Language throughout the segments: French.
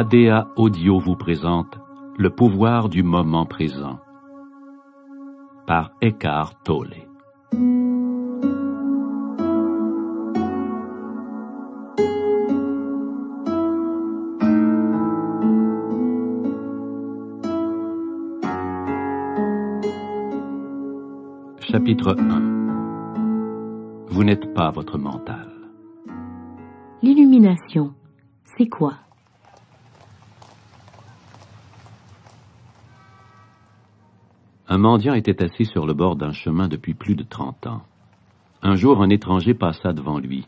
ADA Audio vous présente Le pouvoir du moment présent par Eckhart Tolle. Chapitre 1 Vous n'êtes pas votre mental. L'illumination, c'est quoi? Un mendiant était assis sur le bord d'un chemin depuis plus de trente ans. Un jour, un étranger passa devant lui.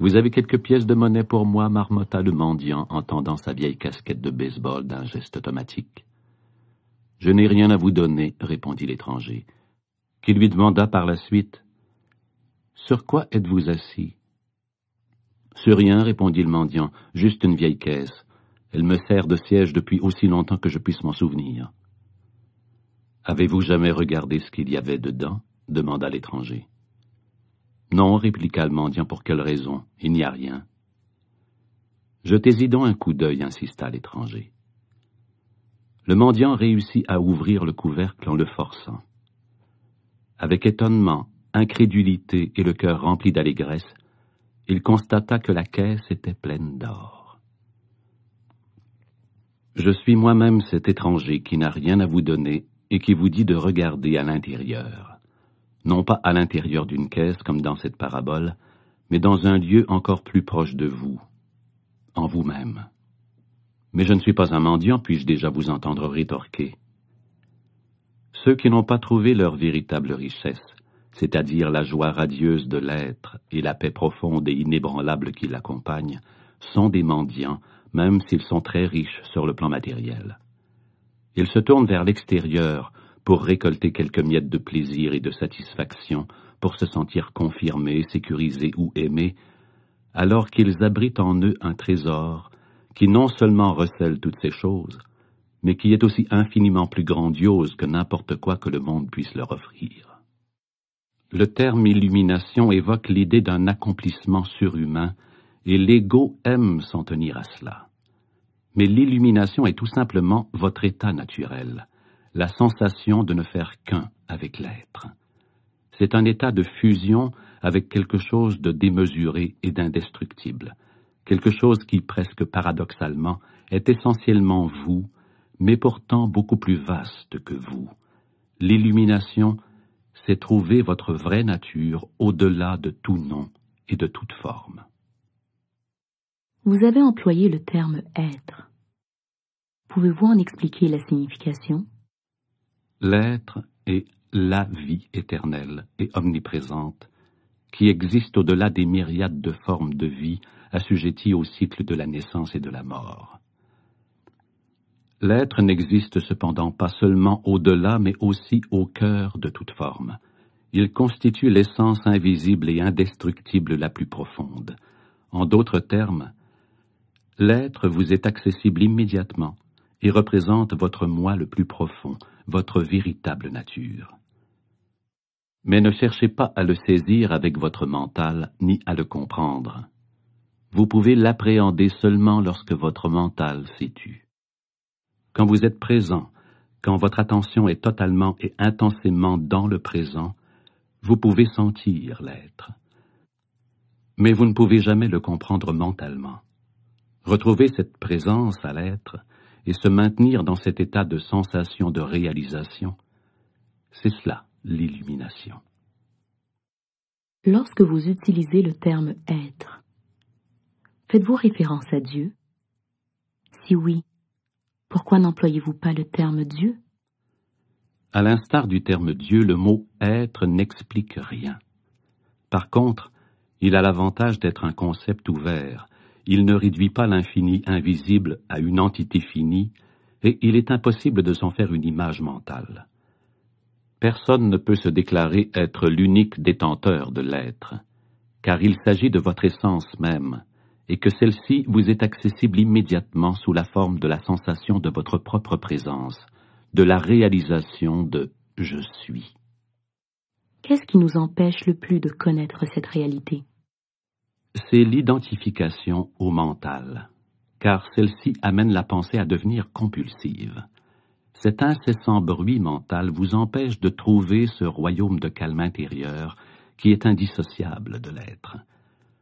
Vous avez quelques pièces de monnaie pour moi, marmotta le mendiant en tendant sa vieille casquette de baseball d'un geste automatique. Je n'ai rien à vous donner, répondit l'étranger, qui lui demanda par la suite Sur quoi êtes-vous assis Sur rien, répondit le mendiant, juste une vieille caisse. Elle me sert de siège depuis aussi longtemps que je puisse m'en souvenir. Avez-vous jamais regardé ce qu'il y avait dedans demanda l'étranger. Non, répliqua le mendiant, pour quelle raison? Il n'y a rien. Jetez-y donc un coup d'œil, insista l'étranger. Le mendiant réussit à ouvrir le couvercle en le forçant. Avec étonnement, incrédulité et le cœur rempli d'allégresse, il constata que la caisse était pleine d'or. Je suis moi-même cet étranger qui n'a rien à vous donner et qui vous dit de regarder à l'intérieur. Non pas à l'intérieur d'une caisse comme dans cette parabole, mais dans un lieu encore plus proche de vous, en vous-même. Mais je ne suis pas un mendiant, puis-je déjà vous entendre rétorquer? Ceux qui n'ont pas trouvé leur véritable richesse, c'est-à-dire la joie radieuse de l'être et la paix profonde et inébranlable qui l'accompagne, sont des mendiants, même s'ils sont très riches sur le plan matériel. Ils se tournent vers l'extérieur pour récolter quelques miettes de plaisir et de satisfaction, pour se sentir confirmés, sécurisés ou aimés, alors qu'ils abritent en eux un trésor qui non seulement recèle toutes ces choses, mais qui est aussi infiniment plus grandiose que n'importe quoi que le monde puisse leur offrir. Le terme illumination évoque l'idée d'un accomplissement surhumain, et l'ego aime s'en tenir à cela. Mais l'illumination est tout simplement votre état naturel, la sensation de ne faire qu'un avec l'être. C'est un état de fusion avec quelque chose de démesuré et d'indestructible, quelque chose qui, presque paradoxalement, est essentiellement vous, mais pourtant beaucoup plus vaste que vous. L'illumination, c'est trouver votre vraie nature au-delà de tout nom et de toute forme. Vous avez employé le terme être. Pouvez-vous en expliquer la signification? L'être est la vie éternelle et omniprésente qui existe au-delà des myriades de formes de vie assujetties au cycle de la naissance et de la mort. L'être n'existe cependant pas seulement au-delà, mais aussi au cœur de toute forme. Il constitue l'essence invisible et indestructible la plus profonde. En d'autres termes, l'être vous est accessible immédiatement et représente votre moi le plus profond, votre véritable nature. Mais ne cherchez pas à le saisir avec votre mental, ni à le comprendre. Vous pouvez l'appréhender seulement lorsque votre mental s'est tu. Quand vous êtes présent, quand votre attention est totalement et intensément dans le présent, vous pouvez sentir l'être. Mais vous ne pouvez jamais le comprendre mentalement. Retrouver cette présence à l'être et se maintenir dans cet état de sensation de réalisation, c'est cela l'illumination. Lorsque vous utilisez le terme être, faites-vous référence à Dieu? Si oui, pourquoi n'employez-vous pas le terme Dieu À l'instar du terme Dieu, le mot être n'explique rien. Par contre, il a l'avantage d'être un concept ouvert, il ne réduit pas l'infini invisible à une entité finie, et il est impossible de s'en faire une image mentale. Personne ne peut se déclarer être l'unique détenteur de l'être, car il s'agit de votre essence même, et que celle-ci vous est accessible immédiatement sous la forme de la sensation de votre propre présence, de la réalisation de je suis. Qu'est-ce qui nous empêche le plus de connaître cette réalité? C'est l'identification au mental. car celle-ci amène la pensée à devenir compulsive. Cet incessant bruit mental vous empêche de trouver ce royaume de calme intérieur qui est indissociable de l'être.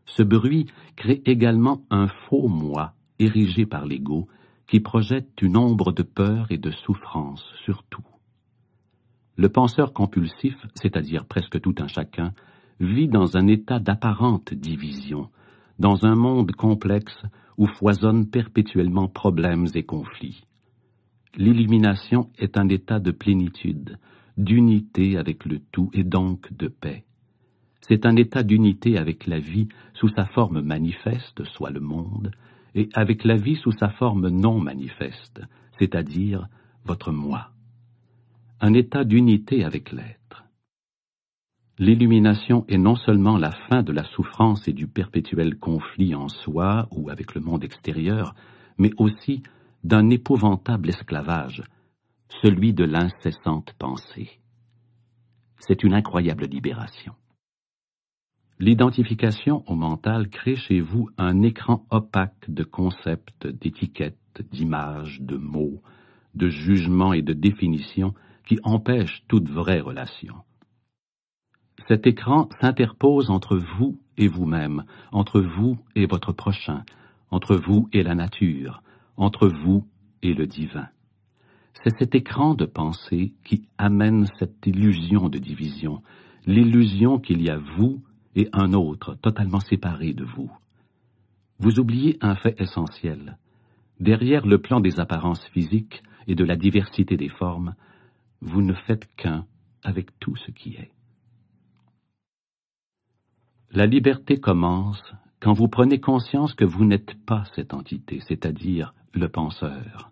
Ce bruit crée également un faux moi érigé par l'ego qui projette une ombre de peur et de souffrance sur tout. Le penseur compulsif, c'est-à-dire presque tout un chacun, vit dans un état d'apparente division, dans un monde complexe où foisonnent perpétuellement problèmes et conflits. L'illumination est un état de plénitude, d'unité avec le tout et donc de paix. C'est un état d'unité avec la vie sous sa forme manifeste, soit le monde, et avec la vie sous sa forme non manifeste, c'est-à-dire votre moi. Un état d'unité avec l'être. L'illumination est non seulement la fin de la souffrance et du perpétuel conflit en soi ou avec le monde extérieur, mais aussi d'un épouvantable esclavage, celui de l'incessante pensée. C'est une incroyable libération. L'identification au mental crée chez vous un écran opaque de concepts, d'étiquettes, d'images, de mots, de jugements et de définitions qui empêche toute vraie relation. Cet écran s'interpose entre vous et vous-même, entre vous et votre prochain, entre vous et la nature, entre vous et le divin. C'est cet écran de pensée qui amène cette illusion de division, l'illusion qu'il y a vous et un autre totalement séparé de vous. Vous oubliez un fait essentiel. Derrière le plan des apparences physiques et de la diversité des formes, vous ne faites qu'un avec tout ce qui est. La liberté commence quand vous prenez conscience que vous n'êtes pas cette entité, c'est-à-dire le penseur.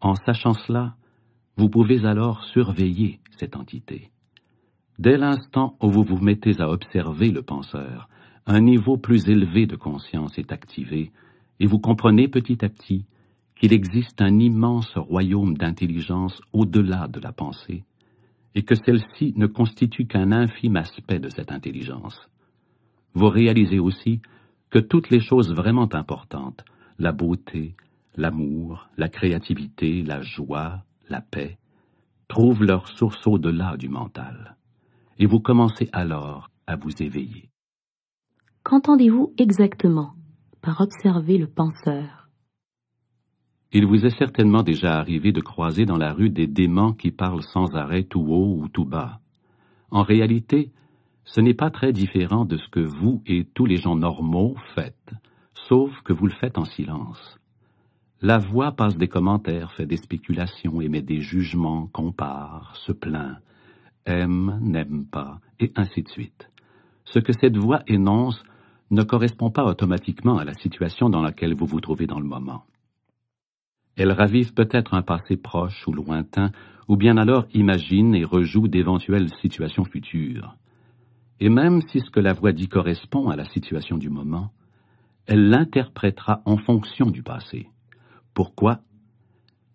En sachant cela, vous pouvez alors surveiller cette entité. Dès l'instant où vous vous mettez à observer le penseur, un niveau plus élevé de conscience est activé, et vous comprenez petit à petit qu'il existe un immense royaume d'intelligence au-delà de la pensée, et que celle-ci ne constitue qu'un infime aspect de cette intelligence. Vous réalisez aussi que toutes les choses vraiment importantes, la beauté, l'amour, la créativité, la joie, la paix, trouvent leur source au-delà du mental, et vous commencez alors à vous éveiller. Qu'entendez-vous exactement par observer le penseur? Il vous est certainement déjà arrivé de croiser dans la rue des démons qui parlent sans arrêt tout haut ou tout bas. En réalité, ce n'est pas très différent de ce que vous et tous les gens normaux faites, sauf que vous le faites en silence. La voix passe des commentaires, fait des spéculations, émet des jugements, compare, se plaint, aime, n'aime pas, et ainsi de suite. Ce que cette voix énonce ne correspond pas automatiquement à la situation dans laquelle vous vous trouvez dans le moment. Elle ravive peut-être un passé proche ou lointain, ou bien alors imagine et rejoue d'éventuelles situations futures. Et même si ce que la voix dit correspond à la situation du moment, elle l'interprétera en fonction du passé. Pourquoi?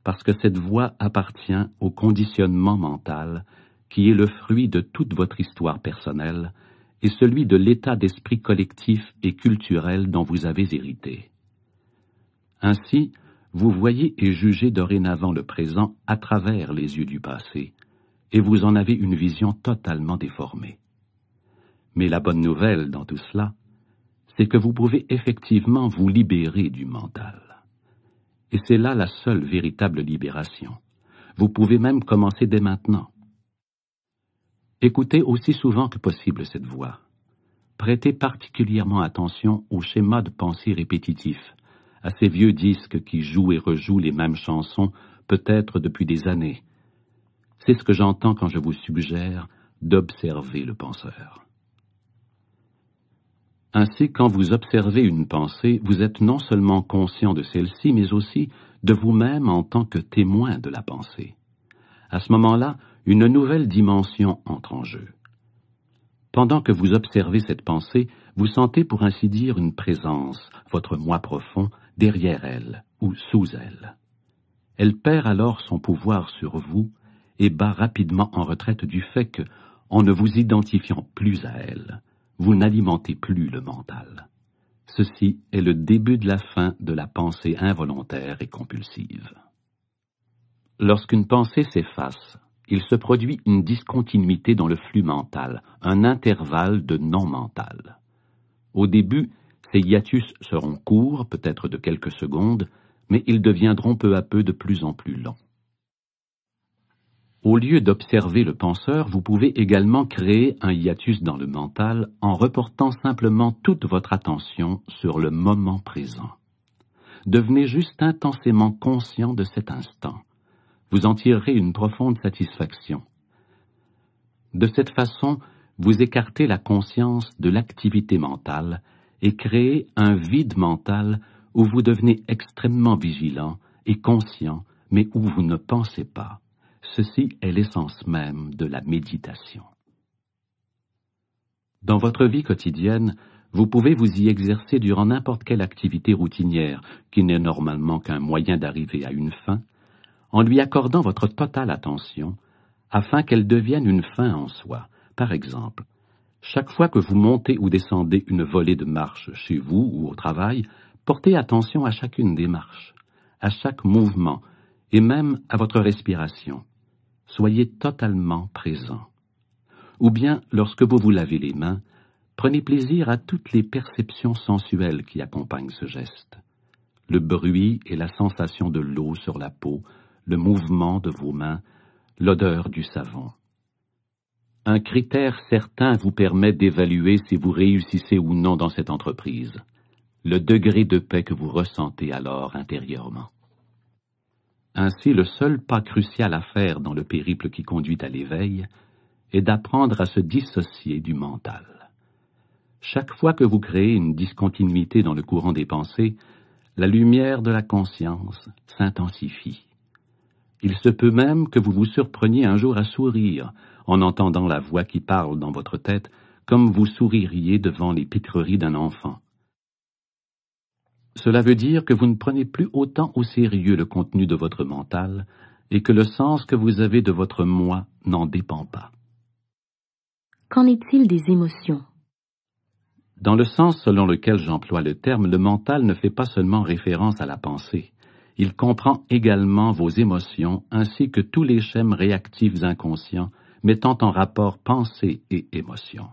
Parce que cette voix appartient au conditionnement mental qui est le fruit de toute votre histoire personnelle et celui de l'état d'esprit collectif et culturel dont vous avez hérité. Ainsi, vous voyez et jugez dorénavant le présent à travers les yeux du passé, et vous en avez une vision totalement déformée. Mais la bonne nouvelle dans tout cela, c'est que vous pouvez effectivement vous libérer du mental. Et c'est là la seule véritable libération. Vous pouvez même commencer dès maintenant. Écoutez aussi souvent que possible cette voix. Prêtez particulièrement attention aux schémas de pensée répétitifs à ces vieux disques qui jouent et rejouent les mêmes chansons, peut-être depuis des années. C'est ce que j'entends quand je vous suggère d'observer le penseur. Ainsi, quand vous observez une pensée, vous êtes non seulement conscient de celle-ci, mais aussi de vous-même en tant que témoin de la pensée. À ce moment-là, une nouvelle dimension entre en jeu. Pendant que vous observez cette pensée, vous sentez pour ainsi dire une présence, votre moi profond, derrière elle ou sous elle. Elle perd alors son pouvoir sur vous et bat rapidement en retraite du fait que, en ne vous identifiant plus à elle, vous n'alimentez plus le mental. Ceci est le début de la fin de la pensée involontaire et compulsive. Lorsqu'une pensée s'efface, il se produit une discontinuité dans le flux mental, un intervalle de non mental. Au début, ces hiatus seront courts, peut-être de quelques secondes, mais ils deviendront peu à peu de plus en plus longs. Au lieu d'observer le penseur, vous pouvez également créer un hiatus dans le mental en reportant simplement toute votre attention sur le moment présent. Devenez juste intensément conscient de cet instant. Vous en tirerez une profonde satisfaction. De cette façon, vous écartez la conscience de l'activité mentale et créez un vide mental où vous devenez extrêmement vigilant et conscient, mais où vous ne pensez pas. Ceci est l'essence même de la méditation. Dans votre vie quotidienne, vous pouvez vous y exercer durant n'importe quelle activité routinière, qui n'est normalement qu'un moyen d'arriver à une fin, en lui accordant votre totale attention, afin qu'elle devienne une fin en soi. Par exemple, chaque fois que vous montez ou descendez une volée de marche chez vous ou au travail, portez attention à chacune des marches, à chaque mouvement, et même à votre respiration soyez totalement présent. Ou bien, lorsque vous vous lavez les mains, prenez plaisir à toutes les perceptions sensuelles qui accompagnent ce geste. Le bruit et la sensation de l'eau sur la peau, le mouvement de vos mains, l'odeur du savon. Un critère certain vous permet d'évaluer si vous réussissez ou non dans cette entreprise, le degré de paix que vous ressentez alors intérieurement. Ainsi, le seul pas crucial à faire dans le périple qui conduit à l'éveil est d'apprendre à se dissocier du mental. Chaque fois que vous créez une discontinuité dans le courant des pensées, la lumière de la conscience s'intensifie. Il se peut même que vous vous surpreniez un jour à sourire en entendant la voix qui parle dans votre tête comme vous souririez devant les piqueries d'un enfant. Cela veut dire que vous ne prenez plus autant au sérieux le contenu de votre mental et que le sens que vous avez de votre moi n'en dépend pas. Qu'en est-il des émotions? Dans le sens selon lequel j'emploie le terme, le mental ne fait pas seulement référence à la pensée. Il comprend également vos émotions ainsi que tous les schèmes réactifs inconscients mettant en rapport pensée et émotion.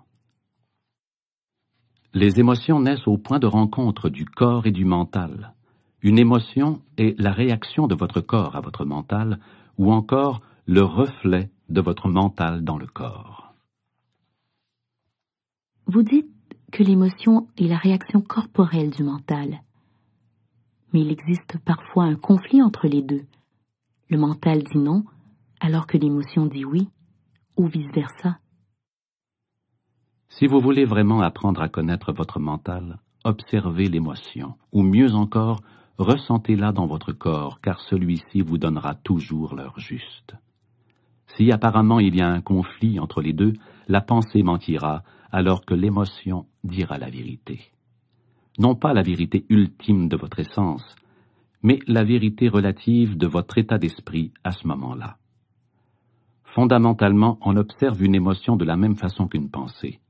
Les émotions naissent au point de rencontre du corps et du mental. Une émotion est la réaction de votre corps à votre mental, ou encore le reflet de votre mental dans le corps. Vous dites que l'émotion est la réaction corporelle du mental. Mais il existe parfois un conflit entre les deux. Le mental dit non, alors que l'émotion dit oui, ou vice-versa. Si vous voulez vraiment apprendre à connaître votre mental, observez l'émotion, ou mieux encore, ressentez-la dans votre corps, car celui-ci vous donnera toujours l'heure juste. Si apparemment il y a un conflit entre les deux, la pensée mentira, alors que l'émotion dira la vérité. Non pas la vérité ultime de votre essence, mais la vérité relative de votre état d'esprit à ce moment-là. Fondamentalement, on observe une émotion de la même façon qu'une pensée.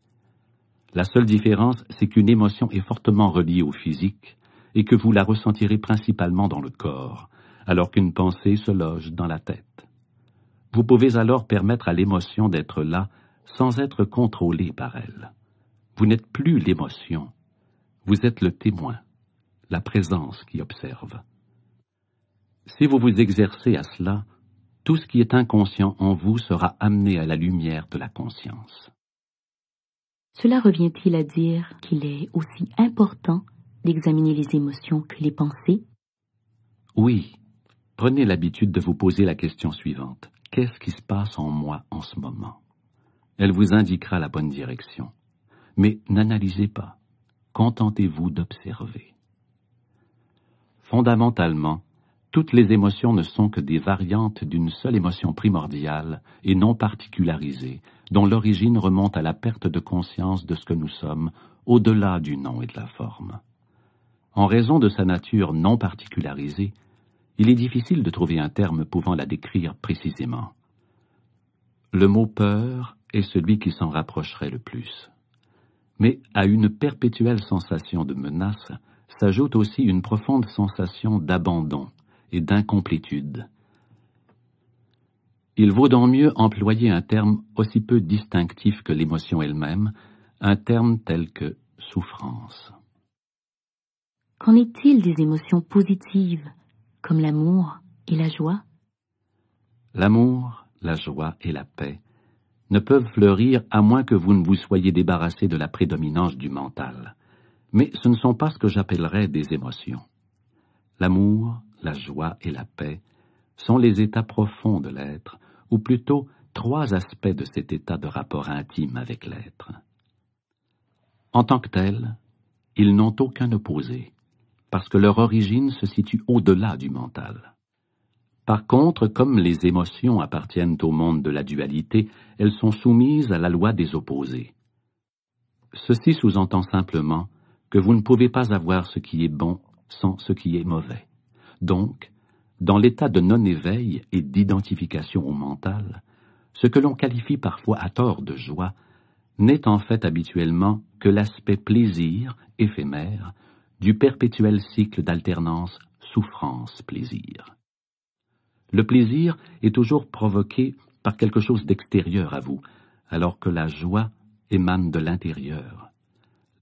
La seule différence, c'est qu'une émotion est fortement reliée au physique et que vous la ressentirez principalement dans le corps, alors qu'une pensée se loge dans la tête. Vous pouvez alors permettre à l'émotion d'être là sans être contrôlée par elle. Vous n'êtes plus l'émotion, vous êtes le témoin, la présence qui observe. Si vous vous exercez à cela, tout ce qui est inconscient en vous sera amené à la lumière de la conscience. Cela revient-il à dire qu'il est aussi important d'examiner les émotions que les pensées? Oui. Prenez l'habitude de vous poser la question suivante. Qu'est-ce qui se passe en moi en ce moment? Elle vous indiquera la bonne direction. Mais n'analysez pas. Contentez-vous d'observer. Fondamentalement, toutes les émotions ne sont que des variantes d'une seule émotion primordiale et non particularisée, dont l'origine remonte à la perte de conscience de ce que nous sommes, au-delà du nom et de la forme. En raison de sa nature non particularisée, il est difficile de trouver un terme pouvant la décrire précisément. Le mot peur est celui qui s'en rapprocherait le plus. Mais à une perpétuelle sensation de menace s'ajoute aussi une profonde sensation d'abandon et d'incomplétude. Il vaut donc mieux employer un terme aussi peu distinctif que l'émotion elle-même, un terme tel que souffrance. Qu'en est-il des émotions positives, comme l'amour et la joie? L'amour, la joie et la paix ne peuvent fleurir à moins que vous ne vous soyez débarrassé de la prédominance du mental. Mais ce ne sont pas ce que j'appellerais des émotions. L'amour, la joie et la paix sont les états profonds de l'être, ou plutôt trois aspects de cet état de rapport intime avec l'être. En tant que tels, ils n'ont aucun opposé, parce que leur origine se situe au-delà du mental. Par contre, comme les émotions appartiennent au monde de la dualité, elles sont soumises à la loi des opposés. Ceci sous-entend simplement que vous ne pouvez pas avoir ce qui est bon sans ce qui est mauvais. Donc, dans l'état de non-éveil et d'identification au mental, ce que l'on qualifie parfois à tort de joie n'est en fait habituellement que l'aspect plaisir éphémère du perpétuel cycle d'alternance souffrance-plaisir. Le plaisir est toujours provoqué par quelque chose d'extérieur à vous, alors que la joie émane de l'intérieur.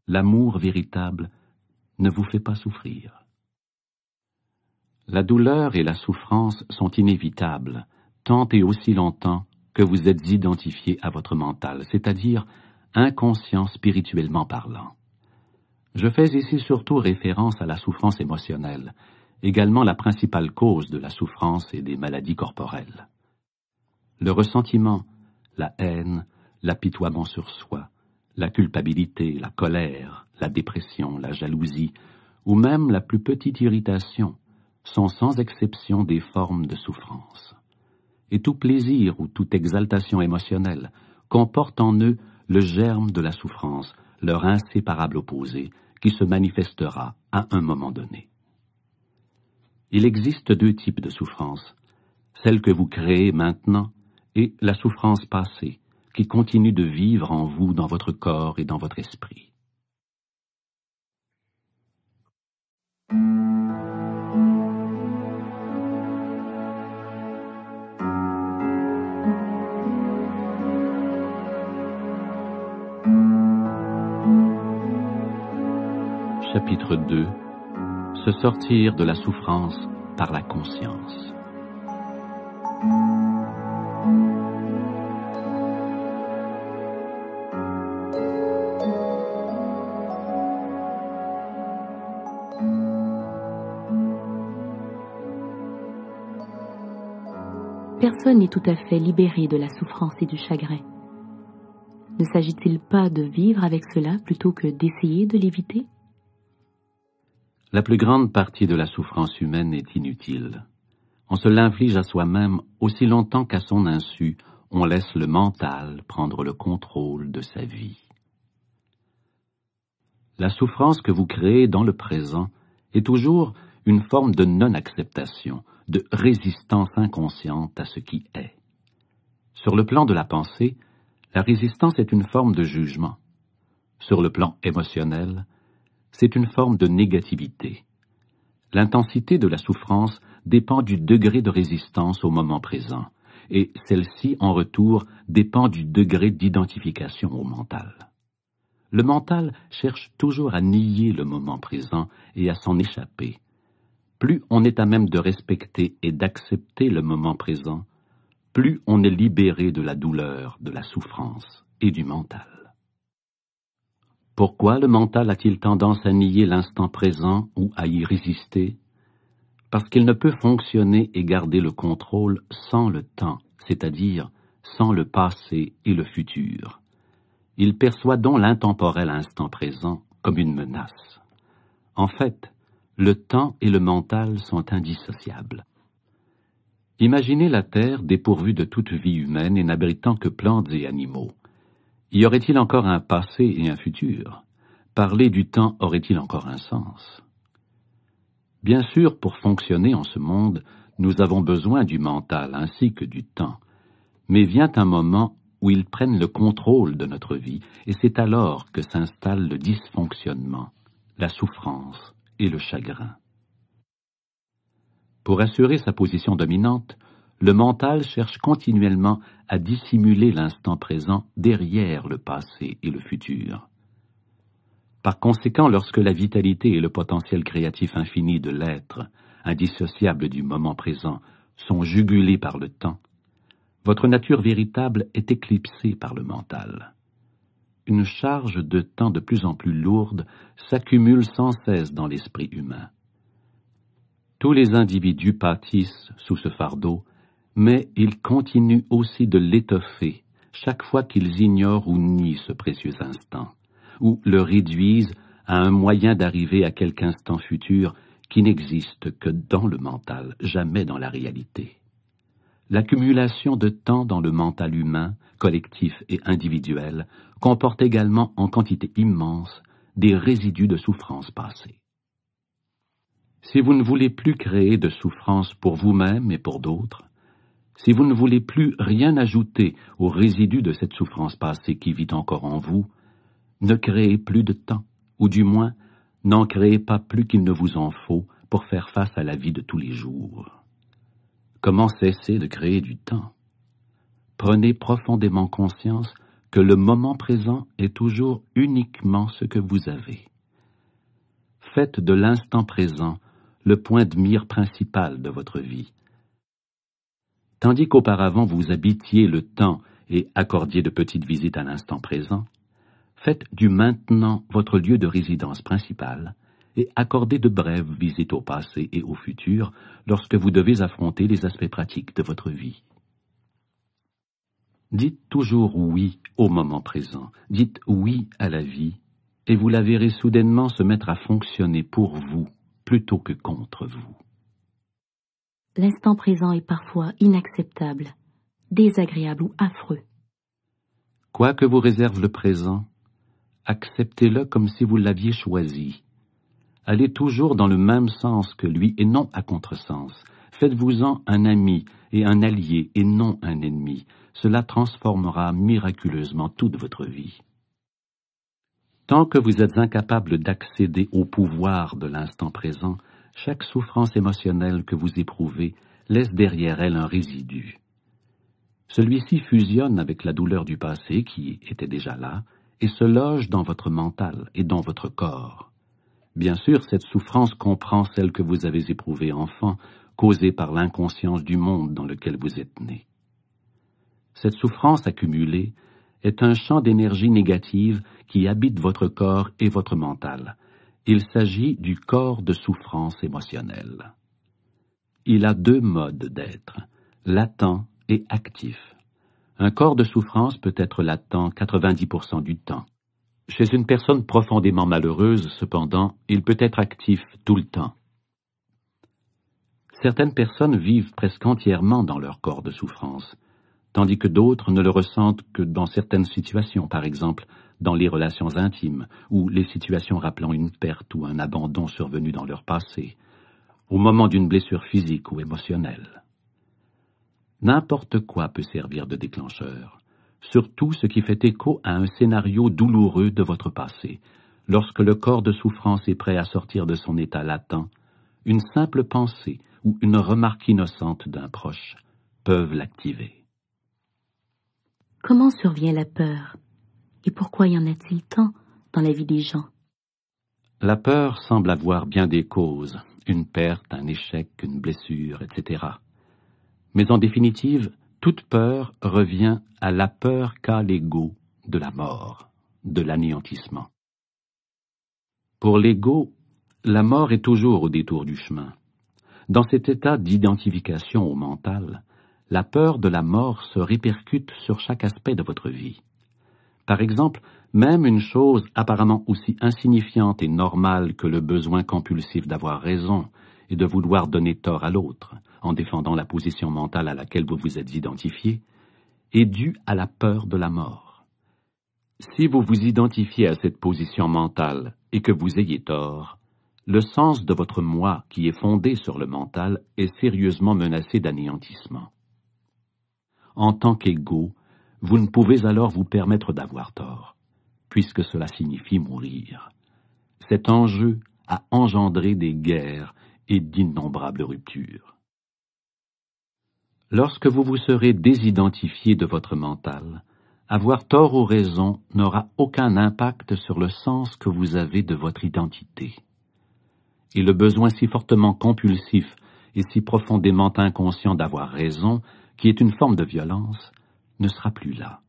L'amour véritable ne vous fait pas souffrir. La douleur et la souffrance sont inévitables, tant et aussi longtemps que vous êtes identifié à votre mental, c'est-à-dire inconscient spirituellement parlant. Je fais ici surtout référence à la souffrance émotionnelle, également la principale cause de la souffrance et des maladies corporelles. Le ressentiment, la haine, l'apitoiement sur soi, la culpabilité, la colère, la dépression, la jalousie, ou même la plus petite irritation, sont sans exception des formes de souffrance. Et tout plaisir ou toute exaltation émotionnelle comporte en eux le germe de la souffrance, leur inséparable opposé, qui se manifestera à un moment donné. Il existe deux types de souffrance, celle que vous créez maintenant et la souffrance passée, qui continue de vivre en vous, dans votre corps et dans votre esprit. Chapitre 2 Se sortir de la souffrance par la conscience. Personne n'est tout à fait libéré de la souffrance et du chagrin. Ne s'agit-il pas de vivre avec cela plutôt que d'essayer de l'éviter? La plus grande partie de la souffrance humaine est inutile. On se l'inflige à soi-même aussi longtemps qu'à son insu, on laisse le mental prendre le contrôle de sa vie. La souffrance que vous créez dans le présent est toujours une forme de non-acceptation, de résistance inconsciente à ce qui est. Sur le plan de la pensée, la résistance est une forme de jugement. Sur le plan émotionnel, c'est une forme de négativité. L'intensité de la souffrance dépend du degré de résistance au moment présent, et celle-ci, en retour, dépend du degré d'identification au mental. Le mental cherche toujours à nier le moment présent et à s'en échapper. Plus on est à même de respecter et d'accepter le moment présent, plus on est libéré de la douleur, de la souffrance et du mental. Pourquoi le mental a-t-il tendance à nier l'instant présent ou à y résister? Parce qu'il ne peut fonctionner et garder le contrôle sans le temps, c'est-à-dire sans le passé et le futur. Il perçoit donc l'intemporel instant présent comme une menace. En fait, le temps et le mental sont indissociables. Imaginez la Terre dépourvue de toute vie humaine et n'abritant que plantes et animaux. Y aurait-il encore un passé et un futur? Parler du temps aurait-il encore un sens? Bien sûr, pour fonctionner en ce monde, nous avons besoin du mental ainsi que du temps. Mais vient un moment où ils prennent le contrôle de notre vie, et c'est alors que s'installe le dysfonctionnement, la souffrance et le chagrin. Pour assurer sa position dominante, le mental cherche continuellement à dissimuler l'instant présent derrière le passé et le futur. Par conséquent, lorsque la vitalité et le potentiel créatif infini de l'être, indissociable du moment présent, sont jugulés par le temps, votre nature véritable est éclipsée par le mental. Une charge de temps de plus en plus lourde s'accumule sans cesse dans l'esprit humain. Tous les individus pâtissent sous ce fardeau, mais ils continuent aussi de l'étoffer chaque fois qu'ils ignorent ou nient ce précieux instant, ou le réduisent à un moyen d'arriver à quelque instant futur qui n'existe que dans le mental, jamais dans la réalité. L'accumulation de temps dans le mental humain, collectif et individuel, comporte également en quantité immense des résidus de souffrance passée. Si vous ne voulez plus créer de souffrance pour vous-même et pour d'autres, si vous ne voulez plus rien ajouter aux résidus de cette souffrance passée qui vit encore en vous, ne créez plus de temps, ou du moins n'en créez pas plus qu'il ne vous en faut pour faire face à la vie de tous les jours. Comment cesser de créer du temps? Prenez profondément conscience que le moment présent est toujours uniquement ce que vous avez. Faites de l'instant présent le point de mire principal de votre vie. Tandis qu'auparavant vous habitiez le temps et accordiez de petites visites à l'instant présent, faites du maintenant votre lieu de résidence principal et accordez de brèves visites au passé et au futur lorsque vous devez affronter les aspects pratiques de votre vie. Dites toujours oui au moment présent, dites oui à la vie, et vous la verrez soudainement se mettre à fonctionner pour vous plutôt que contre vous. L'instant présent est parfois inacceptable, désagréable ou affreux. Quoi que vous réserve le présent, acceptez-le comme si vous l'aviez choisi, Allez toujours dans le même sens que lui et non à contresens. Faites-vous-en un ami et un allié et non un ennemi. Cela transformera miraculeusement toute votre vie. Tant que vous êtes incapable d'accéder au pouvoir de l'instant présent, chaque souffrance émotionnelle que vous éprouvez laisse derrière elle un résidu. Celui-ci fusionne avec la douleur du passé qui était déjà là et se loge dans votre mental et dans votre corps. Bien sûr, cette souffrance comprend celle que vous avez éprouvée enfant, causée par l'inconscience du monde dans lequel vous êtes né. Cette souffrance accumulée est un champ d'énergie négative qui habite votre corps et votre mental. Il s'agit du corps de souffrance émotionnelle. Il a deux modes d'être, latent et actif. Un corps de souffrance peut être latent 90% du temps. Chez une personne profondément malheureuse, cependant, il peut être actif tout le temps. Certaines personnes vivent presque entièrement dans leur corps de souffrance, tandis que d'autres ne le ressentent que dans certaines situations, par exemple dans les relations intimes ou les situations rappelant une perte ou un abandon survenu dans leur passé, au moment d'une blessure physique ou émotionnelle. N'importe quoi peut servir de déclencheur surtout ce qui fait écho à un scénario douloureux de votre passé. Lorsque le corps de souffrance est prêt à sortir de son état latent, une simple pensée ou une remarque innocente d'un proche peuvent l'activer. Comment survient la peur? Et pourquoi y en a-t-il tant dans la vie des gens? La peur semble avoir bien des causes, une perte, un échec, une blessure, etc. Mais en définitive, toute peur revient à la peur qu'a l'ego de la mort, de l'anéantissement. Pour l'ego, la mort est toujours au détour du chemin. Dans cet état d'identification au mental, la peur de la mort se répercute sur chaque aspect de votre vie. Par exemple, même une chose apparemment aussi insignifiante et normale que le besoin compulsif d'avoir raison et de vouloir donner tort à l'autre, en défendant la position mentale à laquelle vous vous êtes identifié, est due à la peur de la mort. Si vous vous identifiez à cette position mentale et que vous ayez tort, le sens de votre moi qui est fondé sur le mental est sérieusement menacé d'anéantissement. En tant qu'égo, vous ne pouvez alors vous permettre d'avoir tort, puisque cela signifie mourir. Cet enjeu a engendré des guerres et d'innombrables ruptures. Lorsque vous vous serez désidentifié de votre mental, avoir tort ou raison n'aura aucun impact sur le sens que vous avez de votre identité. Et le besoin si fortement compulsif et si profondément inconscient d'avoir raison, qui est une forme de violence, ne sera plus là.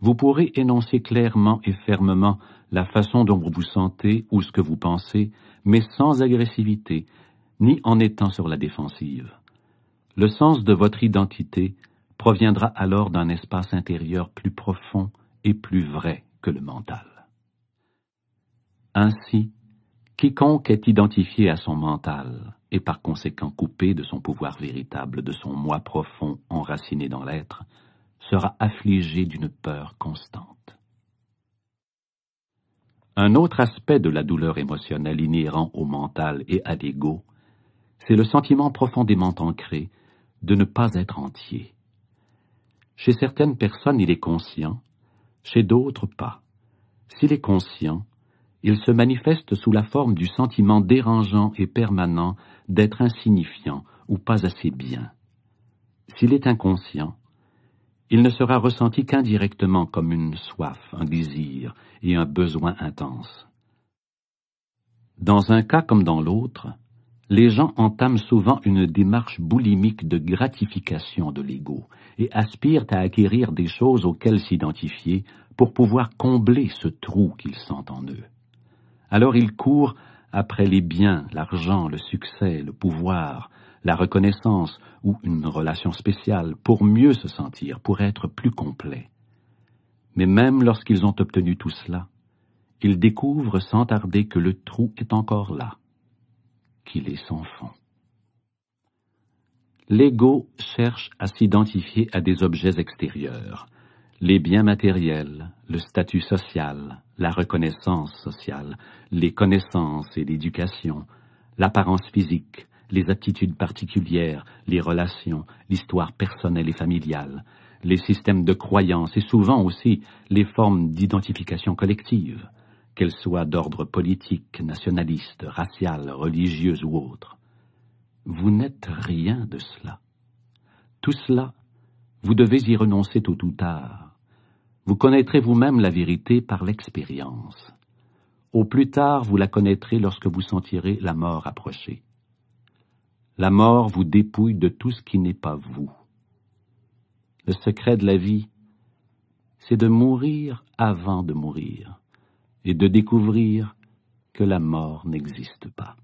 Vous pourrez énoncer clairement et fermement la façon dont vous vous sentez ou ce que vous pensez, mais sans agressivité, ni en étant sur la défensive. Le sens de votre identité proviendra alors d'un espace intérieur plus profond et plus vrai que le mental. Ainsi, quiconque est identifié à son mental et par conséquent coupé de son pouvoir véritable, de son moi profond enraciné dans l'être, sera affligé d'une peur constante. Un autre aspect de la douleur émotionnelle inhérent au mental et à l'ego, c'est le sentiment profondément ancré de ne pas être entier. Chez certaines personnes, il est conscient, chez d'autres pas. S'il est conscient, il se manifeste sous la forme du sentiment dérangeant et permanent d'être insignifiant ou pas assez bien. S'il est inconscient, il ne sera ressenti qu'indirectement comme une soif, un désir et un besoin intense. Dans un cas comme dans l'autre, les gens entament souvent une démarche boulimique de gratification de l'ego et aspirent à acquérir des choses auxquelles s'identifier pour pouvoir combler ce trou qu'ils sentent en eux. Alors ils courent après les biens, l'argent, le succès, le pouvoir, la reconnaissance ou une relation spéciale pour mieux se sentir, pour être plus complet. Mais même lorsqu'ils ont obtenu tout cela, ils découvrent sans tarder que le trou est encore là, qu'il est sans fond. L'ego cherche à s'identifier à des objets extérieurs, les biens matériels, le statut social, la reconnaissance sociale, les connaissances et l'éducation, l'apparence physique, les aptitudes particulières, les relations, l'histoire personnelle et familiale, les systèmes de croyance et souvent aussi les formes d'identification collective, qu'elles soient d'ordre politique, nationaliste, racial, religieuse ou autre. Vous n'êtes rien de cela. Tout cela, vous devez y renoncer tôt ou tard. Vous connaîtrez vous-même la vérité par l'expérience. Au plus tard, vous la connaîtrez lorsque vous sentirez la mort approcher. La mort vous dépouille de tout ce qui n'est pas vous. Le secret de la vie, c'est de mourir avant de mourir et de découvrir que la mort n'existe pas.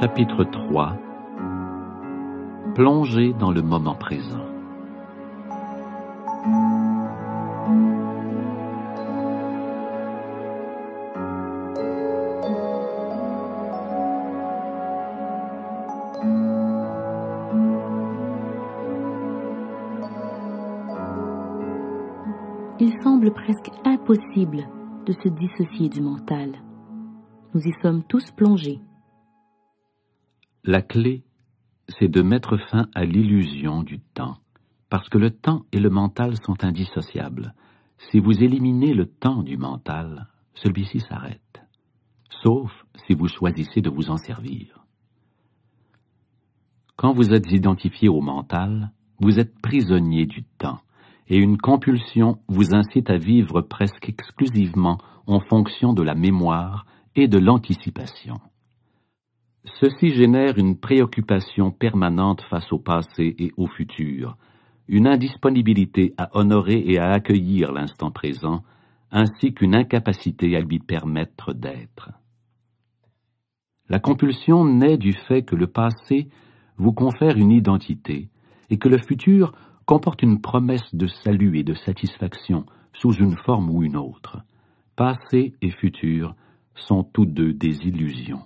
Chapitre 3 Plongez dans le moment présent. Il semble presque impossible de se dissocier du mental. Nous y sommes tous plongés. La clé c'est de mettre fin à l'illusion du temps, parce que le temps et le mental sont indissociables. Si vous éliminez le temps du mental, celui-ci s'arrête, sauf si vous choisissez de vous en servir. Quand vous êtes identifié au mental, vous êtes prisonnier du temps, et une compulsion vous incite à vivre presque exclusivement en fonction de la mémoire et de l'anticipation. Ceci génère une préoccupation permanente face au passé et au futur, une indisponibilité à honorer et à accueillir l'instant présent, ainsi qu'une incapacité à lui permettre d'être. La compulsion naît du fait que le passé vous confère une identité et que le futur comporte une promesse de salut et de satisfaction sous une forme ou une autre. Passé et futur sont tous deux des illusions.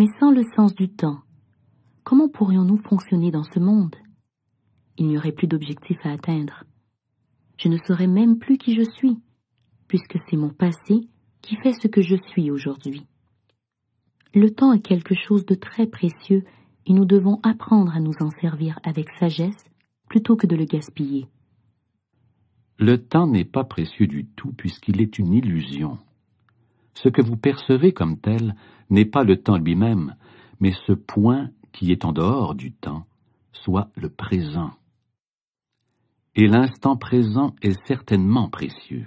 Mais sans le sens du temps, comment pourrions-nous fonctionner dans ce monde? Il n'y aurait plus d'objectifs à atteindre, je ne saurais même plus qui je suis, puisque c'est mon passé qui fait ce que je suis aujourd'hui. Le temps est quelque chose de très précieux et nous devons apprendre à nous en servir avec sagesse plutôt que de le gaspiller. Le temps n'est pas précieux du tout puisqu'il est une illusion. Ce que vous percevez comme tel n'est pas le temps lui-même, mais ce point qui est en dehors du temps, soit le présent. Et l'instant présent est certainement précieux.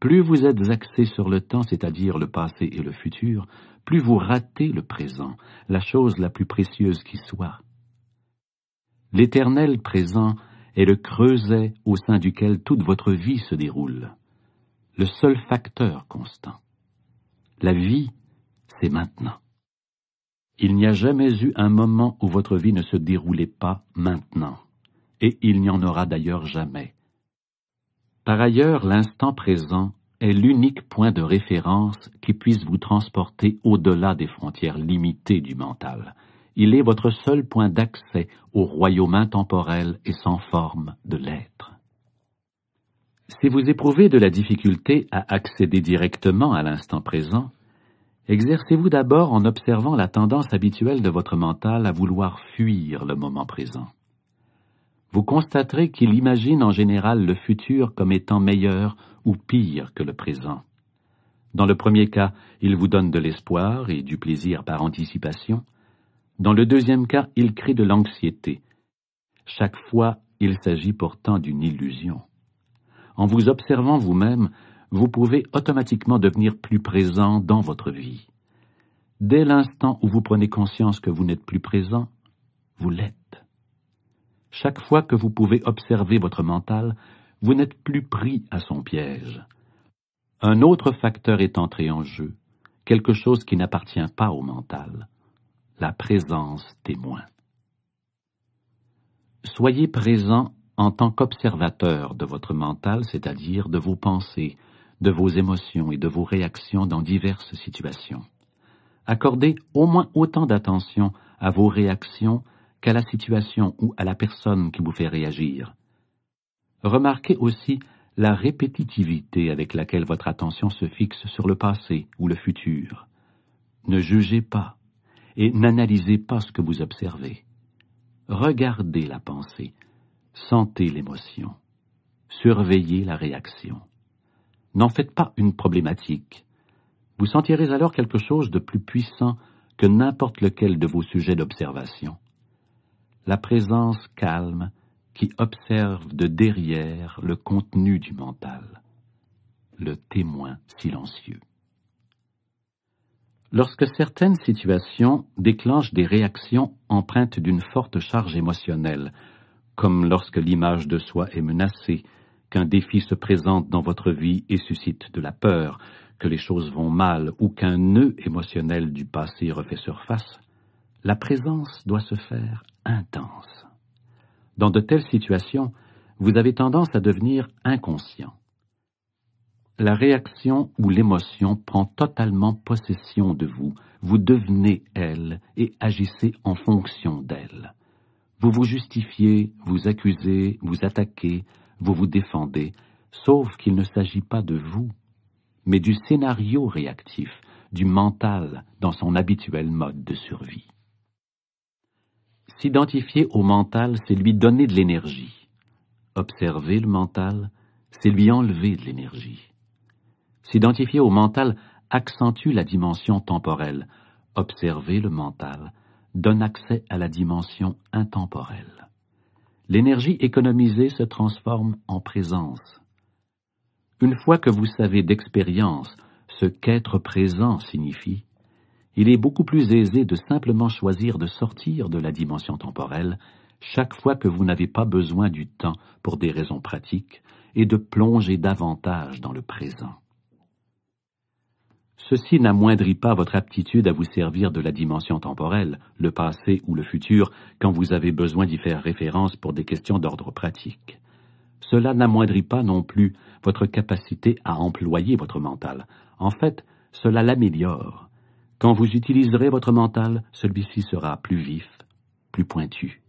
Plus vous êtes axé sur le temps, c'est-à-dire le passé et le futur, plus vous ratez le présent, la chose la plus précieuse qui soit. L'éternel présent est le creuset au sein duquel toute votre vie se déroule, le seul facteur constant. La vie, c'est maintenant. Il n'y a jamais eu un moment où votre vie ne se déroulait pas maintenant, et il n'y en aura d'ailleurs jamais. Par ailleurs, l'instant présent est l'unique point de référence qui puisse vous transporter au-delà des frontières limitées du mental. Il est votre seul point d'accès au royaume intemporel et sans forme de l'être. Si vous éprouvez de la difficulté à accéder directement à l'instant présent, exercez-vous d'abord en observant la tendance habituelle de votre mental à vouloir fuir le moment présent. Vous constaterez qu'il imagine en général le futur comme étant meilleur ou pire que le présent. Dans le premier cas, il vous donne de l'espoir et du plaisir par anticipation. Dans le deuxième cas, il crée de l'anxiété. Chaque fois, il s'agit pourtant d'une illusion. En vous observant vous-même, vous pouvez automatiquement devenir plus présent dans votre vie. Dès l'instant où vous prenez conscience que vous n'êtes plus présent, vous l'êtes. Chaque fois que vous pouvez observer votre mental, vous n'êtes plus pris à son piège. Un autre facteur est entré en jeu, quelque chose qui n'appartient pas au mental, la présence témoin. Soyez présent en tant qu'observateur de votre mental, c'est-à-dire de vos pensées, de vos émotions et de vos réactions dans diverses situations. Accordez au moins autant d'attention à vos réactions qu'à la situation ou à la personne qui vous fait réagir. Remarquez aussi la répétitivité avec laquelle votre attention se fixe sur le passé ou le futur. Ne jugez pas et n'analysez pas ce que vous observez. Regardez la pensée, sentez l'émotion, surveillez la réaction. N'en faites pas une problématique. Vous sentirez alors quelque chose de plus puissant que n'importe lequel de vos sujets d'observation. La présence calme qui observe de derrière le contenu du mental, le témoin silencieux. Lorsque certaines situations déclenchent des réactions empreintes d'une forte charge émotionnelle, comme lorsque l'image de soi est menacée, qu'un défi se présente dans votre vie et suscite de la peur, que les choses vont mal ou qu'un nœud émotionnel du passé refait surface, la présence doit se faire intense. Dans de telles situations, vous avez tendance à devenir inconscient. La réaction ou l'émotion prend totalement possession de vous, vous devenez elle et agissez en fonction d'elle. Vous vous justifiez, vous accusez, vous attaquez, vous vous défendez, sauf qu'il ne s'agit pas de vous, mais du scénario réactif, du mental dans son habituel mode de survie. S'identifier au mental, c'est lui donner de l'énergie. Observer le mental, c'est lui enlever de l'énergie. S'identifier au mental accentue la dimension temporelle. Observer le mental donne accès à la dimension intemporelle. L'énergie économisée se transforme en présence. Une fois que vous savez d'expérience ce qu'être présent signifie, il est beaucoup plus aisé de simplement choisir de sortir de la dimension temporelle chaque fois que vous n'avez pas besoin du temps pour des raisons pratiques et de plonger davantage dans le présent. Ceci n'amoindrit pas votre aptitude à vous servir de la dimension temporelle, le passé ou le futur, quand vous avez besoin d'y faire référence pour des questions d'ordre pratique. Cela n'amoindrit pas non plus votre capacité à employer votre mental. En fait, cela l'améliore, quand vous utiliserez votre mental, celui-ci sera plus vif, plus pointu.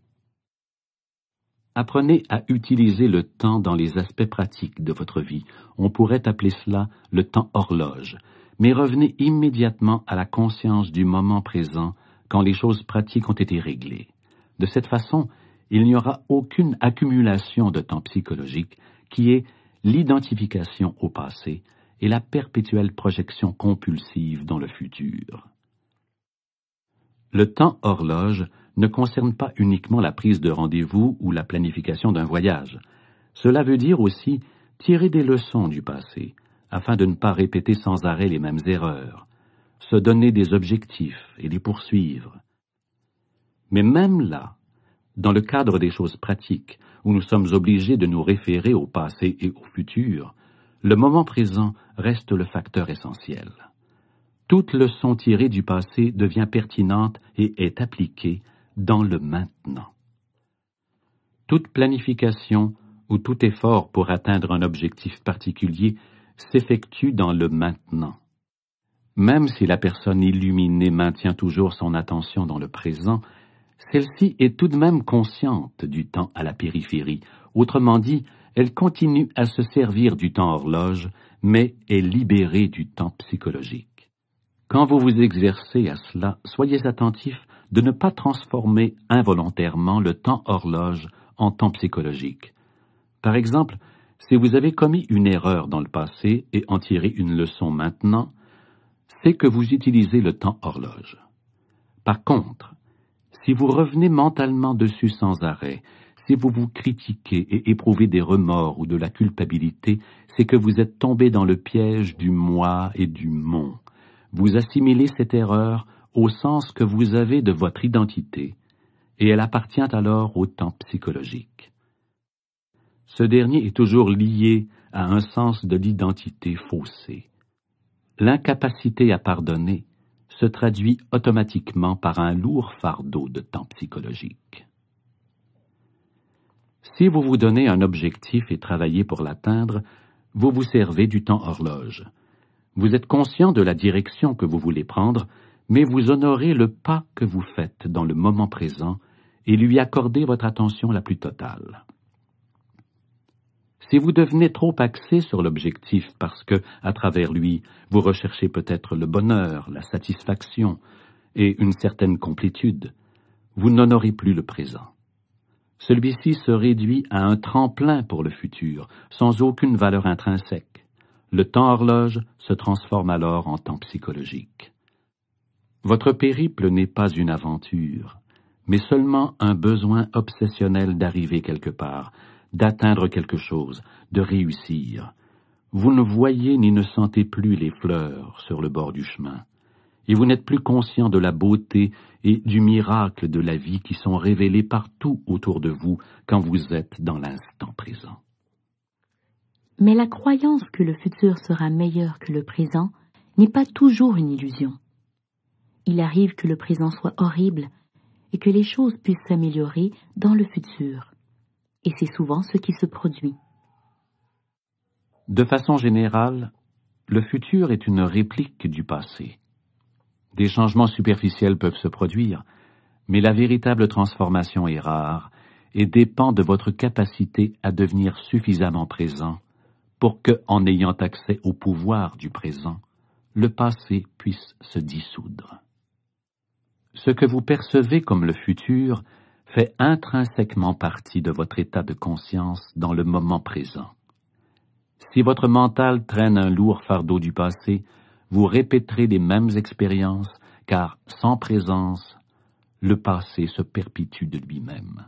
Apprenez à utiliser le temps dans les aspects pratiques de votre vie. On pourrait appeler cela le temps horloge. Mais revenez immédiatement à la conscience du moment présent quand les choses pratiques ont été réglées. De cette façon, il n'y aura aucune accumulation de temps psychologique qui est l'identification au passé et la perpétuelle projection compulsive dans le futur. Le temps horloge ne concerne pas uniquement la prise de rendez-vous ou la planification d'un voyage. Cela veut dire aussi tirer des leçons du passé, afin de ne pas répéter sans arrêt les mêmes erreurs, se donner des objectifs et les poursuivre. Mais même là, dans le cadre des choses pratiques, où nous sommes obligés de nous référer au passé et au futur, le moment présent reste le facteur essentiel. Toute leçon tirée du passé devient pertinente et est appliquée dans le maintenant. Toute planification ou tout effort pour atteindre un objectif particulier s'effectue dans le maintenant. Même si la personne illuminée maintient toujours son attention dans le présent, celle-ci est tout de même consciente du temps à la périphérie. Autrement dit, elle continue à se servir du temps horloge, mais est libérée du temps psychologique. Quand vous vous exercez à cela, soyez attentif de ne pas transformer involontairement le temps horloge en temps psychologique. Par exemple, si vous avez commis une erreur dans le passé et en tirez une leçon maintenant, c'est que vous utilisez le temps horloge. Par contre, si vous revenez mentalement dessus sans arrêt, si vous vous critiquez et éprouvez des remords ou de la culpabilité, c'est que vous êtes tombé dans le piège du moi et du mon. Vous assimilez cette erreur au sens que vous avez de votre identité, et elle appartient alors au temps psychologique. Ce dernier est toujours lié à un sens de l'identité faussée. L'incapacité à pardonner se traduit automatiquement par un lourd fardeau de temps psychologique. Si vous vous donnez un objectif et travaillez pour l'atteindre, vous vous servez du temps horloge. Vous êtes conscient de la direction que vous voulez prendre, mais vous honorez le pas que vous faites dans le moment présent et lui accordez votre attention la plus totale. Si vous devenez trop axé sur l'objectif parce que, à travers lui, vous recherchez peut-être le bonheur, la satisfaction et une certaine complétude, vous n'honorez plus le présent. Celui-ci se réduit à un tremplin pour le futur, sans aucune valeur intrinsèque. Le temps horloge se transforme alors en temps psychologique. Votre périple n'est pas une aventure, mais seulement un besoin obsessionnel d'arriver quelque part, d'atteindre quelque chose, de réussir. Vous ne voyez ni ne sentez plus les fleurs sur le bord du chemin, et vous n'êtes plus conscient de la beauté et du miracle de la vie qui sont révélés partout autour de vous quand vous êtes dans l'instant présent. Mais la croyance que le futur sera meilleur que le présent n'est pas toujours une illusion il arrive que le présent soit horrible et que les choses puissent s'améliorer dans le futur. Et c'est souvent ce qui se produit. De façon générale, le futur est une réplique du passé. Des changements superficiels peuvent se produire, mais la véritable transformation est rare et dépend de votre capacité à devenir suffisamment présent pour que, en ayant accès au pouvoir du présent, le passé puisse se dissoudre. Ce que vous percevez comme le futur fait intrinsèquement partie de votre état de conscience dans le moment présent. Si votre mental traîne un lourd fardeau du passé, vous répéterez les mêmes expériences, car sans présence, le passé se perpétue de lui-même.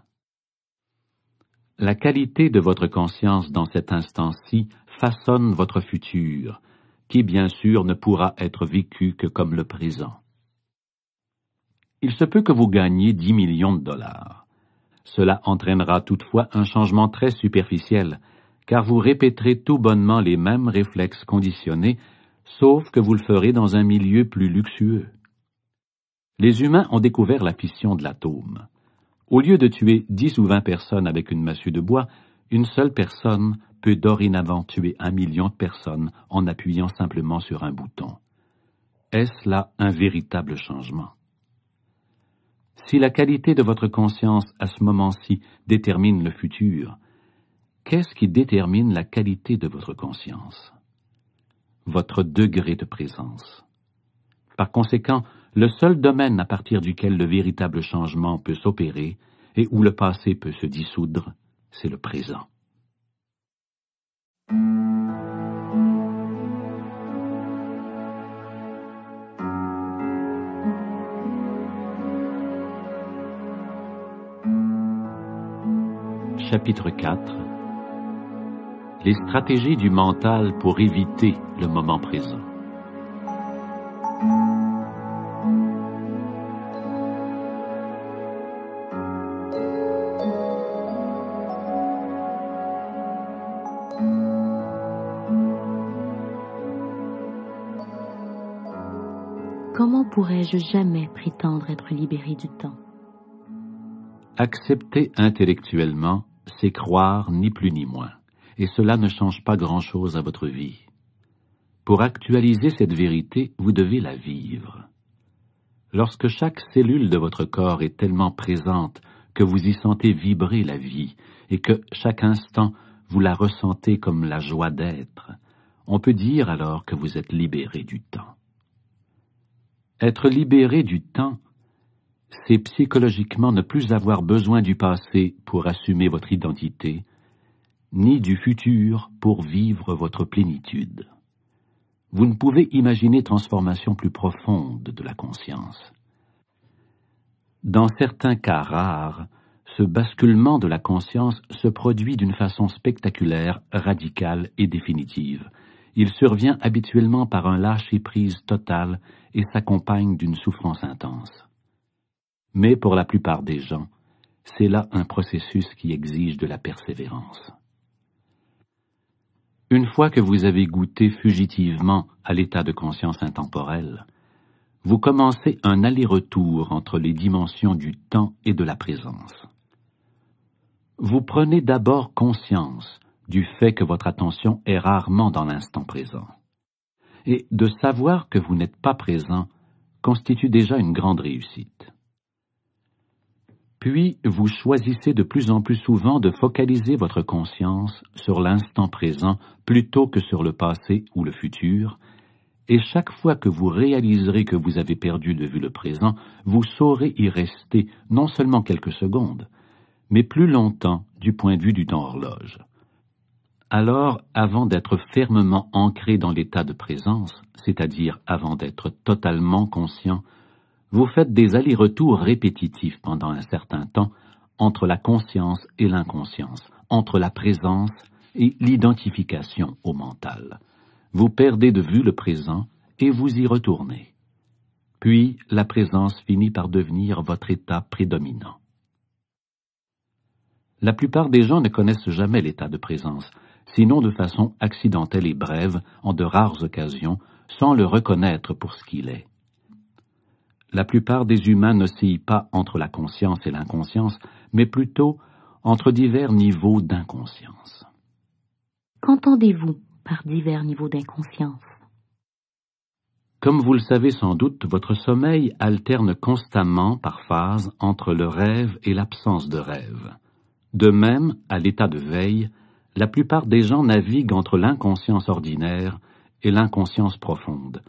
La qualité de votre conscience dans cet instant-ci façonne votre futur, qui bien sûr ne pourra être vécu que comme le présent. Il se peut que vous gagniez dix millions de dollars. Cela entraînera toutefois un changement très superficiel, car vous répéterez tout bonnement les mêmes réflexes conditionnés, sauf que vous le ferez dans un milieu plus luxueux. Les humains ont découvert la fission de l'atome. Au lieu de tuer dix ou vingt personnes avec une massue de bois, une seule personne peut dorénavant tuer un million de personnes en appuyant simplement sur un bouton. Est-ce là un véritable changement? Si la qualité de votre conscience à ce moment-ci détermine le futur, qu'est-ce qui détermine la qualité de votre conscience? Votre degré de présence. Par conséquent, le seul domaine à partir duquel le véritable changement peut s'opérer et où le passé peut se dissoudre, c'est le présent. Chapitre 4 Les stratégies du mental pour éviter le moment présent. Comment pourrais-je jamais prétendre être libéré du temps? Accepter intellectuellement, c'est croire ni plus ni moins, et cela ne change pas grand-chose à votre vie. Pour actualiser cette vérité, vous devez la vivre. Lorsque chaque cellule de votre corps est tellement présente que vous y sentez vibrer la vie, et que chaque instant vous la ressentez comme la joie d'être, on peut dire alors que vous êtes libéré du temps. Être libéré du temps, c'est psychologiquement ne plus avoir besoin du passé pour assumer votre identité, ni du futur pour vivre votre plénitude. Vous ne pouvez imaginer transformation plus profonde de la conscience. Dans certains cas rares, ce basculement de la conscience se produit d'une façon spectaculaire, radicale et définitive, il survient habituellement par un lâcher-prise total et s'accompagne d'une souffrance intense. Mais pour la plupart des gens, c'est là un processus qui exige de la persévérance. Une fois que vous avez goûté fugitivement à l'état de conscience intemporelle, vous commencez un aller-retour entre les dimensions du temps et de la présence. Vous prenez d'abord conscience du fait que votre attention est rarement dans l'instant présent. Et de savoir que vous n'êtes pas présent constitue déjà une grande réussite. Puis vous choisissez de plus en plus souvent de focaliser votre conscience sur l'instant présent plutôt que sur le passé ou le futur, et chaque fois que vous réaliserez que vous avez perdu de vue le présent, vous saurez y rester non seulement quelques secondes, mais plus longtemps du point de vue du temps horloge. Alors, avant d'être fermement ancré dans l'état de présence, c'est-à-dire avant d'être totalement conscient, vous faites des allers-retours répétitifs pendant un certain temps entre la conscience et l'inconscience, entre la présence et l'identification au mental. Vous perdez de vue le présent et vous y retournez. Puis la présence finit par devenir votre état prédominant. La plupart des gens ne connaissent jamais l'état de présence, sinon de façon accidentelle et brève, en de rares occasions, sans le reconnaître pour ce qu'il est. La plupart des humains n'oscillent pas entre la conscience et l'inconscience, mais plutôt entre divers niveaux d'inconscience. Qu'entendez-vous par divers niveaux d'inconscience? Comme vous le savez sans doute, votre sommeil alterne constamment par phase entre le rêve et l'absence de rêve. De même, à l'état de veille, la plupart des gens naviguent entre l'inconscience ordinaire et l'inconscience profonde.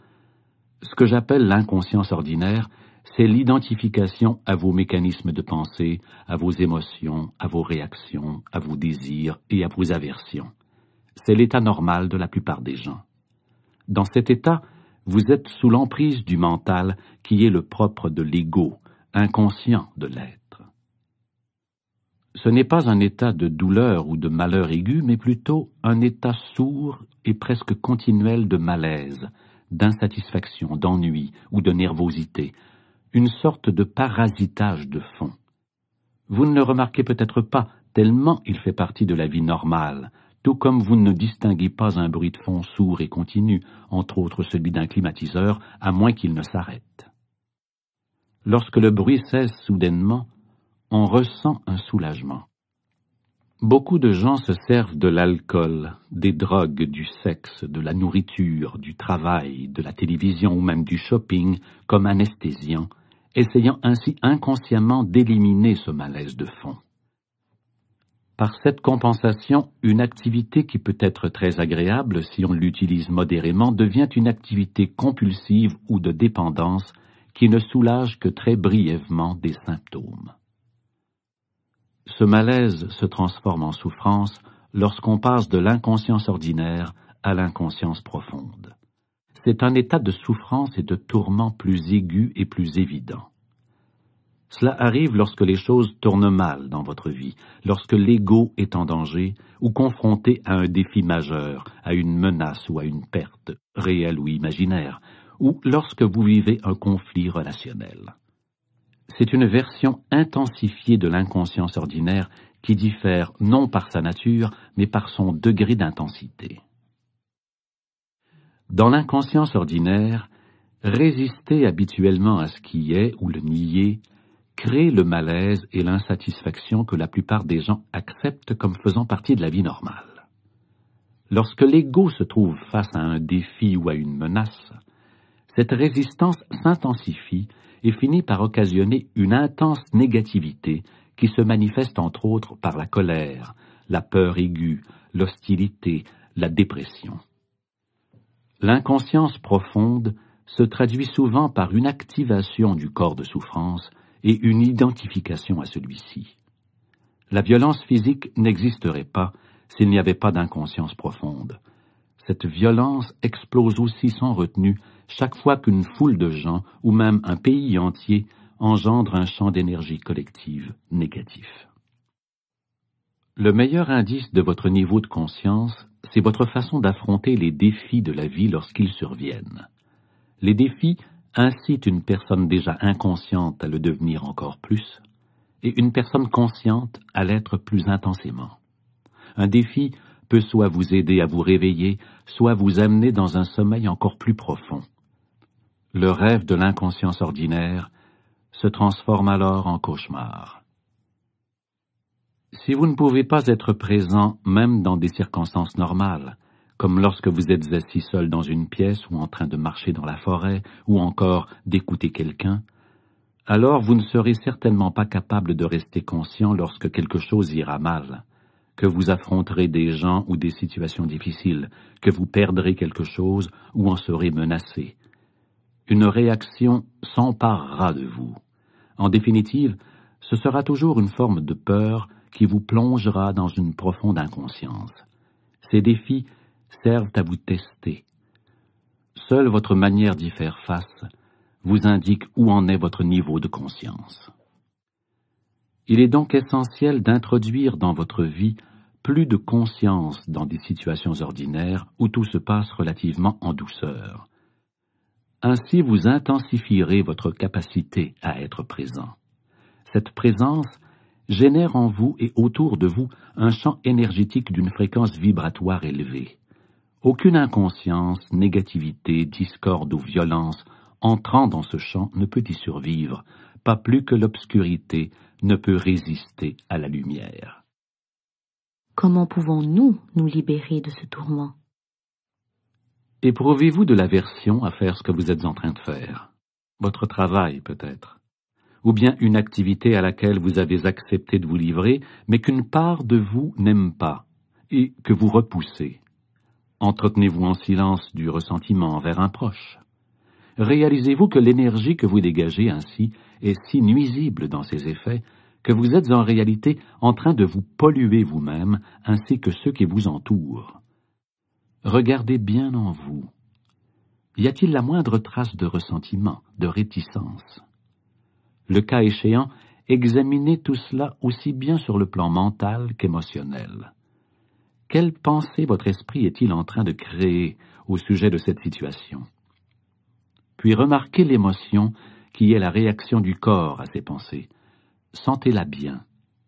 Ce que j'appelle l'inconscience ordinaire, c'est l'identification à vos mécanismes de pensée, à vos émotions, à vos réactions, à vos désirs et à vos aversions. C'est l'état normal de la plupart des gens. Dans cet état, vous êtes sous l'emprise du mental qui est le propre de l'ego, inconscient de l'être ce n'est pas un état de douleur ou de malheur aigu, mais plutôt un état sourd et presque continuel de malaise, d'insatisfaction, d'ennui ou de nervosité, une sorte de parasitage de fond. Vous ne le remarquez peut-être pas, tellement il fait partie de la vie normale, tout comme vous ne distinguez pas un bruit de fond sourd et continu, entre autres celui d'un climatiseur, à moins qu'il ne s'arrête. Lorsque le bruit cesse soudainement, on ressent un soulagement. Beaucoup de gens se servent de l'alcool, des drogues, du sexe, de la nourriture, du travail, de la télévision ou même du shopping comme anesthésiant, essayant ainsi inconsciemment d'éliminer ce malaise de fond. Par cette compensation, une activité qui peut être très agréable si on l'utilise modérément devient une activité compulsive ou de dépendance qui ne soulage que très brièvement des symptômes. Ce malaise se transforme en souffrance lorsqu'on passe de l'inconscience ordinaire à l'inconscience profonde. C'est un état de souffrance et de tourment plus aigu et plus évident. Cela arrive lorsque les choses tournent mal dans votre vie, lorsque l'ego est en danger ou confronté à un défi majeur, à une menace ou à une perte, réelle ou imaginaire, ou lorsque vous vivez un conflit relationnel. C'est une version intensifiée de l'inconscience ordinaire qui diffère non par sa nature, mais par son degré d'intensité. Dans l'inconscience ordinaire, résister habituellement à ce qui est ou le nier crée le malaise et l'insatisfaction que la plupart des gens acceptent comme faisant partie de la vie normale. Lorsque l'ego se trouve face à un défi ou à une menace, cette résistance s'intensifie et finit par occasionner une intense négativité qui se manifeste entre autres par la colère, la peur aiguë, l'hostilité, la dépression. L'inconscience profonde se traduit souvent par une activation du corps de souffrance et une identification à celui-ci. La violence physique n'existerait pas s'il n'y avait pas d'inconscience profonde. Cette violence explose aussi sans retenue chaque fois qu'une foule de gens, ou même un pays entier, engendre un champ d'énergie collective négatif. Le meilleur indice de votre niveau de conscience, c'est votre façon d'affronter les défis de la vie lorsqu'ils surviennent. Les défis incite une personne déjà inconsciente à le devenir encore plus, et une personne consciente à l'être plus intensément. Un défi peut soit vous aider à vous réveiller, soit vous amener dans un sommeil encore plus profond. Le rêve de l'inconscience ordinaire se transforme alors en cauchemar. Si vous ne pouvez pas être présent même dans des circonstances normales, comme lorsque vous êtes assis seul dans une pièce ou en train de marcher dans la forêt, ou encore d'écouter quelqu'un, alors vous ne serez certainement pas capable de rester conscient lorsque quelque chose ira mal, que vous affronterez des gens ou des situations difficiles, que vous perdrez quelque chose ou en serez menacé. Une réaction s'emparera de vous. En définitive, ce sera toujours une forme de peur qui vous plongera dans une profonde inconscience. Ces défis servent à vous tester. Seule votre manière d'y faire face vous indique où en est votre niveau de conscience. Il est donc essentiel d'introduire dans votre vie plus de conscience dans des situations ordinaires où tout se passe relativement en douceur. Ainsi vous intensifierez votre capacité à être présent. Cette présence génère en vous et autour de vous un champ énergétique d'une fréquence vibratoire élevée. Aucune inconscience, négativité, discorde ou violence entrant dans ce champ ne peut y survivre, pas plus que l'obscurité ne peut résister à la lumière. Comment pouvons-nous nous libérer de ce tourment? Éprouvez-vous de l'aversion à faire ce que vous êtes en train de faire? Votre travail peut-être Ou bien une activité à laquelle vous avez accepté de vous livrer, mais qu'une part de vous n'aime pas et que vous repoussez Entretenez-vous en silence du ressentiment envers un proche. Réalisez-vous que l'énergie que vous dégagez ainsi est si nuisible dans ses effets que vous êtes en réalité en train de vous polluer vous-même ainsi que ceux qui vous entourent. Regardez bien en vous. Y a-t-il la moindre trace de ressentiment, de réticence? Le cas échéant, examinez tout cela aussi bien sur le plan mental qu'émotionnel. Quelle pensée votre esprit est-il en train de créer au sujet de cette situation? Puis remarquez l'émotion qui est la réaction du corps à ces pensées. Sentez-la bien.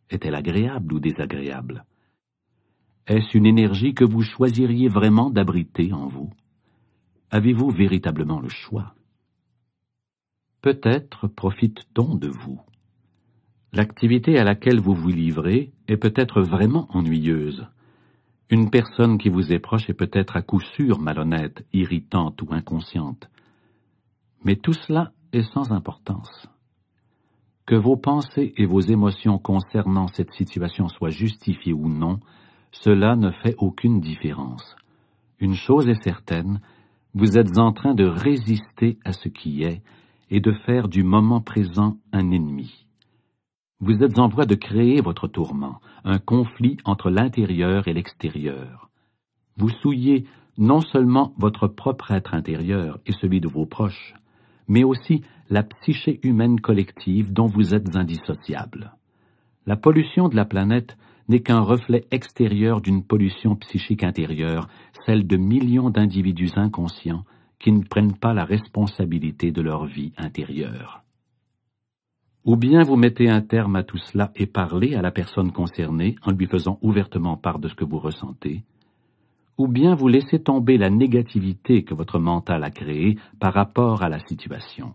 Est-elle agréable ou désagréable? Est-ce une énergie que vous choisiriez vraiment d'abriter en vous? Avez-vous véritablement le choix? Peut-être profite-t-on de vous. L'activité à laquelle vous vous livrez est peut-être vraiment ennuyeuse, une personne qui vous est proche est peut-être à coup sûr malhonnête, irritante ou inconsciente. Mais tout cela est sans importance. Que vos pensées et vos émotions concernant cette situation soient justifiées ou non, cela ne fait aucune différence. Une chose est certaine, vous êtes en train de résister à ce qui est et de faire du moment présent un ennemi. Vous êtes en voie de créer votre tourment, un conflit entre l'intérieur et l'extérieur. Vous souillez non seulement votre propre être intérieur et celui de vos proches, mais aussi la psyché humaine collective dont vous êtes indissociable. La pollution de la planète n'est qu'un reflet extérieur d'une pollution psychique intérieure, celle de millions d'individus inconscients qui ne prennent pas la responsabilité de leur vie intérieure. Ou bien vous mettez un terme à tout cela et parlez à la personne concernée en lui faisant ouvertement part de ce que vous ressentez, ou bien vous laissez tomber la négativité que votre mental a créée par rapport à la situation.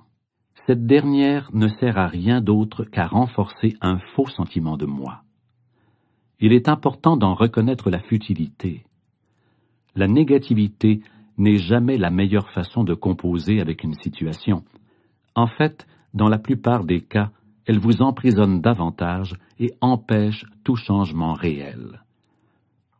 Cette dernière ne sert à rien d'autre qu'à renforcer un faux sentiment de moi. Il est important d'en reconnaître la futilité. La négativité n'est jamais la meilleure façon de composer avec une situation. En fait, dans la plupart des cas, elle vous emprisonne davantage et empêche tout changement réel.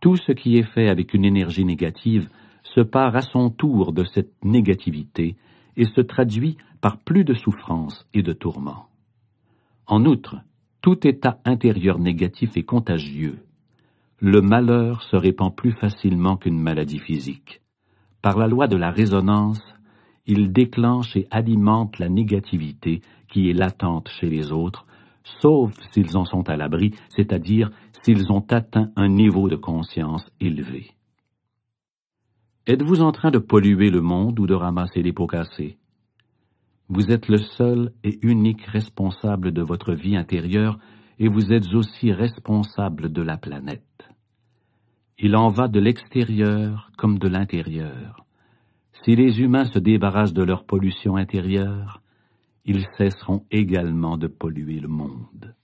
Tout ce qui est fait avec une énergie négative se part à son tour de cette négativité et se traduit par plus de souffrance et de tourment. En outre, tout état intérieur négatif est contagieux. Le malheur se répand plus facilement qu'une maladie physique. Par la loi de la résonance, il déclenche et alimente la négativité qui est latente chez les autres, sauf s'ils en sont à l'abri, c'est-à-dire s'ils ont atteint un niveau de conscience élevé. Êtes-vous en train de polluer le monde ou de ramasser les pots cassés? Vous êtes le seul et unique responsable de votre vie intérieure et vous êtes aussi responsable de la planète. Il en va de l'extérieur comme de l'intérieur. Si les humains se débarrassent de leur pollution intérieure, ils cesseront également de polluer le monde.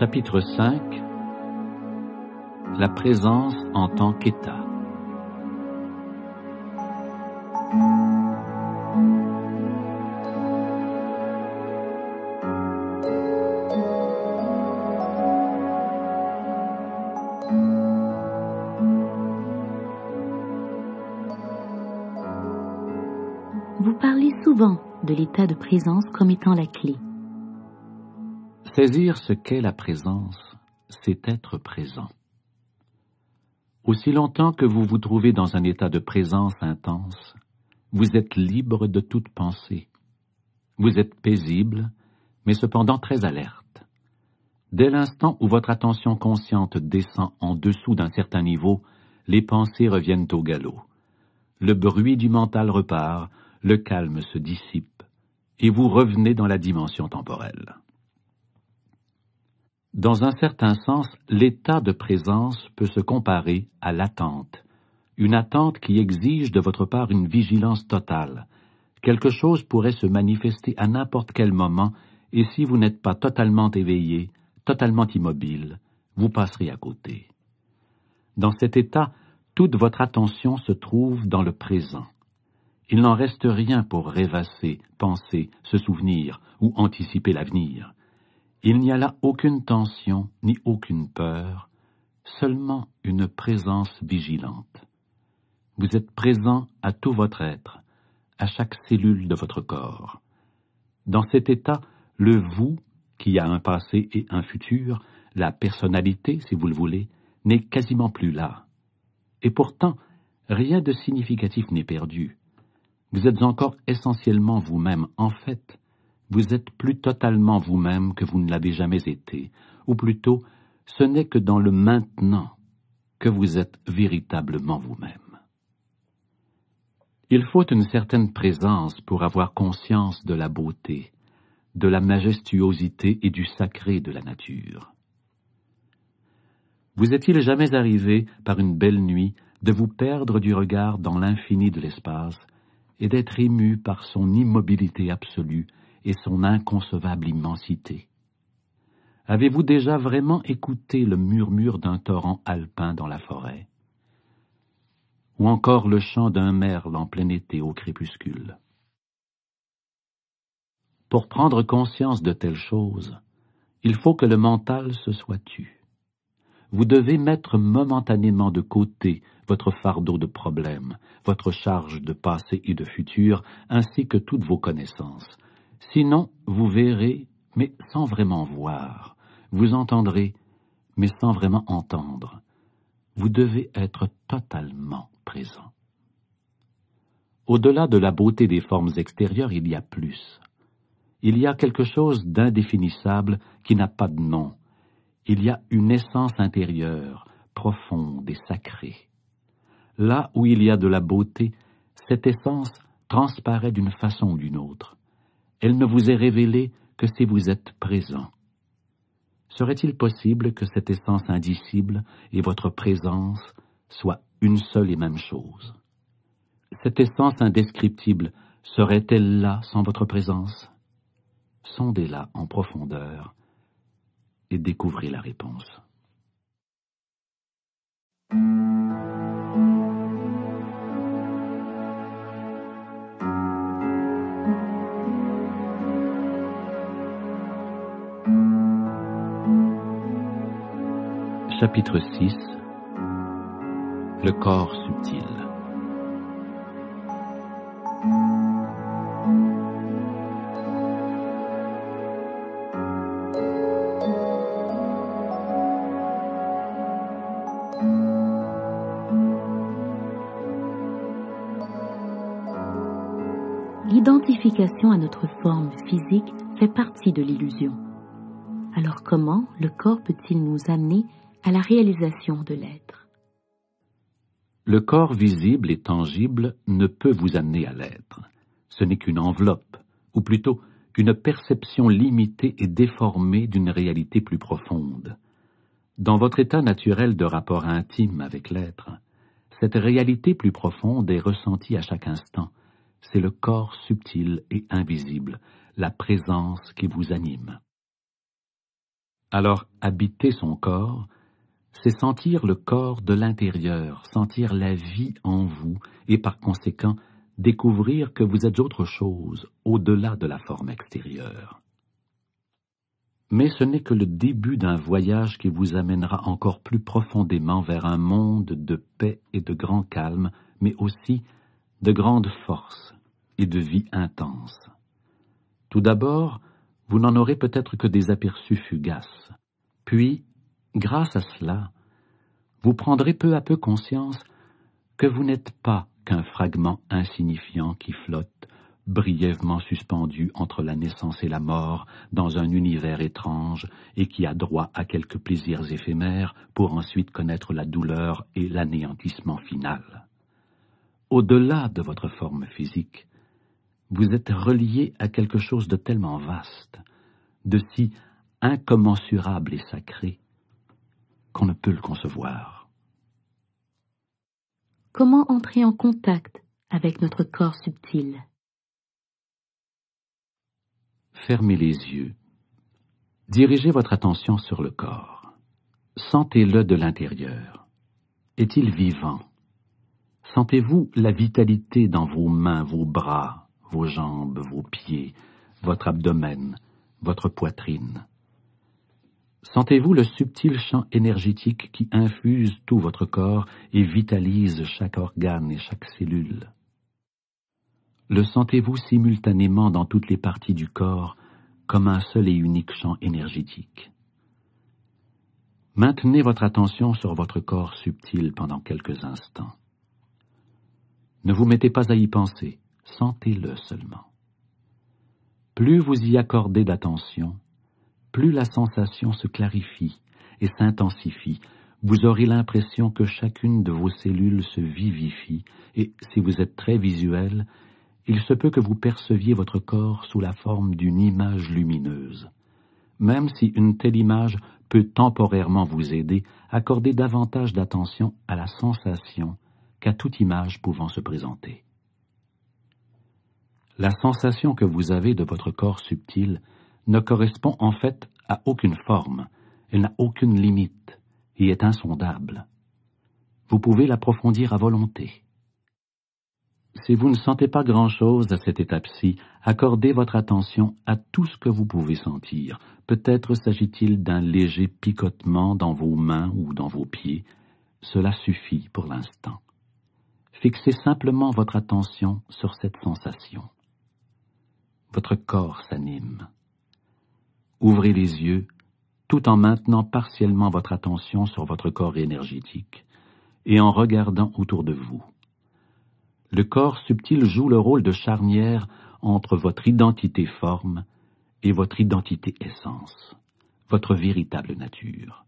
Chapitre 5 La présence en tant qu'état Vous parlez souvent de l'état de présence comme étant la clé. Saisir ce qu'est la présence, c'est être présent. Aussi longtemps que vous vous trouvez dans un état de présence intense, vous êtes libre de toute pensée. Vous êtes paisible, mais cependant très alerte. Dès l'instant où votre attention consciente descend en dessous d'un certain niveau, les pensées reviennent au galop. Le bruit du mental repart, le calme se dissipe, et vous revenez dans la dimension temporelle. Dans un certain sens, l'état de présence peut se comparer à l'attente, une attente qui exige de votre part une vigilance totale. Quelque chose pourrait se manifester à n'importe quel moment, et si vous n'êtes pas totalement éveillé, totalement immobile, vous passerez à côté. Dans cet état, toute votre attention se trouve dans le présent. Il n'en reste rien pour rêvasser, penser, se souvenir ou anticiper l'avenir. Il n'y a là aucune tension ni aucune peur, seulement une présence vigilante. Vous êtes présent à tout votre être, à chaque cellule de votre corps. Dans cet état, le vous, qui a un passé et un futur, la personnalité, si vous le voulez, n'est quasiment plus là. Et pourtant, rien de significatif n'est perdu. Vous êtes encore essentiellement vous-même. En fait, vous êtes plus totalement vous-même que vous ne l'avez jamais été, ou plutôt, ce n'est que dans le maintenant que vous êtes véritablement vous-même. Il faut une certaine présence pour avoir conscience de la beauté, de la majestuosité et du sacré de la nature. Vous est-il jamais arrivé, par une belle nuit, de vous perdre du regard dans l'infini de l'espace et d'être ému par son immobilité absolue et son inconcevable immensité Avez-vous déjà vraiment écouté le murmure d'un torrent alpin dans la forêt? Ou encore le chant d'un merle en plein été au crépuscule? Pour prendre conscience de telles choses, il faut que le mental se soit tu. Vous devez mettre momentanément de côté votre fardeau de problèmes, votre charge de passé et de futur, ainsi que toutes vos connaissances. Sinon, vous verrez, mais sans vraiment voir. Vous entendrez, mais sans vraiment entendre. Vous devez être totalement présent. Au-delà de la beauté des formes extérieures, il y a plus. Il y a quelque chose d'indéfinissable qui n'a pas de nom. Il y a une essence intérieure, profonde et sacrée. Là où il y a de la beauté, cette essence transparaît d'une façon ou d'une autre. Elle ne vous est révélée que si vous êtes présent. Serait-il possible que cette essence indicible et votre présence soient une seule et même chose? Cette essence indescriptible serait-elle là sans votre présence? Sondez-la en profondeur et découvrez la réponse. Chapitre 6 Le corps subtil L'identification à notre forme physique fait partie de l'illusion. Alors comment le corps peut-il nous amener à la réalisation de l'être. Le corps visible et tangible ne peut vous amener à l'être. Ce n'est qu'une enveloppe, ou plutôt une perception limitée et déformée d'une réalité plus profonde. Dans votre état naturel de rapport intime avec l'être, cette réalité plus profonde est ressentie à chaque instant. C'est le corps subtil et invisible, la présence qui vous anime. Alors habiter son corps, c'est sentir le corps de l'intérieur, sentir la vie en vous, et par conséquent découvrir que vous êtes autre chose, au-delà de la forme extérieure. Mais ce n'est que le début d'un voyage qui vous amènera encore plus profondément vers un monde de paix et de grand calme, mais aussi de grande force et de vie intense. Tout d'abord, vous n'en aurez peut-être que des aperçus fugaces, puis Grâce à cela, vous prendrez peu à peu conscience que vous n'êtes pas qu'un fragment insignifiant qui flotte, brièvement suspendu entre la naissance et la mort dans un univers étrange et qui a droit à quelques plaisirs éphémères pour ensuite connaître la douleur et l'anéantissement final. Au-delà de votre forme physique, vous êtes relié à quelque chose de tellement vaste, de si incommensurable et sacré, qu'on ne peut le concevoir. Comment entrer en contact avec notre corps subtil? Fermez les yeux. Dirigez votre attention sur le corps. Sentez-le de l'intérieur. Est-il vivant? Sentez-vous la vitalité dans vos mains, vos bras, vos jambes, vos pieds, votre abdomen, votre poitrine? Sentez-vous le subtil champ énergétique qui infuse tout votre corps et vitalise chaque organe et chaque cellule? Le sentez-vous simultanément dans toutes les parties du corps comme un seul et unique champ énergétique? Maintenez votre attention sur votre corps subtil pendant quelques instants. Ne vous mettez pas à y penser, sentez-le seulement. Plus vous y accordez d'attention, plus la sensation se clarifie et s'intensifie, vous aurez l'impression que chacune de vos cellules se vivifie, et si vous êtes très visuel, il se peut que vous perceviez votre corps sous la forme d'une image lumineuse. Même si une telle image peut temporairement vous aider, accordez davantage d'attention à la sensation qu'à toute image pouvant se présenter. La sensation que vous avez de votre corps subtil ne correspond en fait a aucune forme, elle n'a aucune limite et est insondable. Vous pouvez l'approfondir à volonté. Si vous ne sentez pas grand-chose à cette étape-ci, accordez votre attention à tout ce que vous pouvez sentir. Peut-être s'agit-il d'un léger picotement dans vos mains ou dans vos pieds. Cela suffit pour l'instant. Fixez simplement votre attention sur cette sensation. Votre corps s'anime. Ouvrez les yeux tout en maintenant partiellement votre attention sur votre corps énergétique et en regardant autour de vous le corps subtil joue le rôle de charnière entre votre identité forme et votre identité essence, votre véritable nature.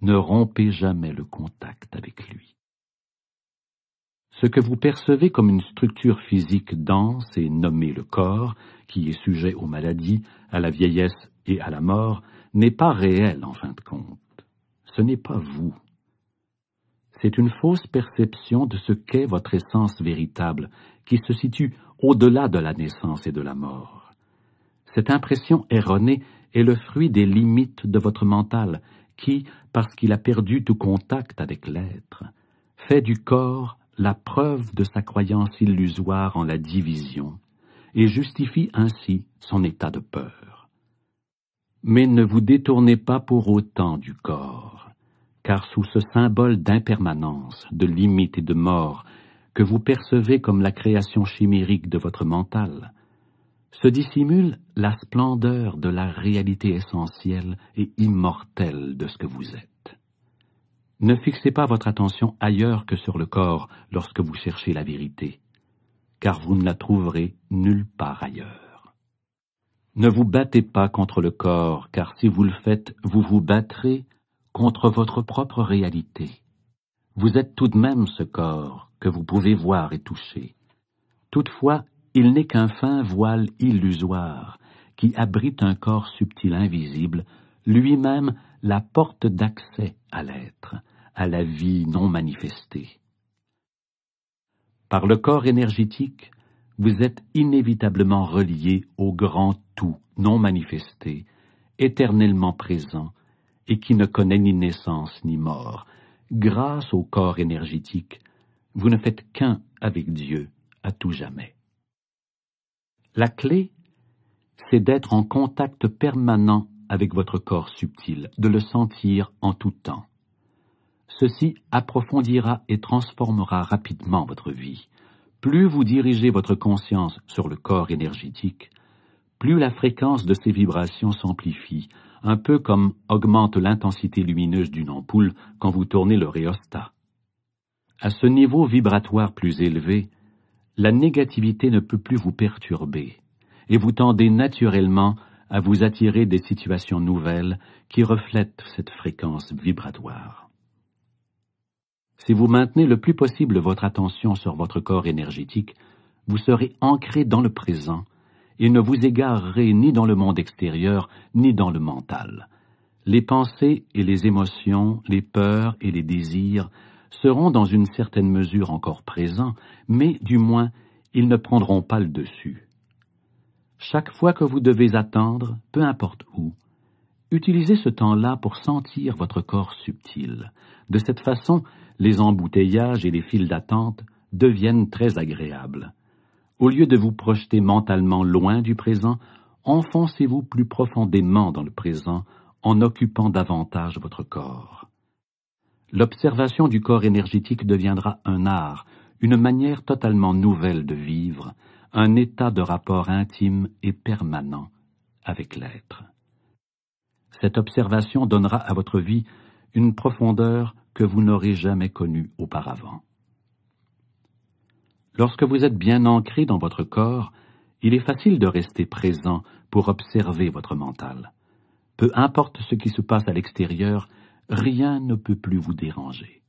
Ne rompez jamais le contact avec lui. Ce que vous percevez comme une structure physique dense et nommée le corps, qui est sujet aux maladies, à la vieillesse et à la mort, n'est pas réel en fin de compte. Ce n'est pas vous c'est une fausse perception de ce qu'est votre essence véritable, qui se situe au-delà de la naissance et de la mort. Cette impression erronée est le fruit des limites de votre mental, qui, parce qu'il a perdu tout contact avec l'être, fait du corps la preuve de sa croyance illusoire en la division, et justifie ainsi son état de peur. Mais ne vous détournez pas pour autant du corps car sous ce symbole d'impermanence, de limite et de mort, que vous percevez comme la création chimérique de votre mental, se dissimule la splendeur de la réalité essentielle et immortelle de ce que vous êtes. Ne fixez pas votre attention ailleurs que sur le corps lorsque vous cherchez la vérité, car vous ne la trouverez nulle part ailleurs. Ne vous battez pas contre le corps, car si vous le faites, vous vous battrez contre votre propre réalité. Vous êtes tout de même ce corps que vous pouvez voir et toucher. Toutefois, il n'est qu'un fin voile illusoire qui abrite un corps subtil invisible, lui-même la porte d'accès à l'être, à la vie non manifestée. Par le corps énergétique, vous êtes inévitablement relié au grand tout non manifesté, éternellement présent, et qui ne connaît ni naissance ni mort, grâce au corps énergétique, vous ne faites qu'un avec Dieu à tout jamais. La clé, c'est d'être en contact permanent avec votre corps subtil, de le sentir en tout temps. Ceci approfondira et transformera rapidement votre vie. Plus vous dirigez votre conscience sur le corps énergétique, plus la fréquence de ces vibrations s'amplifie un peu comme augmente l'intensité lumineuse d'une ampoule quand vous tournez le rhéostat. À ce niveau vibratoire plus élevé, la négativité ne peut plus vous perturber, et vous tendez naturellement à vous attirer des situations nouvelles qui reflètent cette fréquence vibratoire. Si vous maintenez le plus possible votre attention sur votre corps énergétique, vous serez ancré dans le présent et ne vous égarerez ni dans le monde extérieur, ni dans le mental. Les pensées et les émotions, les peurs et les désirs seront dans une certaine mesure encore présents, mais du moins ils ne prendront pas le dessus. Chaque fois que vous devez attendre, peu importe où, utilisez ce temps-là pour sentir votre corps subtil. De cette façon, les embouteillages et les files d'attente deviennent très agréables. Au lieu de vous projeter mentalement loin du présent, enfoncez-vous plus profondément dans le présent en occupant davantage votre corps. L'observation du corps énergétique deviendra un art, une manière totalement nouvelle de vivre, un état de rapport intime et permanent avec l'être. Cette observation donnera à votre vie une profondeur que vous n'aurez jamais connue auparavant. Lorsque vous êtes bien ancré dans votre corps, il est facile de rester présent pour observer votre mental. Peu importe ce qui se passe à l'extérieur, rien ne peut plus vous déranger.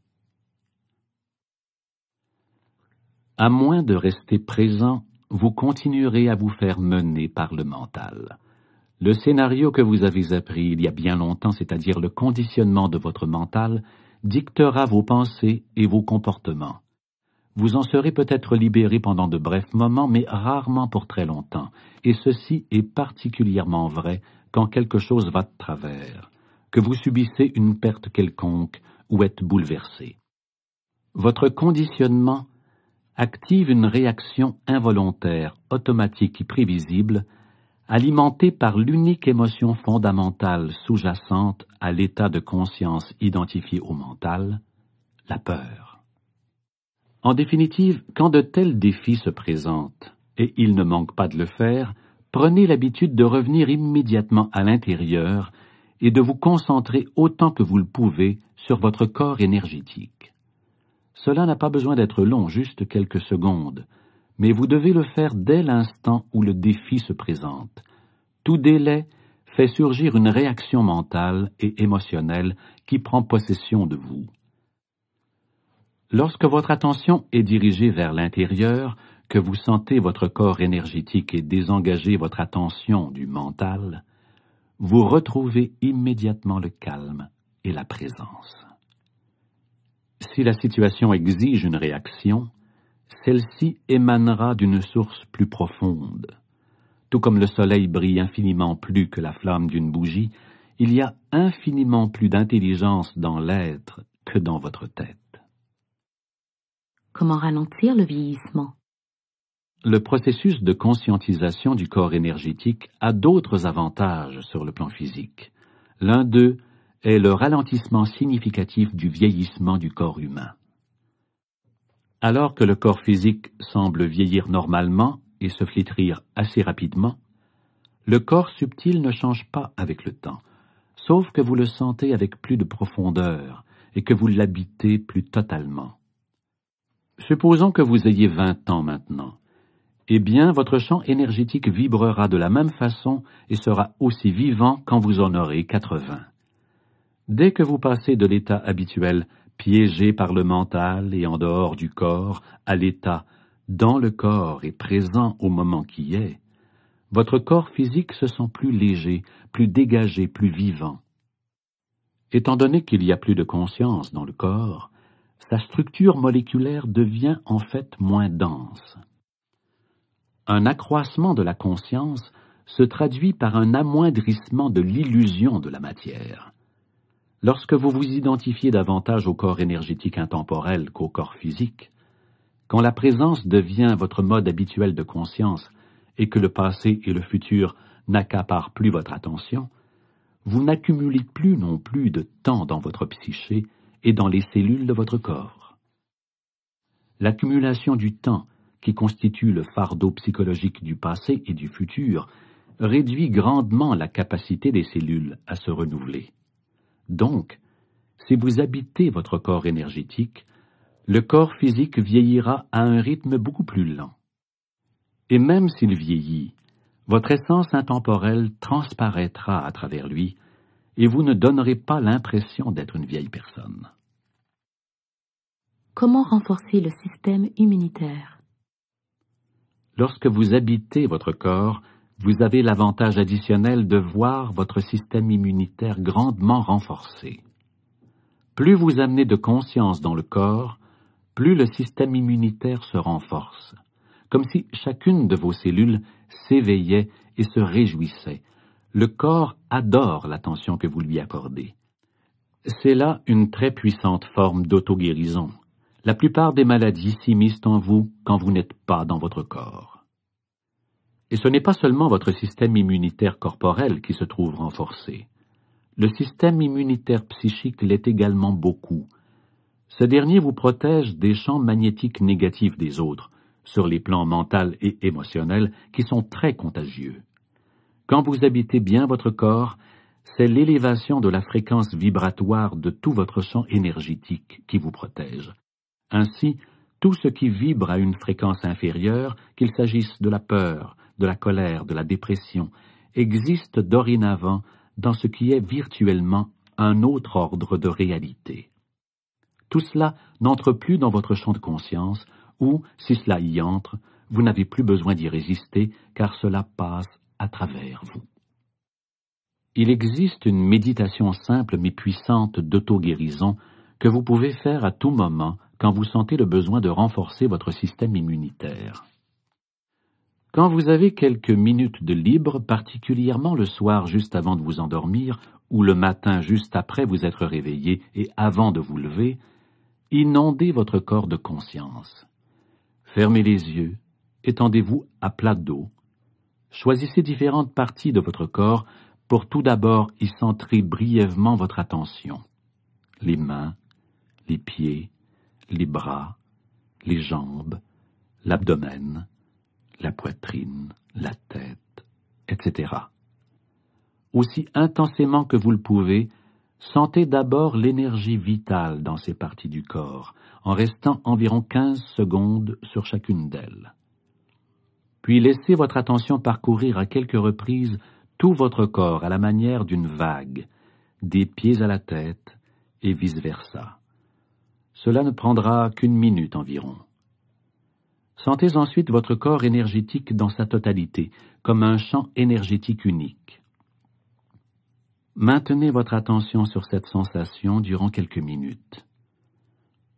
À moins de rester présent, vous continuerez à vous faire mener par le mental. Le scénario que vous avez appris il y a bien longtemps, c'est-à-dire le conditionnement de votre mental, dictera vos pensées et vos comportements. Vous en serez peut-être libéré pendant de brefs moments, mais rarement pour très longtemps, et ceci est particulièrement vrai quand quelque chose va de travers, que vous subissez une perte quelconque ou êtes bouleversé. Votre conditionnement active une réaction involontaire, automatique et prévisible, alimentée par l'unique émotion fondamentale sous-jacente à l'état de conscience identifié au mental, la peur. En définitive, quand de tels défis se présentent, et il ne manque pas de le faire, prenez l'habitude de revenir immédiatement à l'intérieur et de vous concentrer autant que vous le pouvez sur votre corps énergétique. Cela n'a pas besoin d'être long, juste quelques secondes, mais vous devez le faire dès l'instant où le défi se présente. Tout délai fait surgir une réaction mentale et émotionnelle qui prend possession de vous. Lorsque votre attention est dirigée vers l'intérieur, que vous sentez votre corps énergétique et désengager votre attention du mental, vous retrouvez immédiatement le calme et la présence. Si la situation exige une réaction, celle-ci émanera d'une source plus profonde. Tout comme le soleil brille infiniment plus que la flamme d'une bougie, il y a infiniment plus d'intelligence dans l'être que dans votre tête. Comment ralentir le vieillissement? Le processus de conscientisation du corps énergétique a d'autres avantages sur le plan physique. L'un d'eux est le ralentissement significatif du vieillissement du corps humain. Alors que le corps physique semble vieillir normalement et se flétrir assez rapidement, le corps subtil ne change pas avec le temps, sauf que vous le sentez avec plus de profondeur et que vous l'habitez plus totalement. Supposons que vous ayez vingt ans maintenant. Eh bien, votre champ énergétique vibrera de la même façon et sera aussi vivant quand vous en aurez quatre-vingts. Dès que vous passez de l'état habituel, piégé par le mental et en dehors du corps, à l'état dans le corps et présent au moment qui est, votre corps physique se sent plus léger, plus dégagé, plus vivant. Étant donné qu'il y a plus de conscience dans le corps, sa structure moléculaire devient en fait moins dense. Un accroissement de la conscience se traduit par un amoindrissement de l'illusion de la matière. Lorsque vous vous identifiez davantage au corps énergétique intemporel qu'au corps physique, quand la présence devient votre mode habituel de conscience et que le passé et le futur n'accaparent plus votre attention, vous n'accumulez plus non plus de temps dans votre psyché et dans les cellules de votre corps. L'accumulation du temps, qui constitue le fardeau psychologique du passé et du futur, réduit grandement la capacité des cellules à se renouveler. Donc, si vous habitez votre corps énergétique, le corps physique vieillira à un rythme beaucoup plus lent. Et même s'il vieillit, votre essence intemporelle transparaîtra à travers lui et vous ne donnerez pas l'impression d'être une vieille personne. Comment renforcer le système immunitaire? Lorsque vous habitez votre corps, vous avez l'avantage additionnel de voir votre système immunitaire grandement renforcé. Plus vous amenez de conscience dans le corps, plus le système immunitaire se renforce, comme si chacune de vos cellules s'éveillait et se réjouissait, le corps adore l'attention que vous lui accordez. C'est là une très puissante forme d'auto-guérison. La plupart des maladies s'immiscent en vous quand vous n'êtes pas dans votre corps. Et ce n'est pas seulement votre système immunitaire corporel qui se trouve renforcé. Le système immunitaire psychique l'est également beaucoup. Ce dernier vous protège des champs magnétiques négatifs des autres, sur les plans mental et émotionnel, qui sont très contagieux. Quand vous habitez bien votre corps, c'est l'élévation de la fréquence vibratoire de tout votre champ énergétique qui vous protège. Ainsi, tout ce qui vibre à une fréquence inférieure, qu'il s'agisse de la peur, de la colère, de la dépression, existe dorénavant dans ce qui est virtuellement un autre ordre de réalité. Tout cela n'entre plus dans votre champ de conscience, ou, si cela y entre, vous n'avez plus besoin d'y résister, car cela passe à travers vous. Il existe une méditation simple mais puissante d'auto-guérison que vous pouvez faire à tout moment quand vous sentez le besoin de renforcer votre système immunitaire. Quand vous avez quelques minutes de libre, particulièrement le soir juste avant de vous endormir, ou le matin juste après vous être réveillé et avant de vous lever, inondez votre corps de conscience. Fermez les yeux, étendez-vous à plat dos, choisissez différentes parties de votre corps pour tout d'abord y centrer brièvement votre attention. Les mains, les pieds, les bras, les jambes, l'abdomen, la poitrine, la tête, etc. Aussi intensément que vous le pouvez, sentez d'abord l'énergie vitale dans ces parties du corps, en restant environ quinze secondes sur chacune d'elles. Puis laissez votre attention parcourir à quelques reprises tout votre corps à la manière d'une vague, des pieds à la tête et vice-versa. Cela ne prendra qu'une minute environ. Sentez ensuite votre corps énergétique dans sa totalité, comme un champ énergétique unique. Maintenez votre attention sur cette sensation durant quelques minutes.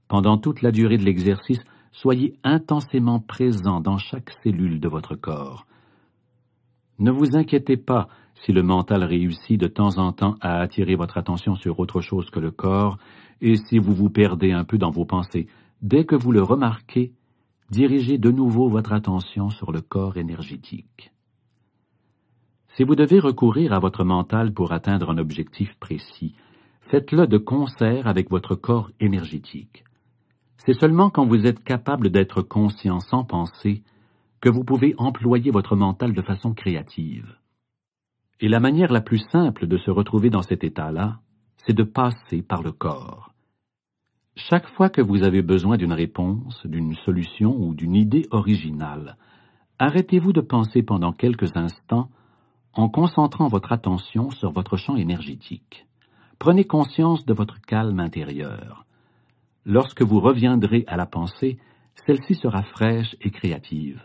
Pendant toute la durée de l'exercice, soyez intensément présent dans chaque cellule de votre corps. Ne vous inquiétez pas si le mental réussit de temps en temps à attirer votre attention sur autre chose que le corps, et si vous vous perdez un peu dans vos pensées. Dès que vous le remarquez, dirigez de nouveau votre attention sur le corps énergétique. Si vous devez recourir à votre mental pour atteindre un objectif précis, faites-le de concert avec votre corps énergétique. C'est seulement quand vous êtes capable d'être conscient sans penser que vous pouvez employer votre mental de façon créative. Et la manière la plus simple de se retrouver dans cet état-là, c'est de passer par le corps. Chaque fois que vous avez besoin d'une réponse, d'une solution ou d'une idée originale, arrêtez-vous de penser pendant quelques instants en concentrant votre attention sur votre champ énergétique. Prenez conscience de votre calme intérieur. Lorsque vous reviendrez à la pensée, celle-ci sera fraîche et créative.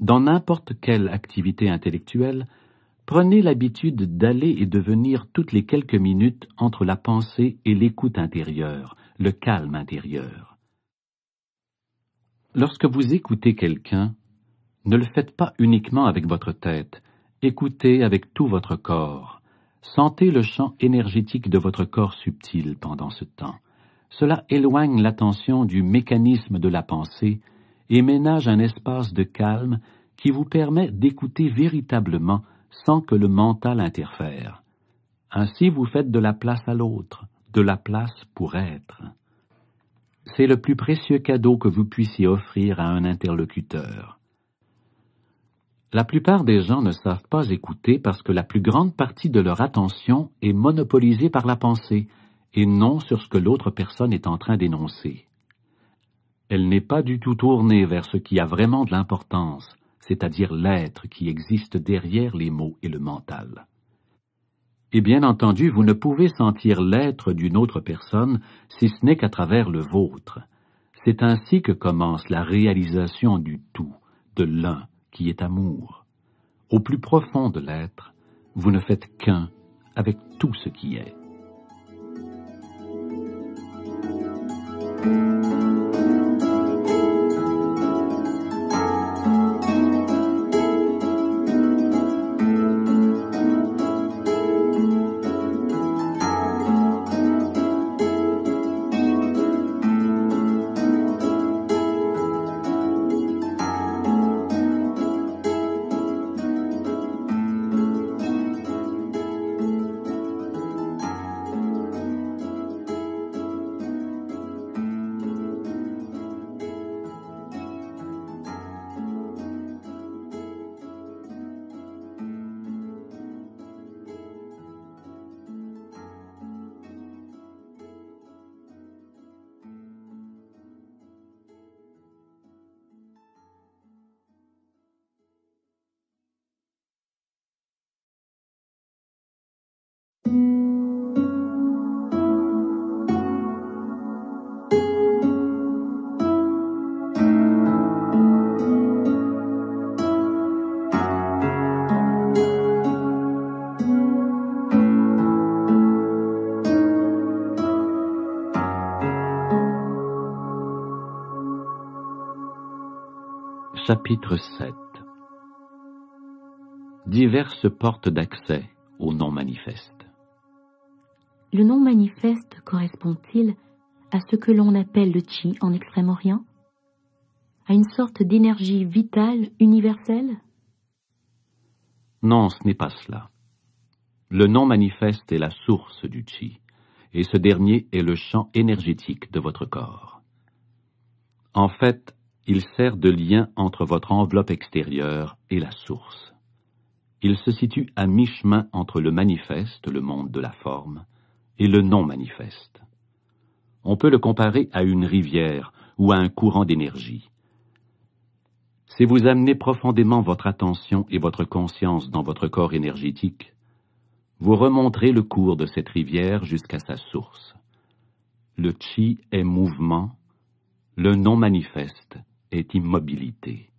Dans n'importe quelle activité intellectuelle, prenez l'habitude d'aller et de venir toutes les quelques minutes entre la pensée et l'écoute intérieure, le calme intérieur. Lorsque vous écoutez quelqu'un, ne le faites pas uniquement avec votre tête, écoutez avec tout votre corps. Sentez le champ énergétique de votre corps subtil pendant ce temps. Cela éloigne l'attention du mécanisme de la pensée et ménage un espace de calme qui vous permet d'écouter véritablement sans que le mental interfère. Ainsi vous faites de la place à l'autre, de la place pour être. C'est le plus précieux cadeau que vous puissiez offrir à un interlocuteur. La plupart des gens ne savent pas écouter parce que la plus grande partie de leur attention est monopolisée par la pensée et non sur ce que l'autre personne est en train d'énoncer. Elle n'est pas du tout tournée vers ce qui a vraiment de l'importance, c'est-à-dire l'être qui existe derrière les mots et le mental. Et bien entendu, vous ne pouvez sentir l'être d'une autre personne si ce n'est qu'à travers le vôtre. C'est ainsi que commence la réalisation du tout, de l'un, qui est amour. Au plus profond de l'être, vous ne faites qu'un avec tout ce qui est. Diverses portes d'accès au non manifeste. Le non manifeste correspond-il à ce que l'on appelle le chi en Extrême-Orient? À une sorte d'énergie vitale universelle? Non, ce n'est pas cela. Le non manifeste est la source du chi, et ce dernier est le champ énergétique de votre corps. En fait, il sert de lien entre votre enveloppe extérieure et la source. Il se situe à mi-chemin entre le manifeste, le monde de la forme, et le non manifeste. On peut le comparer à une rivière ou à un courant d'énergie. Si vous amenez profondément votre attention et votre conscience dans votre corps énergétique, vous remonterez le cours de cette rivière jusqu'à sa source. Le chi est mouvement, le non manifeste est immobilité.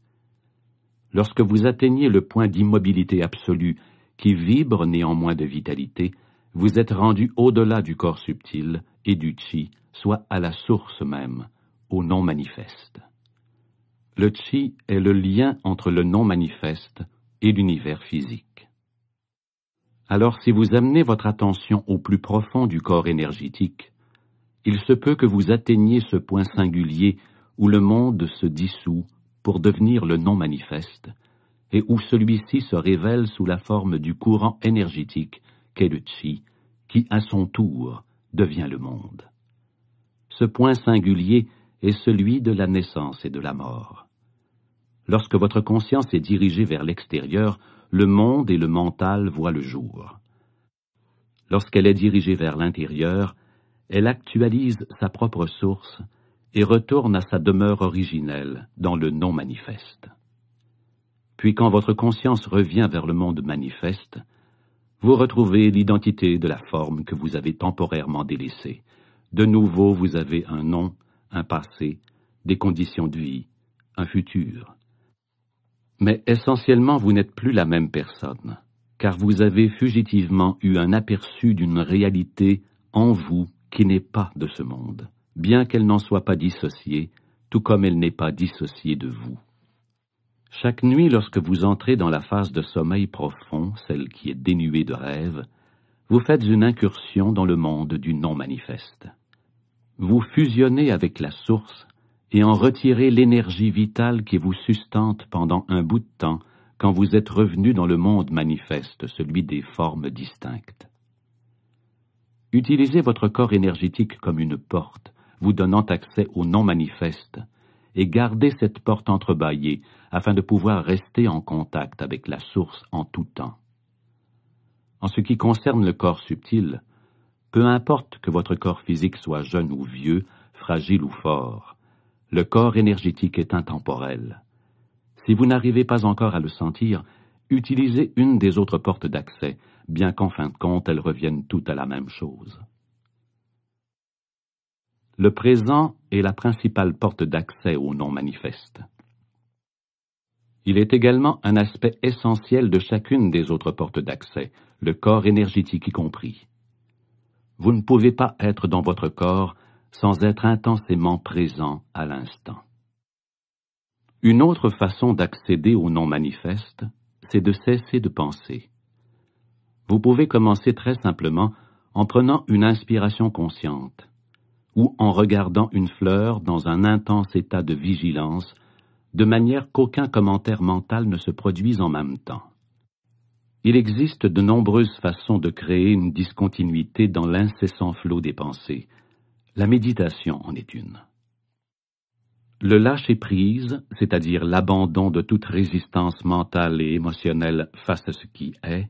Lorsque vous atteignez le point d'immobilité absolue qui vibre néanmoins de vitalité, vous êtes rendu au-delà du corps subtil et du chi, soit à la source même, au non manifeste. Le chi est le lien entre le non manifeste et l'univers physique. Alors si vous amenez votre attention au plus profond du corps énergétique, il se peut que vous atteigniez ce point singulier où le monde se dissout pour devenir le non manifeste, et où celui-ci se révèle sous la forme du courant énergétique qu'est le chi, qui à son tour devient le monde. Ce point singulier est celui de la naissance et de la mort. Lorsque votre conscience est dirigée vers l'extérieur, le monde et le mental voient le jour. Lorsqu'elle est dirigée vers l'intérieur, elle actualise sa propre source et retourne à sa demeure originelle dans le non manifeste. Puis quand votre conscience revient vers le monde manifeste, vous retrouvez l'identité de la forme que vous avez temporairement délaissée. De nouveau, vous avez un nom, un passé, des conditions de vie, un futur. Mais essentiellement, vous n'êtes plus la même personne, car vous avez fugitivement eu un aperçu d'une réalité en vous qui n'est pas de ce monde bien qu'elle n'en soit pas dissociée, tout comme elle n'est pas dissociée de vous. Chaque nuit, lorsque vous entrez dans la phase de sommeil profond, celle qui est dénuée de rêve, vous faites une incursion dans le monde du non-manifeste. Vous fusionnez avec la source et en retirez l'énergie vitale qui vous sustente pendant un bout de temps quand vous êtes revenu dans le monde manifeste, celui des formes distinctes. Utilisez votre corps énergétique comme une porte vous donnant accès au non manifeste, et gardez cette porte entrebâillée afin de pouvoir rester en contact avec la source en tout temps. En ce qui concerne le corps subtil, peu importe que votre corps physique soit jeune ou vieux, fragile ou fort, le corps énergétique est intemporel. Si vous n'arrivez pas encore à le sentir, utilisez une des autres portes d'accès, bien qu'en fin de compte elles reviennent toutes à la même chose. Le présent est la principale porte d'accès au non manifeste. Il est également un aspect essentiel de chacune des autres portes d'accès, le corps énergétique y compris. Vous ne pouvez pas être dans votre corps sans être intensément présent à l'instant. Une autre façon d'accéder au non manifeste, c'est de cesser de penser. Vous pouvez commencer très simplement en prenant une inspiration consciente ou en regardant une fleur dans un intense état de vigilance, de manière qu'aucun commentaire mental ne se produise en même temps. Il existe de nombreuses façons de créer une discontinuité dans l'incessant flot des pensées. La méditation en est une. Le lâcher-prise, c'est-à-dire l'abandon de toute résistance mentale et émotionnelle face à ce qui est,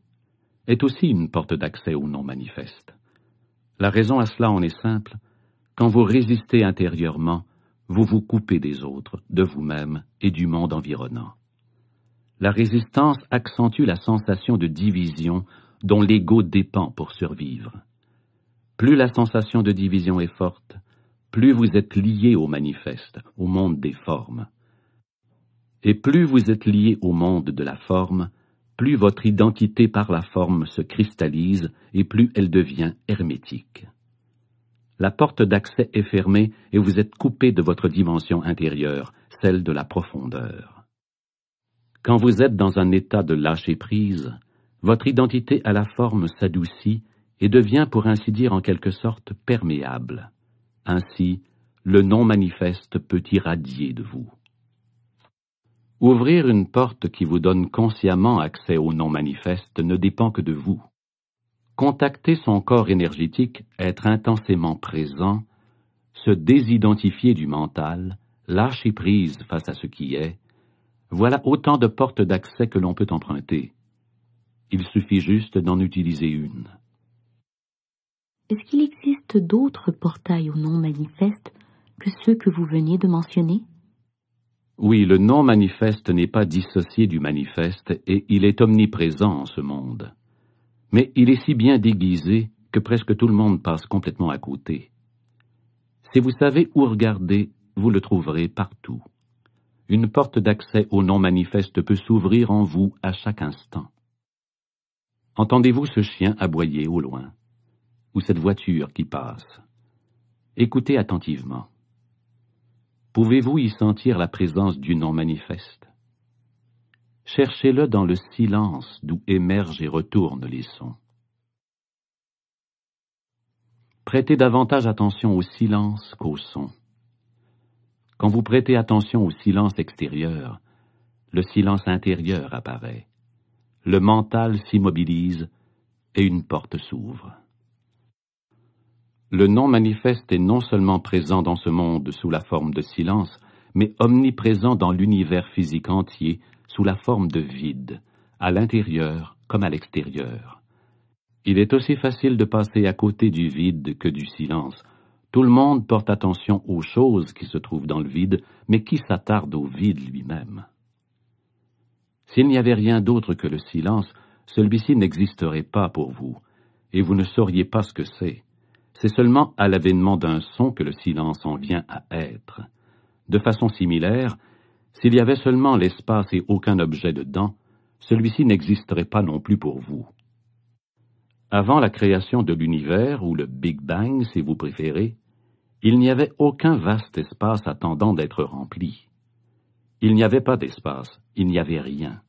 est aussi une porte d'accès au non manifeste. La raison à cela en est simple, quand vous résistez intérieurement, vous vous coupez des autres, de vous-même et du monde environnant. La résistance accentue la sensation de division dont l'ego dépend pour survivre. Plus la sensation de division est forte, plus vous êtes lié au manifeste, au monde des formes. Et plus vous êtes lié au monde de la forme, plus votre identité par la forme se cristallise et plus elle devient hermétique la porte d'accès est fermée et vous êtes coupé de votre dimension intérieure, celle de la profondeur. Quand vous êtes dans un état de lâcher-prise, votre identité à la forme s'adoucit et devient pour ainsi dire en quelque sorte perméable. Ainsi, le non-manifeste peut irradier de vous. Ouvrir une porte qui vous donne consciemment accès au non-manifeste ne dépend que de vous. Contacter son corps énergétique, être intensément présent, se désidentifier du mental, lâcher prise face à ce qui est, voilà autant de portes d'accès que l'on peut emprunter. Il suffit juste d'en utiliser une. Est-ce qu'il existe d'autres portails au non manifeste que ceux que vous veniez de mentionner? Oui, le non manifeste n'est pas dissocié du manifeste et il est omniprésent en ce monde. Mais il est si bien déguisé que presque tout le monde passe complètement à côté. Si vous savez où regarder, vous le trouverez partout. Une porte d'accès au non manifeste peut s'ouvrir en vous à chaque instant. Entendez-vous ce chien aboyer au loin, ou cette voiture qui passe? Écoutez attentivement. Pouvez-vous y sentir la présence du non manifeste Cherchez-le dans le silence d'où émergent et retournent les sons. Prêtez davantage attention au silence qu'au son. Quand vous prêtez attention au silence extérieur, le silence intérieur apparaît. Le mental s'immobilise et une porte s'ouvre. Le non manifeste est non seulement présent dans ce monde sous la forme de silence, mais omniprésent dans l'univers physique entier sous la forme de vide, à l'intérieur comme à l'extérieur. Il est aussi facile de passer à côté du vide que du silence. Tout le monde porte attention aux choses qui se trouvent dans le vide, mais qui s'attarde au vide lui-même S'il n'y avait rien d'autre que le silence, celui-ci n'existerait pas pour vous, et vous ne sauriez pas ce que c'est. C'est seulement à l'avènement d'un son que le silence en vient à être. De façon similaire, s'il y avait seulement l'espace et aucun objet dedans, celui-ci n'existerait pas non plus pour vous. Avant la création de l'univers, ou le Big Bang si vous préférez, il n'y avait aucun vaste espace attendant d'être rempli. Il n'y avait pas d'espace, il n'y avait rien.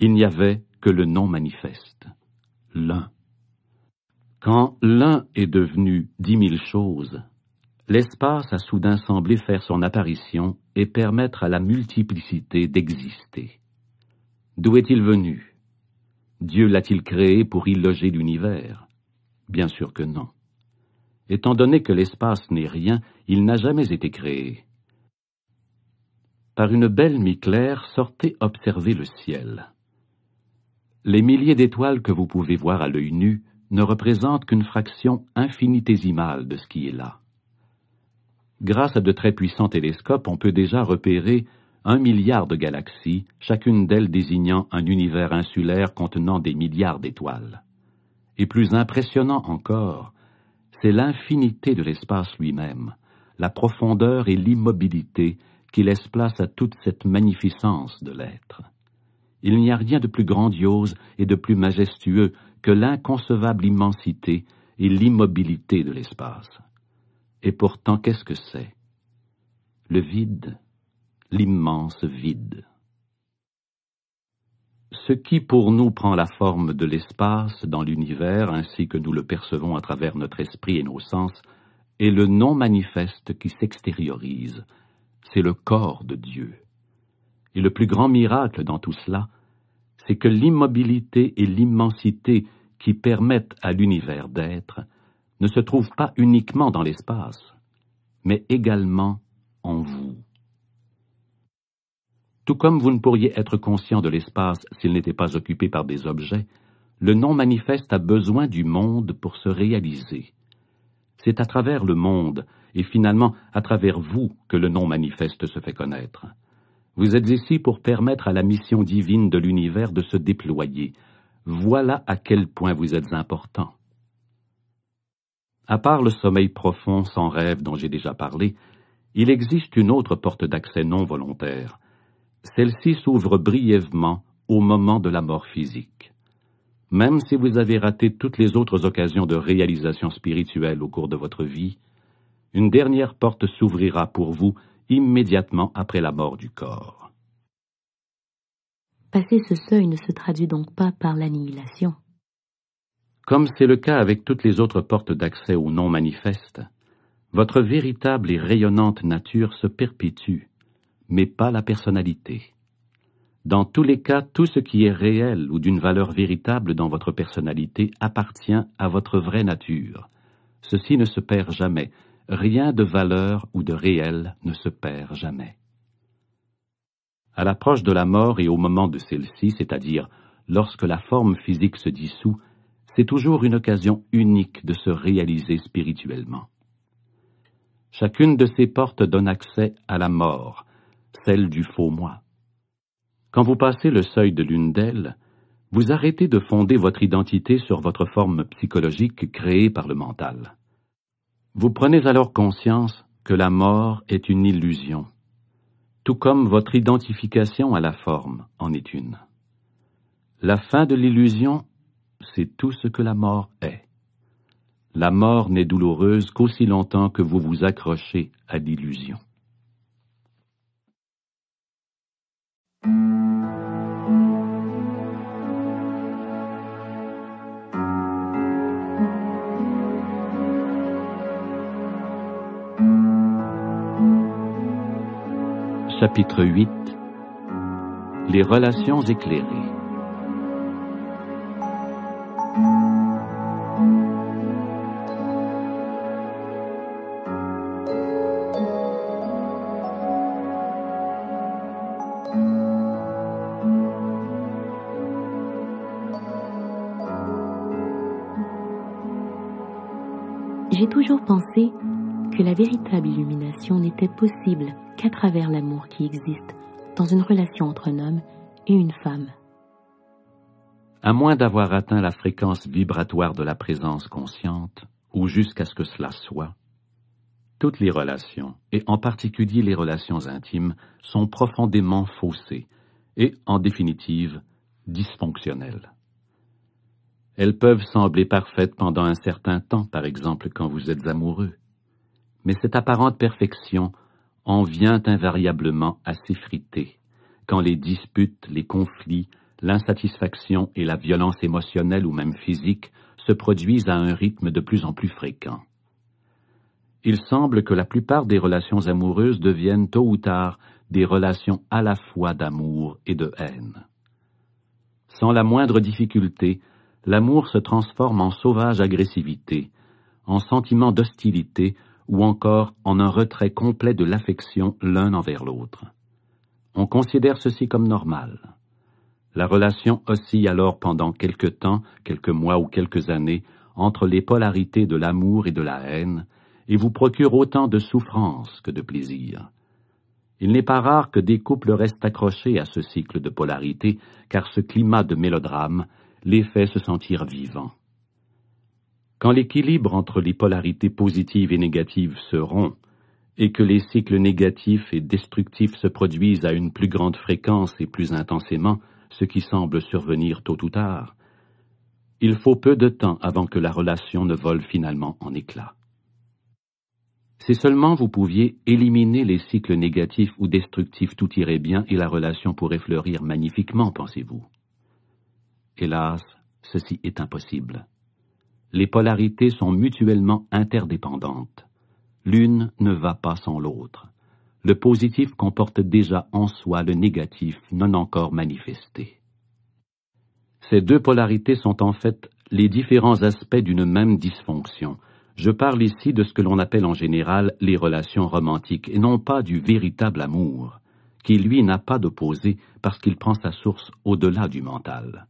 Il n'y avait que le non manifeste, l'un. Quand l'un est devenu dix mille choses, l'espace a soudain semblé faire son apparition et permettre à la multiplicité d'exister. D'où est-il venu? Dieu l'a-t-il créé pour y loger l'univers? Bien sûr que non. Étant donné que l'espace n'est rien, il n'a jamais été créé. Par une belle nuit claire, sortez observer le ciel. Les milliers d'étoiles que vous pouvez voir à l'œil nu ne représentent qu'une fraction infinitésimale de ce qui est là. Grâce à de très puissants télescopes, on peut déjà repérer un milliard de galaxies, chacune d'elles désignant un univers insulaire contenant des milliards d'étoiles. Et plus impressionnant encore, c'est l'infinité de l'espace lui-même, la profondeur et l'immobilité qui laissent place à toute cette magnificence de l'être. Il n'y a rien de plus grandiose et de plus majestueux que l'inconcevable immensité et l'immobilité de l'espace. Et pourtant, qu'est-ce que c'est? Le vide, l'immense vide. Ce qui pour nous prend la forme de l'espace dans l'univers ainsi que nous le percevons à travers notre esprit et nos sens est le non manifeste qui s'extériorise, c'est le corps de Dieu. Et le plus grand miracle dans tout cela, c'est que l'immobilité et l'immensité qui permettent à l'univers d'être ne se trouvent pas uniquement dans l'espace, mais également en vous. Tout comme vous ne pourriez être conscient de l'espace s'il n'était pas occupé par des objets, le non manifeste a besoin du monde pour se réaliser. C'est à travers le monde, et finalement à travers vous, que le non manifeste se fait connaître. Vous êtes ici pour permettre à la mission divine de l'univers de se déployer. Voilà à quel point vous êtes important. À part le sommeil profond sans rêve dont j'ai déjà parlé, il existe une autre porte d'accès non volontaire, celle-ci s'ouvre brièvement au moment de la mort physique. Même si vous avez raté toutes les autres occasions de réalisation spirituelle au cours de votre vie, une dernière porte s'ouvrira pour vous immédiatement après la mort du corps. Passer ce seuil ne se traduit donc pas par l'annihilation. Comme c'est le cas avec toutes les autres portes d'accès au non manifeste, votre véritable et rayonnante nature se perpétue, mais pas la personnalité. Dans tous les cas, tout ce qui est réel ou d'une valeur véritable dans votre personnalité appartient à votre vraie nature. Ceci ne se perd jamais. Rien de valeur ou de réel ne se perd jamais. À l'approche de la mort et au moment de celle-ci, c'est-à-dire lorsque la forme physique se dissout, c'est toujours une occasion unique de se réaliser spirituellement. Chacune de ces portes donne accès à la mort, celle du faux moi. Quand vous passez le seuil de l'une d'elles, vous arrêtez de fonder votre identité sur votre forme psychologique créée par le mental. Vous prenez alors conscience que la mort est une illusion, tout comme votre identification à la forme en est une. La fin de l'illusion, c'est tout ce que la mort est. La mort n'est douloureuse qu'aussi longtemps que vous vous accrochez à l'illusion. Chapitre 8 Les relations éclairées n'était possible qu'à travers l'amour qui existe dans une relation entre un homme et une femme. À moins d'avoir atteint la fréquence vibratoire de la présence consciente, ou jusqu'à ce que cela soit, toutes les relations, et en particulier les relations intimes, sont profondément faussées et, en définitive, dysfonctionnelles. Elles peuvent sembler parfaites pendant un certain temps, par exemple quand vous êtes amoureux, mais cette apparente perfection en vient invariablement à s'effriter quand les disputes, les conflits, l'insatisfaction et la violence émotionnelle ou même physique se produisent à un rythme de plus en plus fréquent. Il semble que la plupart des relations amoureuses deviennent tôt ou tard des relations à la fois d'amour et de haine. Sans la moindre difficulté, l'amour se transforme en sauvage agressivité, en sentiment d'hostilité ou encore en un retrait complet de l'affection l'un envers l'autre. On considère ceci comme normal. La relation oscille alors pendant quelque temps, quelques mois ou quelques années, entre les polarités de l'amour et de la haine, et vous procure autant de souffrance que de plaisir. Il n'est pas rare que des couples restent accrochés à ce cycle de polarité, car ce climat de mélodrame les fait se sentir vivants. Quand l'équilibre entre les polarités positives et négatives se rompt, et que les cycles négatifs et destructifs se produisent à une plus grande fréquence et plus intensément, ce qui semble survenir tôt ou tard, il faut peu de temps avant que la relation ne vole finalement en éclats. Si seulement vous pouviez éliminer les cycles négatifs ou destructifs, tout irait bien et la relation pourrait fleurir magnifiquement, pensez-vous. Hélas, ceci est impossible les polarités sont mutuellement interdépendantes. L'une ne va pas sans l'autre. Le positif comporte déjà en soi le négatif non encore manifesté. Ces deux polarités sont en fait les différents aspects d'une même dysfonction. Je parle ici de ce que l'on appelle en général les relations romantiques, et non pas du véritable amour, qui lui n'a pas d'opposé parce qu'il prend sa source au-delà du mental.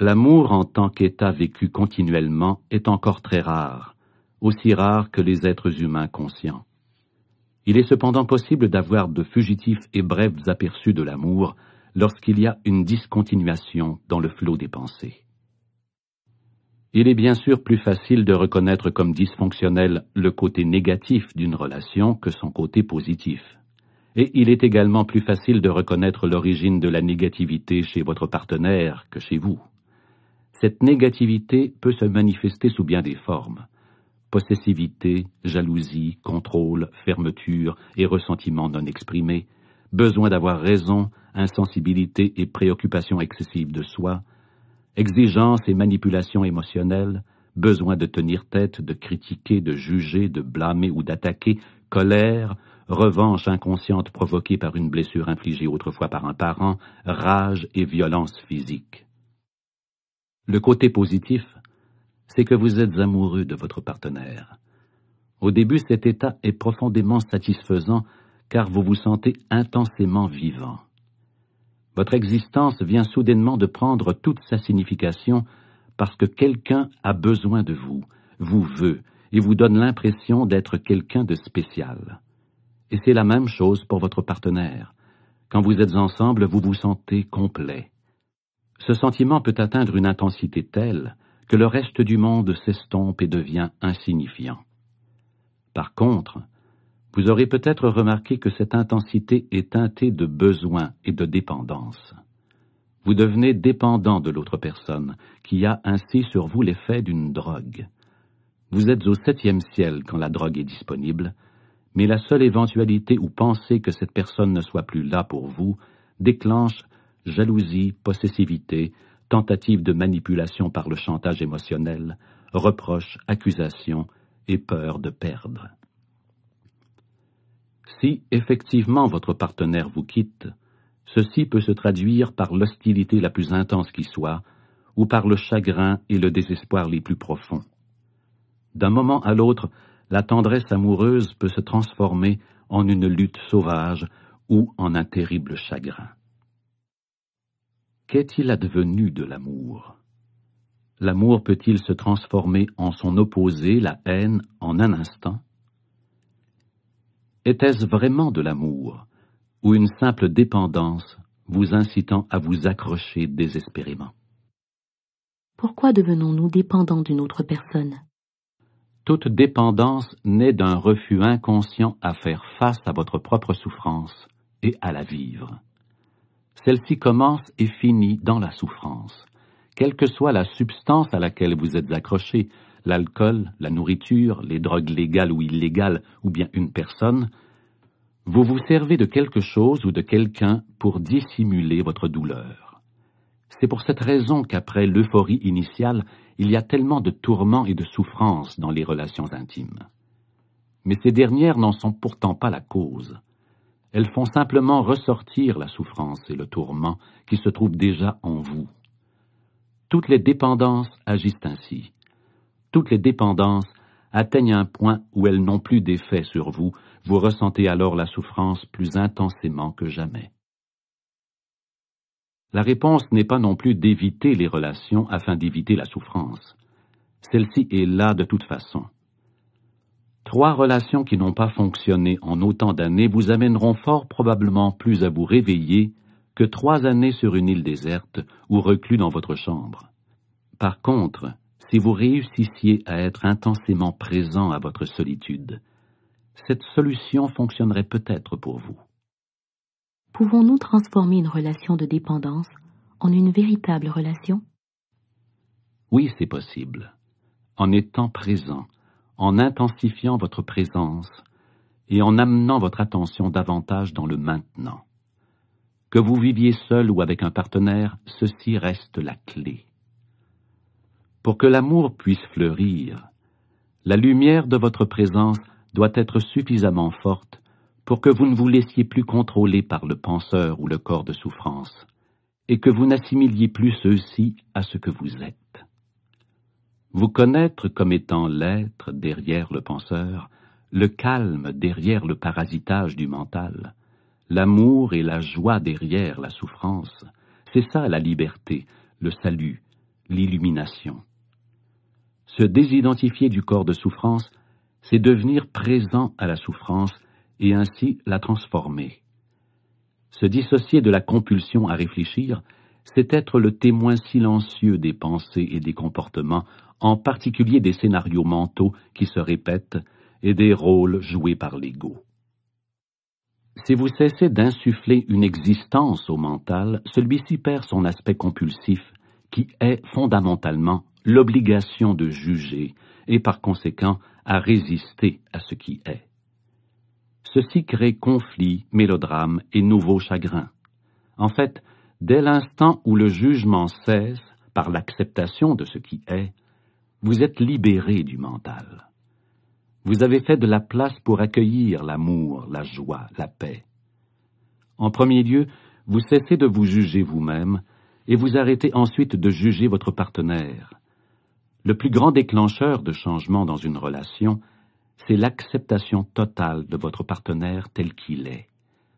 L'amour en tant qu'état vécu continuellement est encore très rare, aussi rare que les êtres humains conscients. Il est cependant possible d'avoir de fugitifs et brefs aperçus de l'amour lorsqu'il y a une discontinuation dans le flot des pensées. Il est bien sûr plus facile de reconnaître comme dysfonctionnel le côté négatif d'une relation que son côté positif. Et il est également plus facile de reconnaître l'origine de la négativité chez votre partenaire que chez vous. Cette négativité peut se manifester sous bien des formes. Possessivité, jalousie, contrôle, fermeture et ressentiment non exprimé, besoin d'avoir raison, insensibilité et préoccupation excessive de soi, exigence et manipulation émotionnelle, besoin de tenir tête, de critiquer, de juger, de blâmer ou d'attaquer, colère, revanche inconsciente provoquée par une blessure infligée autrefois par un parent, rage et violence physique. Le côté positif, c'est que vous êtes amoureux de votre partenaire. Au début, cet état est profondément satisfaisant car vous vous sentez intensément vivant. Votre existence vient soudainement de prendre toute sa signification parce que quelqu'un a besoin de vous, vous veut, et vous donne l'impression d'être quelqu'un de spécial. Et c'est la même chose pour votre partenaire. Quand vous êtes ensemble, vous vous sentez complet. Ce sentiment peut atteindre une intensité telle que le reste du monde s'estompe et devient insignifiant. Par contre, vous aurez peut-être remarqué que cette intensité est teintée de besoin et de dépendance. Vous devenez dépendant de l'autre personne, qui a ainsi sur vous l'effet d'une drogue. Vous êtes au septième ciel quand la drogue est disponible, mais la seule éventualité où penser que cette personne ne soit plus là pour vous déclenche jalousie, possessivité, tentative de manipulation par le chantage émotionnel, reproches, accusations et peur de perdre. Si effectivement votre partenaire vous quitte, ceci peut se traduire par l'hostilité la plus intense qui soit, ou par le chagrin et le désespoir les plus profonds. D'un moment à l'autre, la tendresse amoureuse peut se transformer en une lutte sauvage ou en un terrible chagrin. Qu'est-il advenu de l'amour? L'amour peut-il se transformer en son opposé, la haine, en un instant? Était-ce vraiment de l'amour, ou une simple dépendance vous incitant à vous accrocher désespérément? Pourquoi devenons-nous dépendants d'une autre personne? Toute dépendance naît d'un refus inconscient à faire face à votre propre souffrance et à la vivre. Celle-ci commence et finit dans la souffrance. Quelle que soit la substance à laquelle vous êtes accroché, l'alcool, la nourriture, les drogues légales ou illégales, ou bien une personne, vous vous servez de quelque chose ou de quelqu'un pour dissimuler votre douleur. C'est pour cette raison qu'après l'euphorie initiale, il y a tellement de tourments et de souffrances dans les relations intimes. Mais ces dernières n'en sont pourtant pas la cause. Elles font simplement ressortir la souffrance et le tourment qui se trouvent déjà en vous. Toutes les dépendances agissent ainsi. Toutes les dépendances atteignent un point où elles n'ont plus d'effet sur vous, vous ressentez alors la souffrance plus intensément que jamais. La réponse n'est pas non plus d'éviter les relations afin d'éviter la souffrance. Celle-ci est là de toute façon. Trois relations qui n'ont pas fonctionné en autant d'années vous amèneront fort probablement plus à vous réveiller que trois années sur une île déserte ou reclus dans votre chambre. Par contre, si vous réussissiez à être intensément présent à votre solitude, cette solution fonctionnerait peut-être pour vous. Pouvons-nous transformer une relation de dépendance en une véritable relation? Oui, c'est possible. En étant présent, en intensifiant votre présence et en amenant votre attention davantage dans le maintenant. Que vous viviez seul ou avec un partenaire, ceci reste la clé. Pour que l'amour puisse fleurir, la lumière de votre présence doit être suffisamment forte pour que vous ne vous laissiez plus contrôler par le penseur ou le corps de souffrance, et que vous n'assimiliez plus ceux-ci à ce que vous êtes. Vous connaître comme étant l'être derrière le penseur, le calme derrière le parasitage du mental, l'amour et la joie derrière la souffrance, c'est ça la liberté, le salut, l'illumination. Se désidentifier du corps de souffrance, c'est devenir présent à la souffrance et ainsi la transformer. Se dissocier de la compulsion à réfléchir, c'est être le témoin silencieux des pensées et des comportements, en particulier des scénarios mentaux qui se répètent et des rôles joués par l'ego. Si vous cessez d'insuffler une existence au mental, celui-ci perd son aspect compulsif, qui est fondamentalement l'obligation de juger et par conséquent à résister à ce qui est. Ceci crée conflits, mélodrames et nouveaux chagrins. En fait, dès l'instant où le jugement cesse, par l'acceptation de ce qui est, vous êtes libéré du mental. Vous avez fait de la place pour accueillir l'amour, la joie, la paix. En premier lieu, vous cessez de vous juger vous-même et vous arrêtez ensuite de juger votre partenaire. Le plus grand déclencheur de changement dans une relation, c'est l'acceptation totale de votre partenaire tel qu'il est,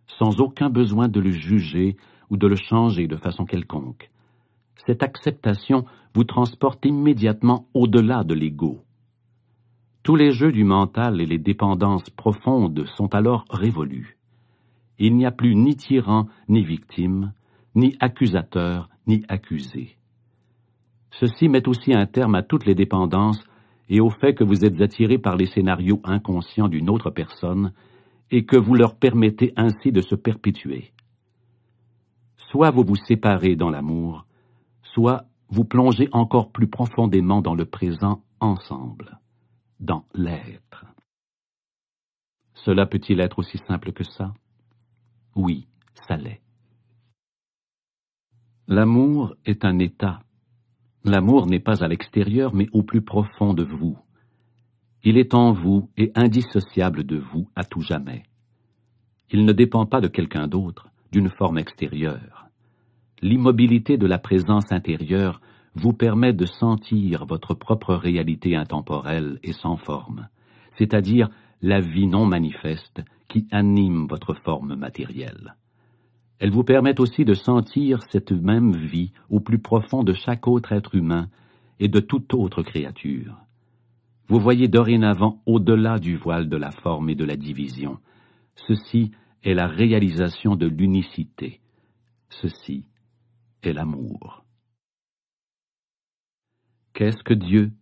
sans aucun besoin de le juger ou de le changer de façon quelconque. Cette acceptation vous transporte immédiatement au-delà de l'ego. Tous les jeux du mental et les dépendances profondes sont alors révolus. Il n'y a plus ni tyran ni victime, ni accusateur ni accusé. Ceci met aussi un terme à toutes les dépendances et au fait que vous êtes attiré par les scénarios inconscients d'une autre personne et que vous leur permettez ainsi de se perpétuer. Soit vous vous séparez dans l'amour, soit vous plongez encore plus profondément dans le présent ensemble dans l'être. Cela peut-il être aussi simple que ça? Oui, ça l'est. L'amour est un état. L'amour n'est pas à l'extérieur, mais au plus profond de vous. Il est en vous et indissociable de vous à tout jamais. Il ne dépend pas de quelqu'un d'autre, d'une forme extérieure. L'immobilité de la présence intérieure vous permet de sentir votre propre réalité intemporelle et sans forme, c'est-à-dire la vie non manifeste qui anime votre forme matérielle. Elle vous permet aussi de sentir cette même vie au plus profond de chaque autre être humain et de toute autre créature. Vous voyez dorénavant au-delà du voile de la forme et de la division. Ceci est la réalisation de l'unicité. Ceci l'amour. Qu'est-ce que Dieu?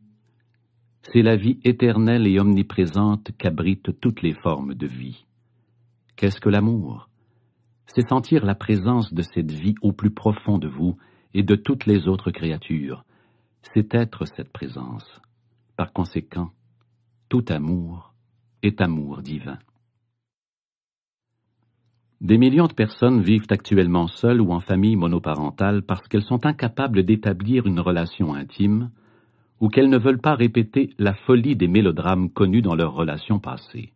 C'est la vie éternelle et omniprésente qu'abritent toutes les formes de vie. Qu'est-ce que l'amour? C'est sentir la présence de cette vie au plus profond de vous et de toutes les autres créatures. C'est être cette présence. Par conséquent, tout amour est amour divin. Des millions de personnes vivent actuellement seules ou en famille monoparentale parce qu'elles sont incapables d'établir une relation intime, ou qu'elles ne veulent pas répéter la folie des mélodrames connus dans leurs relations passées.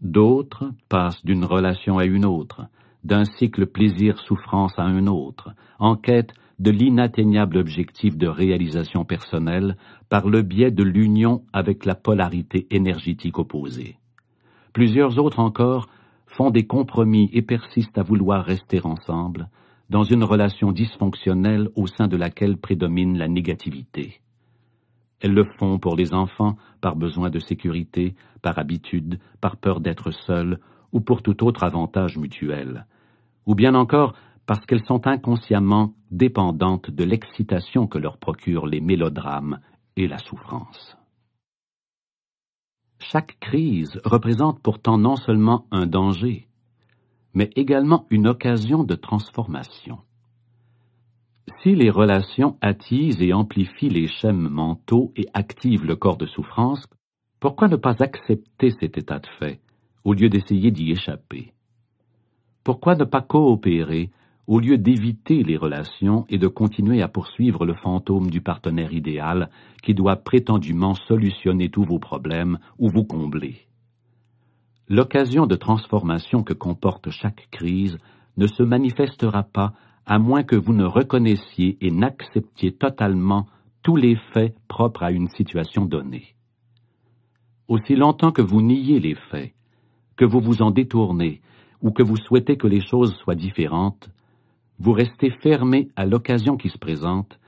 D'autres passent d'une relation à une autre, d'un cycle plaisir-souffrance à un autre, en quête de l'inatteignable objectif de réalisation personnelle par le biais de l'union avec la polarité énergétique opposée. Plusieurs autres encore font des compromis et persistent à vouloir rester ensemble, dans une relation dysfonctionnelle au sein de laquelle prédomine la négativité. Elles le font pour les enfants par besoin de sécurité, par habitude, par peur d'être seules, ou pour tout autre avantage mutuel, ou bien encore parce qu'elles sont inconsciemment dépendantes de l'excitation que leur procurent les mélodrames et la souffrance. Chaque crise représente pourtant non seulement un danger, mais également une occasion de transformation. Si les relations attisent et amplifient les schèmes mentaux et activent le corps de souffrance, pourquoi ne pas accepter cet état de fait au lieu d'essayer d'y échapper? Pourquoi ne pas coopérer au lieu d'éviter les relations et de continuer à poursuivre le fantôme du partenaire idéal qui doit prétendument solutionner tous vos problèmes ou vous combler L'occasion de transformation que comporte chaque crise ne se manifestera pas à moins que vous ne reconnaissiez et n'acceptiez totalement tous les faits propres à une situation donnée. Aussi longtemps que vous niez les faits, que vous vous en détournez ou que vous souhaitez que les choses soient différentes, vous restez fermé à l'occasion qui se présente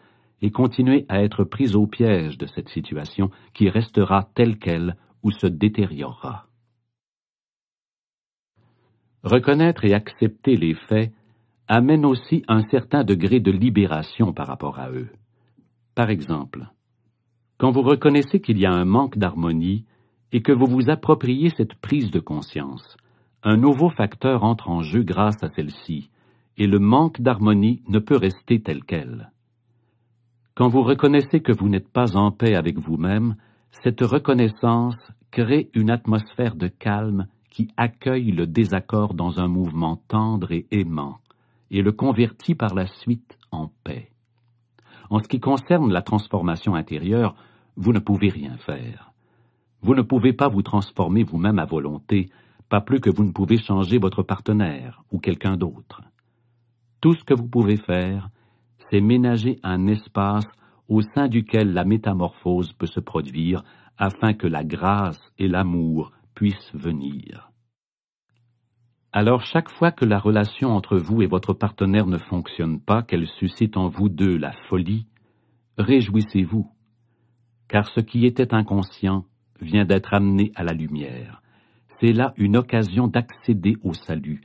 et continuez à être pris au piège de cette situation qui restera telle qu'elle ou se détériorera. Reconnaître et accepter les faits amène aussi un certain degré de libération par rapport à eux. Par exemple, quand vous reconnaissez qu'il y a un manque d'harmonie et que vous vous appropriez cette prise de conscience, un nouveau facteur entre en jeu grâce à celle-ci, et le manque d'harmonie ne peut rester tel quel. Quand vous reconnaissez que vous n'êtes pas en paix avec vous-même, cette reconnaissance crée une atmosphère de calme qui accueille le désaccord dans un mouvement tendre et aimant, et le convertit par la suite en paix. En ce qui concerne la transformation intérieure, vous ne pouvez rien faire. Vous ne pouvez pas vous transformer vous-même à volonté, pas plus que vous ne pouvez changer votre partenaire ou quelqu'un d'autre. Tout ce que vous pouvez faire, c'est ménager un espace au sein duquel la métamorphose peut se produire afin que la grâce et l'amour puissent venir. Alors chaque fois que la relation entre vous et votre partenaire ne fonctionne pas, qu'elle suscite en vous deux la folie, réjouissez-vous, car ce qui était inconscient vient d'être amené à la lumière. C'est là une occasion d'accéder au salut.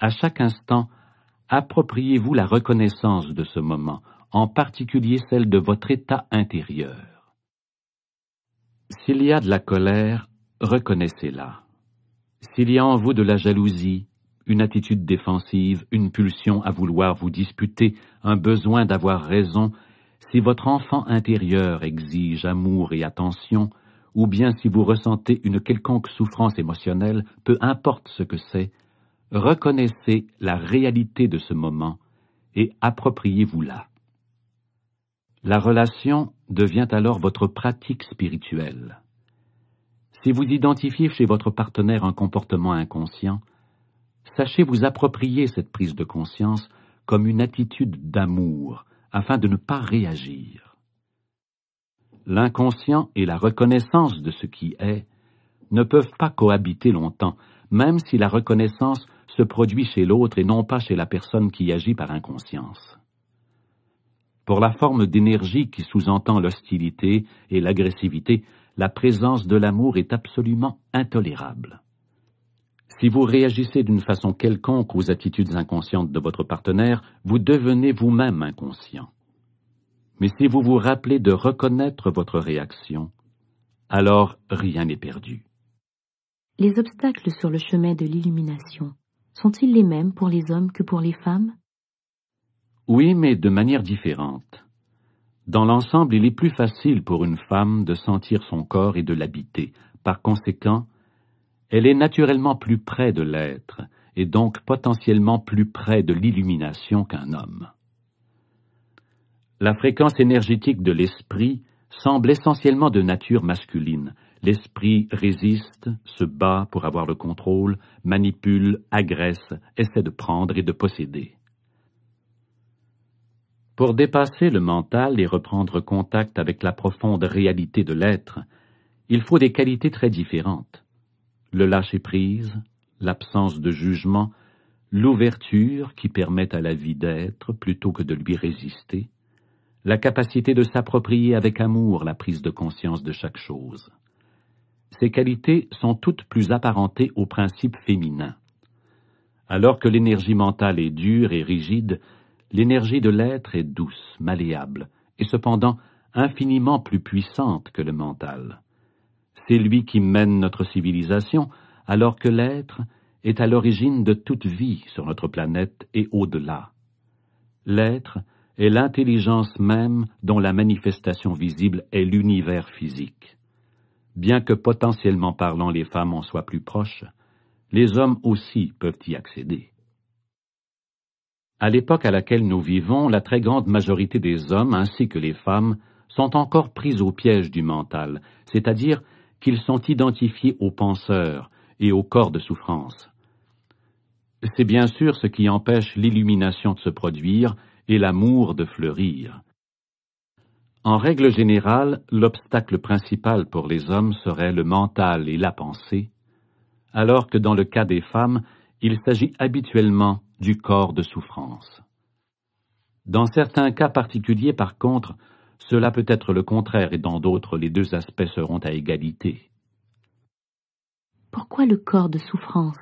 À chaque instant, appropriez-vous la reconnaissance de ce moment, en particulier celle de votre état intérieur. S'il y a de la colère, reconnaissez-la. S'il y a en vous de la jalousie, une attitude défensive, une pulsion à vouloir vous disputer, un besoin d'avoir raison, si votre enfant intérieur exige amour et attention, ou bien si vous ressentez une quelconque souffrance émotionnelle, peu importe ce que c'est, reconnaissez la réalité de ce moment et appropriez-vous-la. La relation devient alors votre pratique spirituelle. Si vous identifiez chez votre partenaire un comportement inconscient, sachez vous approprier cette prise de conscience comme une attitude d'amour afin de ne pas réagir. L'inconscient et la reconnaissance de ce qui est ne peuvent pas cohabiter longtemps, même si la reconnaissance se produit chez l'autre et non pas chez la personne qui agit par inconscience. Pour la forme d'énergie qui sous-entend l'hostilité et l'agressivité, la présence de l'amour est absolument intolérable. Si vous réagissez d'une façon quelconque aux attitudes inconscientes de votre partenaire, vous devenez vous-même inconscient. Mais si vous vous rappelez de reconnaître votre réaction, alors rien n'est perdu. Les obstacles sur le chemin de l'illumination sont-ils les mêmes pour les hommes que pour les femmes? Oui, mais de manière différente. Dans l'ensemble, il est plus facile pour une femme de sentir son corps et de l'habiter. Par conséquent, elle est naturellement plus près de l'être, et donc potentiellement plus près de l'illumination qu'un homme. La fréquence énergétique de l'esprit semble essentiellement de nature masculine. L'esprit résiste, se bat pour avoir le contrôle, manipule, agresse, essaie de prendre et de posséder. Pour dépasser le mental et reprendre contact avec la profonde réalité de l'être, il faut des qualités très différentes. Le lâcher-prise, l'absence de jugement, l'ouverture qui permet à la vie d'être plutôt que de lui résister, la capacité de s'approprier avec amour la prise de conscience de chaque chose. Ces qualités sont toutes plus apparentées au principe féminin. Alors que l'énergie mentale est dure et rigide, L'énergie de l'être est douce, malléable, et cependant infiniment plus puissante que le mental. C'est lui qui mène notre civilisation, alors que l'être est à l'origine de toute vie sur notre planète et au-delà. L'être est l'intelligence même dont la manifestation visible est l'univers physique. Bien que potentiellement parlant les femmes en soient plus proches, les hommes aussi peuvent y accéder. À l'époque à laquelle nous vivons, la très grande majorité des hommes ainsi que les femmes sont encore pris au piège du mental, c'est-à-dire qu'ils sont identifiés aux penseurs et au corps de souffrance. C'est bien sûr ce qui empêche l'illumination de se produire et l'amour de fleurir. En règle générale, l'obstacle principal pour les hommes serait le mental et la pensée, alors que dans le cas des femmes, il s'agit habituellement du corps de souffrance. Dans certains cas particuliers, par contre, cela peut être le contraire et dans d'autres, les deux aspects seront à égalité. Pourquoi le corps de souffrance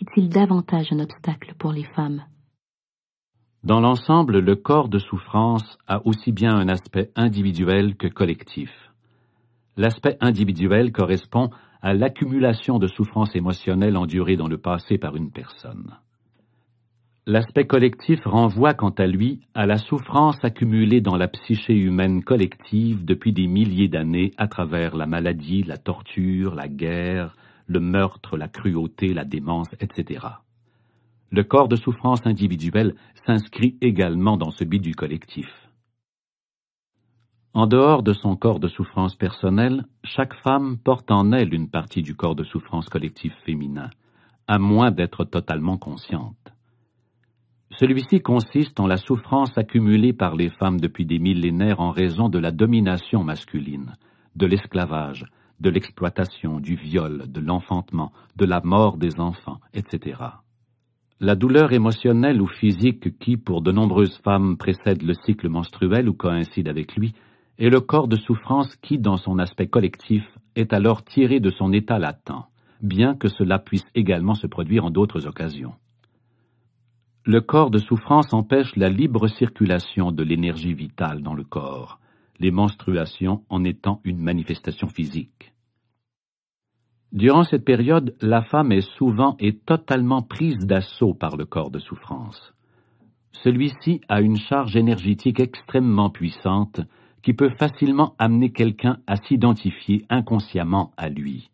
est-il davantage un obstacle pour les femmes? Dans l'ensemble, le corps de souffrance a aussi bien un aspect individuel que collectif. L'aspect individuel correspond à l'accumulation de souffrances émotionnelles endurées dans le passé par une personne. L'aspect collectif renvoie quant à lui à la souffrance accumulée dans la psyché humaine collective depuis des milliers d'années à travers la maladie, la torture, la guerre, le meurtre, la cruauté, la démence, etc. Le corps de souffrance individuel s'inscrit également dans celui du collectif. En dehors de son corps de souffrance personnel, chaque femme porte en elle une partie du corps de souffrance collectif féminin, à moins d'être totalement consciente. Celui-ci consiste en la souffrance accumulée par les femmes depuis des millénaires en raison de la domination masculine, de l'esclavage, de l'exploitation, du viol, de l'enfantement, de la mort des enfants, etc. La douleur émotionnelle ou physique qui, pour de nombreuses femmes, précède le cycle menstruel ou coïncide avec lui, est le corps de souffrance qui, dans son aspect collectif, est alors tiré de son état latent, bien que cela puisse également se produire en d'autres occasions. Le corps de souffrance empêche la libre circulation de l'énergie vitale dans le corps, les menstruations en étant une manifestation physique. Durant cette période, la femme est souvent et totalement prise d'assaut par le corps de souffrance. Celui-ci a une charge énergétique extrêmement puissante qui peut facilement amener quelqu'un à s'identifier inconsciemment à lui.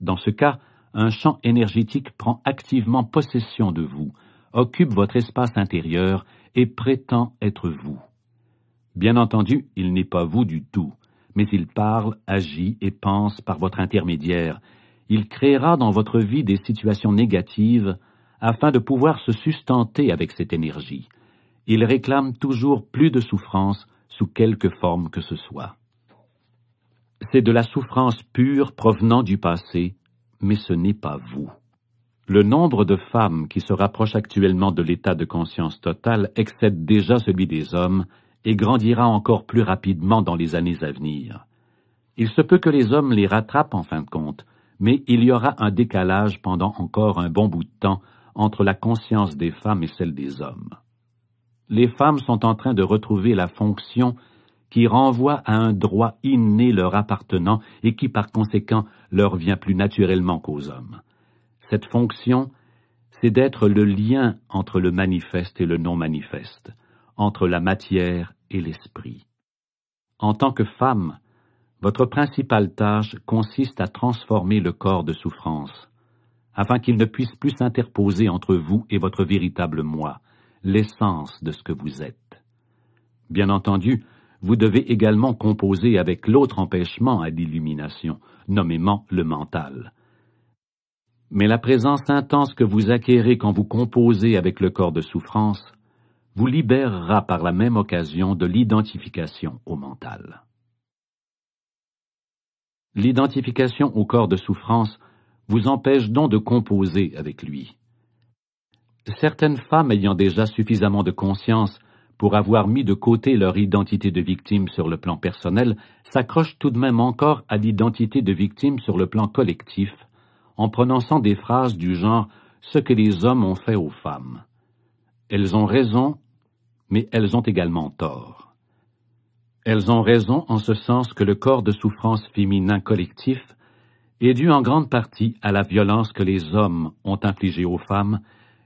Dans ce cas, un champ énergétique prend activement possession de vous, occupe votre espace intérieur et prétend être vous. Bien entendu, il n'est pas vous du tout, mais il parle, agit et pense par votre intermédiaire. Il créera dans votre vie des situations négatives afin de pouvoir se sustenter avec cette énergie. Il réclame toujours plus de souffrance sous quelque forme que ce soit. C'est de la souffrance pure provenant du passé, mais ce n'est pas vous. Le nombre de femmes qui se rapprochent actuellement de l'état de conscience totale excède déjà celui des hommes, et grandira encore plus rapidement dans les années à venir. Il se peut que les hommes les rattrapent en fin de compte, mais il y aura un décalage pendant encore un bon bout de temps entre la conscience des femmes et celle des hommes. Les femmes sont en train de retrouver la fonction qui renvoie à un droit inné leur appartenant et qui par conséquent leur vient plus naturellement qu'aux hommes. Cette fonction, c'est d'être le lien entre le manifeste et le non manifeste, entre la matière et l'esprit. En tant que femme, votre principale tâche consiste à transformer le corps de souffrance, afin qu'il ne puisse plus s'interposer entre vous et votre véritable moi, l'essence de ce que vous êtes. Bien entendu, vous devez également composer avec l'autre empêchement à l'illumination, nommément le mental. Mais la présence intense que vous acquérez quand vous composez avec le corps de souffrance vous libérera par la même occasion de l'identification au mental. L'identification au corps de souffrance vous empêche donc de composer avec lui. Certaines femmes ayant déjà suffisamment de conscience pour avoir mis de côté leur identité de victime sur le plan personnel s'accrochent tout de même encore à l'identité de victime sur le plan collectif, en prononçant des phrases du genre ce que les hommes ont fait aux femmes. Elles ont raison, mais elles ont également tort. Elles ont raison en ce sens que le corps de souffrance féminin collectif est dû en grande partie à la violence que les hommes ont infligée aux femmes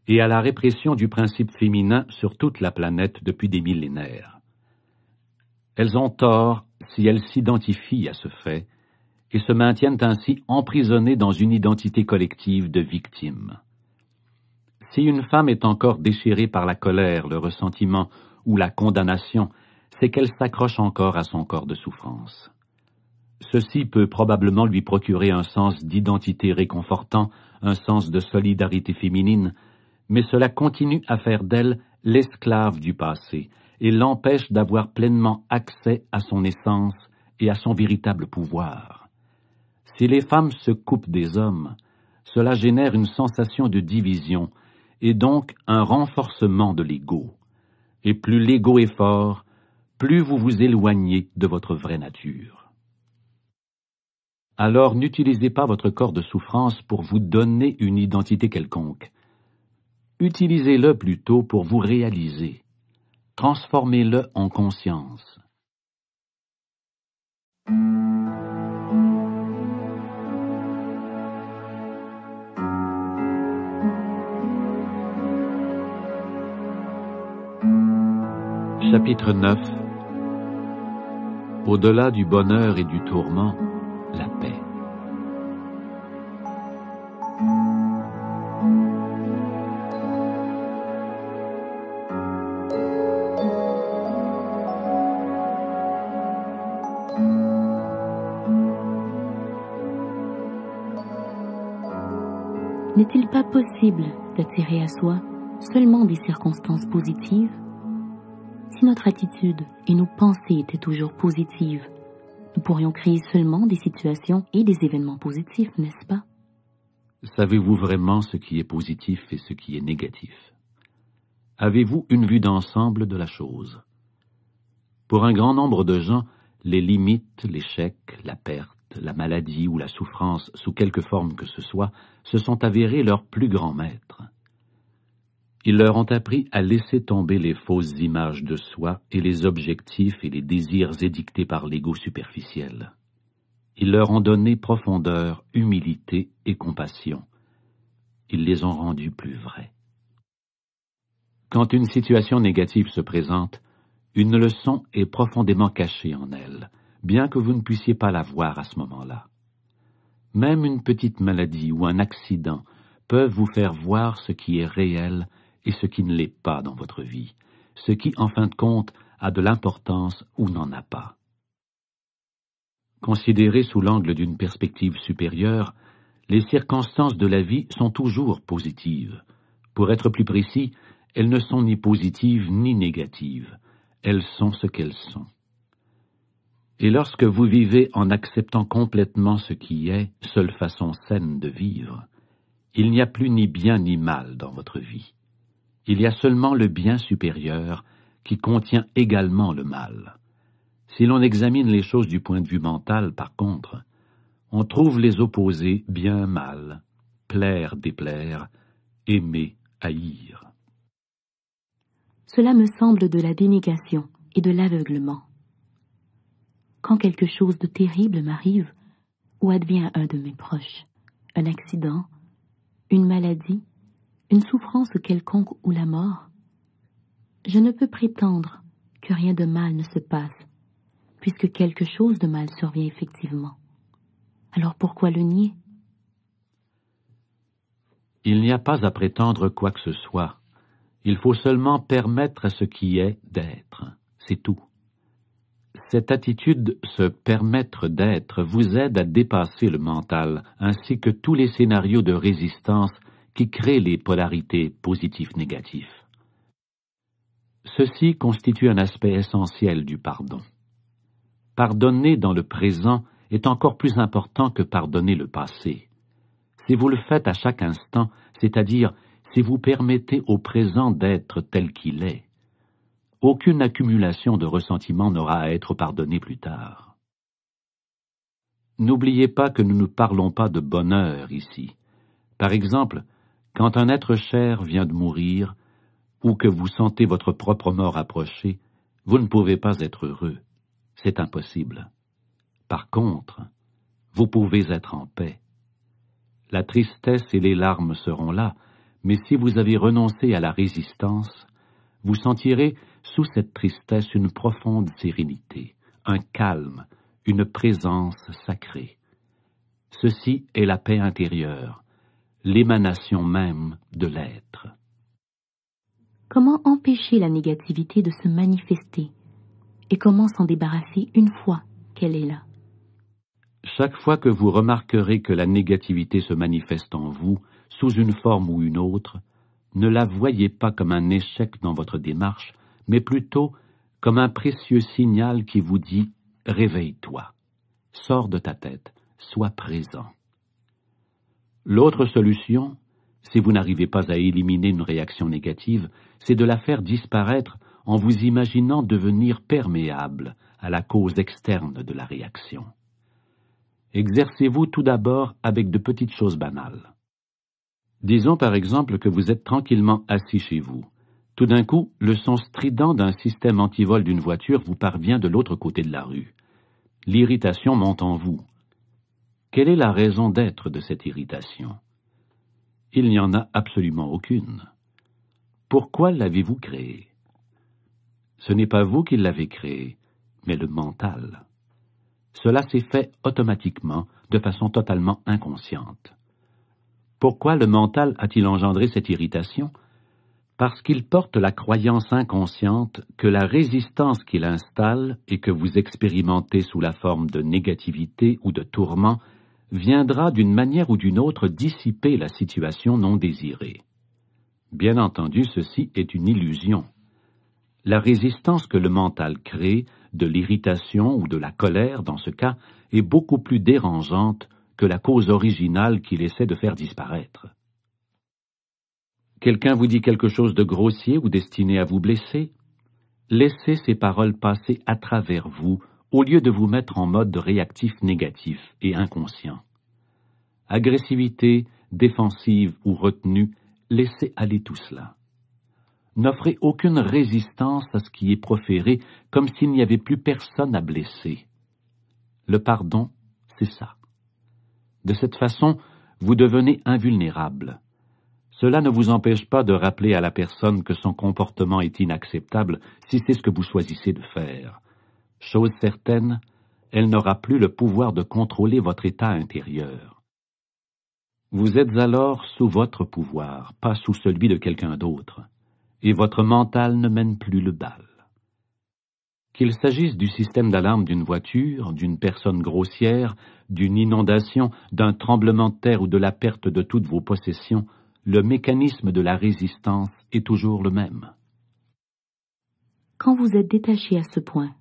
et à la répression du principe féminin sur toute la planète depuis des millénaires. Elles ont tort si elles s'identifient à ce fait et se maintiennent ainsi emprisonnées dans une identité collective de victimes. Si une femme est encore déchirée par la colère, le ressentiment ou la condamnation, c'est qu'elle s'accroche encore à son corps de souffrance. Ceci peut probablement lui procurer un sens d'identité réconfortant, un sens de solidarité féminine, mais cela continue à faire d'elle l'esclave du passé et l'empêche d'avoir pleinement accès à son essence et à son véritable pouvoir. Si les femmes se coupent des hommes, cela génère une sensation de division et donc un renforcement de l'ego. Et plus l'ego est fort, plus vous vous éloignez de votre vraie nature. Alors n'utilisez pas votre corps de souffrance pour vous donner une identité quelconque. Utilisez-le plutôt pour vous réaliser. Transformez-le en conscience. Chapitre 9 Au-delà du bonheur et du tourment, la paix. N'est-il pas possible d'attirer à soi seulement des circonstances positives? Attitude et nos pensées étaient toujours positives, nous pourrions créer seulement des situations et des événements positifs, n'est-ce pas? Savez-vous vraiment ce qui est positif et ce qui est négatif? Avez-vous une vue d'ensemble de la chose? Pour un grand nombre de gens, les limites, l'échec, la perte, la maladie ou la souffrance, sous quelque forme que ce soit, se sont avérés leurs plus grands maîtres. Ils leur ont appris à laisser tomber les fausses images de soi et les objectifs et les désirs édictés par l'ego superficiel. Ils leur ont donné profondeur, humilité et compassion. Ils les ont rendus plus vrais. Quand une situation négative se présente, une leçon est profondément cachée en elle, bien que vous ne puissiez pas la voir à ce moment-là. Même une petite maladie ou un accident peuvent vous faire voir ce qui est réel et ce qui ne l'est pas dans votre vie, ce qui, en fin de compte, a de l'importance ou n'en a pas. Considérées sous l'angle d'une perspective supérieure, les circonstances de la vie sont toujours positives. Pour être plus précis, elles ne sont ni positives ni négatives. Elles sont ce qu'elles sont. Et lorsque vous vivez en acceptant complètement ce qui est, seule façon saine de vivre, il n'y a plus ni bien ni mal dans votre vie. Il y a seulement le bien supérieur qui contient également le mal. Si l'on examine les choses du point de vue mental, par contre, on trouve les opposés bien mal, plaire, déplaire, aimer, haïr. Cela me semble de la dénégation et de l'aveuglement. Quand quelque chose de terrible m'arrive ou advient à un de mes proches, un accident, une maladie, une souffrance quelconque ou la mort, je ne peux prétendre que rien de mal ne se passe puisque quelque chose de mal survient effectivement. Alors pourquoi le nier? Il n'y a pas à prétendre quoi que ce soit. Il faut seulement permettre à ce qui est d'être. C'est tout. Cette attitude, se permettre d'être, vous aide à dépasser le mental, ainsi que tous les scénarios de résistance qui créent les polarités positifs-négatifs. Ceci constitue un aspect essentiel du pardon. Pardonner dans le présent est encore plus important que pardonner le passé. Si vous le faites à chaque instant, c'est-à-dire si vous permettez au présent d'être tel qu'il est, aucune accumulation de ressentiment n'aura à être pardonnée plus tard. N'oubliez pas que nous ne parlons pas de bonheur ici. Par exemple, quand un être cher vient de mourir, ou que vous sentez votre propre mort approcher, vous ne pouvez pas être heureux c'est impossible. Par contre, vous pouvez être en paix. La tristesse et les larmes seront là, mais si vous avez renoncé à la résistance, vous sentirez sous cette tristesse une profonde sérénité, un calme, une présence sacrée. Ceci est la paix intérieure, l'émanation même de l'être. Comment empêcher la négativité de se manifester et comment s'en débarrasser une fois qu'elle est là? Chaque fois que vous remarquerez que la négativité se manifeste en vous, sous une forme ou une autre, ne la voyez pas comme un échec dans votre démarche, mais plutôt comme un précieux signal qui vous dit Réveille-toi, sors de ta tête, sois présent. L'autre solution, si vous n'arrivez pas à éliminer une réaction négative, c'est de la faire disparaître en vous imaginant devenir perméable à la cause externe de la réaction. Exercez-vous tout d'abord avec de petites choses banales. Disons par exemple que vous êtes tranquillement assis chez vous. Tout d'un coup, le son strident d'un système antivol d'une voiture vous parvient de l'autre côté de la rue. L'irritation monte en vous. Quelle est la raison d'être de cette irritation? Il n'y en a absolument aucune. Pourquoi l'avez-vous créée? Ce n'est pas vous qui l'avez créé, mais le mental. Cela s'est fait automatiquement, de façon totalement inconsciente. Pourquoi le mental a-t-il engendré cette irritation? Parce qu'il porte la croyance inconsciente que la résistance qu'il installe et que vous expérimentez sous la forme de négativité ou de tourment viendra d'une manière ou d'une autre dissiper la situation non désirée. Bien entendu, ceci est une illusion. La résistance que le mental crée, de l'irritation ou de la colère dans ce cas, est beaucoup plus dérangeante que la cause originale qu'il essaie de faire disparaître. Quelqu'un vous dit quelque chose de grossier ou destiné à vous blesser? Laissez ces paroles passer à travers vous au lieu de vous mettre en mode réactif négatif et inconscient. Agressivité, défensive ou retenue, laissez aller tout cela. N'offrez aucune résistance à ce qui est proféré comme s'il n'y avait plus personne à blesser. Le pardon, c'est ça. De cette façon, vous devenez invulnérable. Cela ne vous empêche pas de rappeler à la personne que son comportement est inacceptable si c'est ce que vous choisissez de faire. Chose certaine, elle n'aura plus le pouvoir de contrôler votre état intérieur. Vous êtes alors sous votre pouvoir, pas sous celui de quelqu'un d'autre et votre mental ne mène plus le bal. Qu'il s'agisse du système d'alarme d'une voiture, d'une personne grossière, d'une inondation, d'un tremblement de terre ou de la perte de toutes vos possessions, le mécanisme de la résistance est toujours le même. Quand vous êtes détaché à ce point,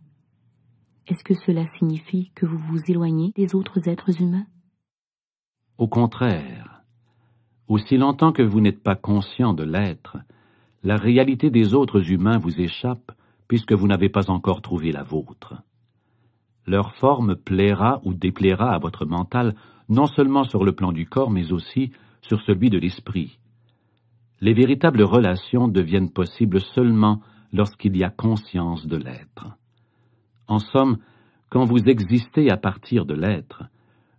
est-ce que cela signifie que vous vous éloignez des autres êtres humains? Au contraire, aussi longtemps que vous n'êtes pas conscient de l'être, la réalité des autres humains vous échappe puisque vous n'avez pas encore trouvé la vôtre. Leur forme plaira ou déplaira à votre mental non seulement sur le plan du corps mais aussi sur celui de l'esprit. Les véritables relations deviennent possibles seulement lorsqu'il y a conscience de l'être. En somme, quand vous existez à partir de l'être,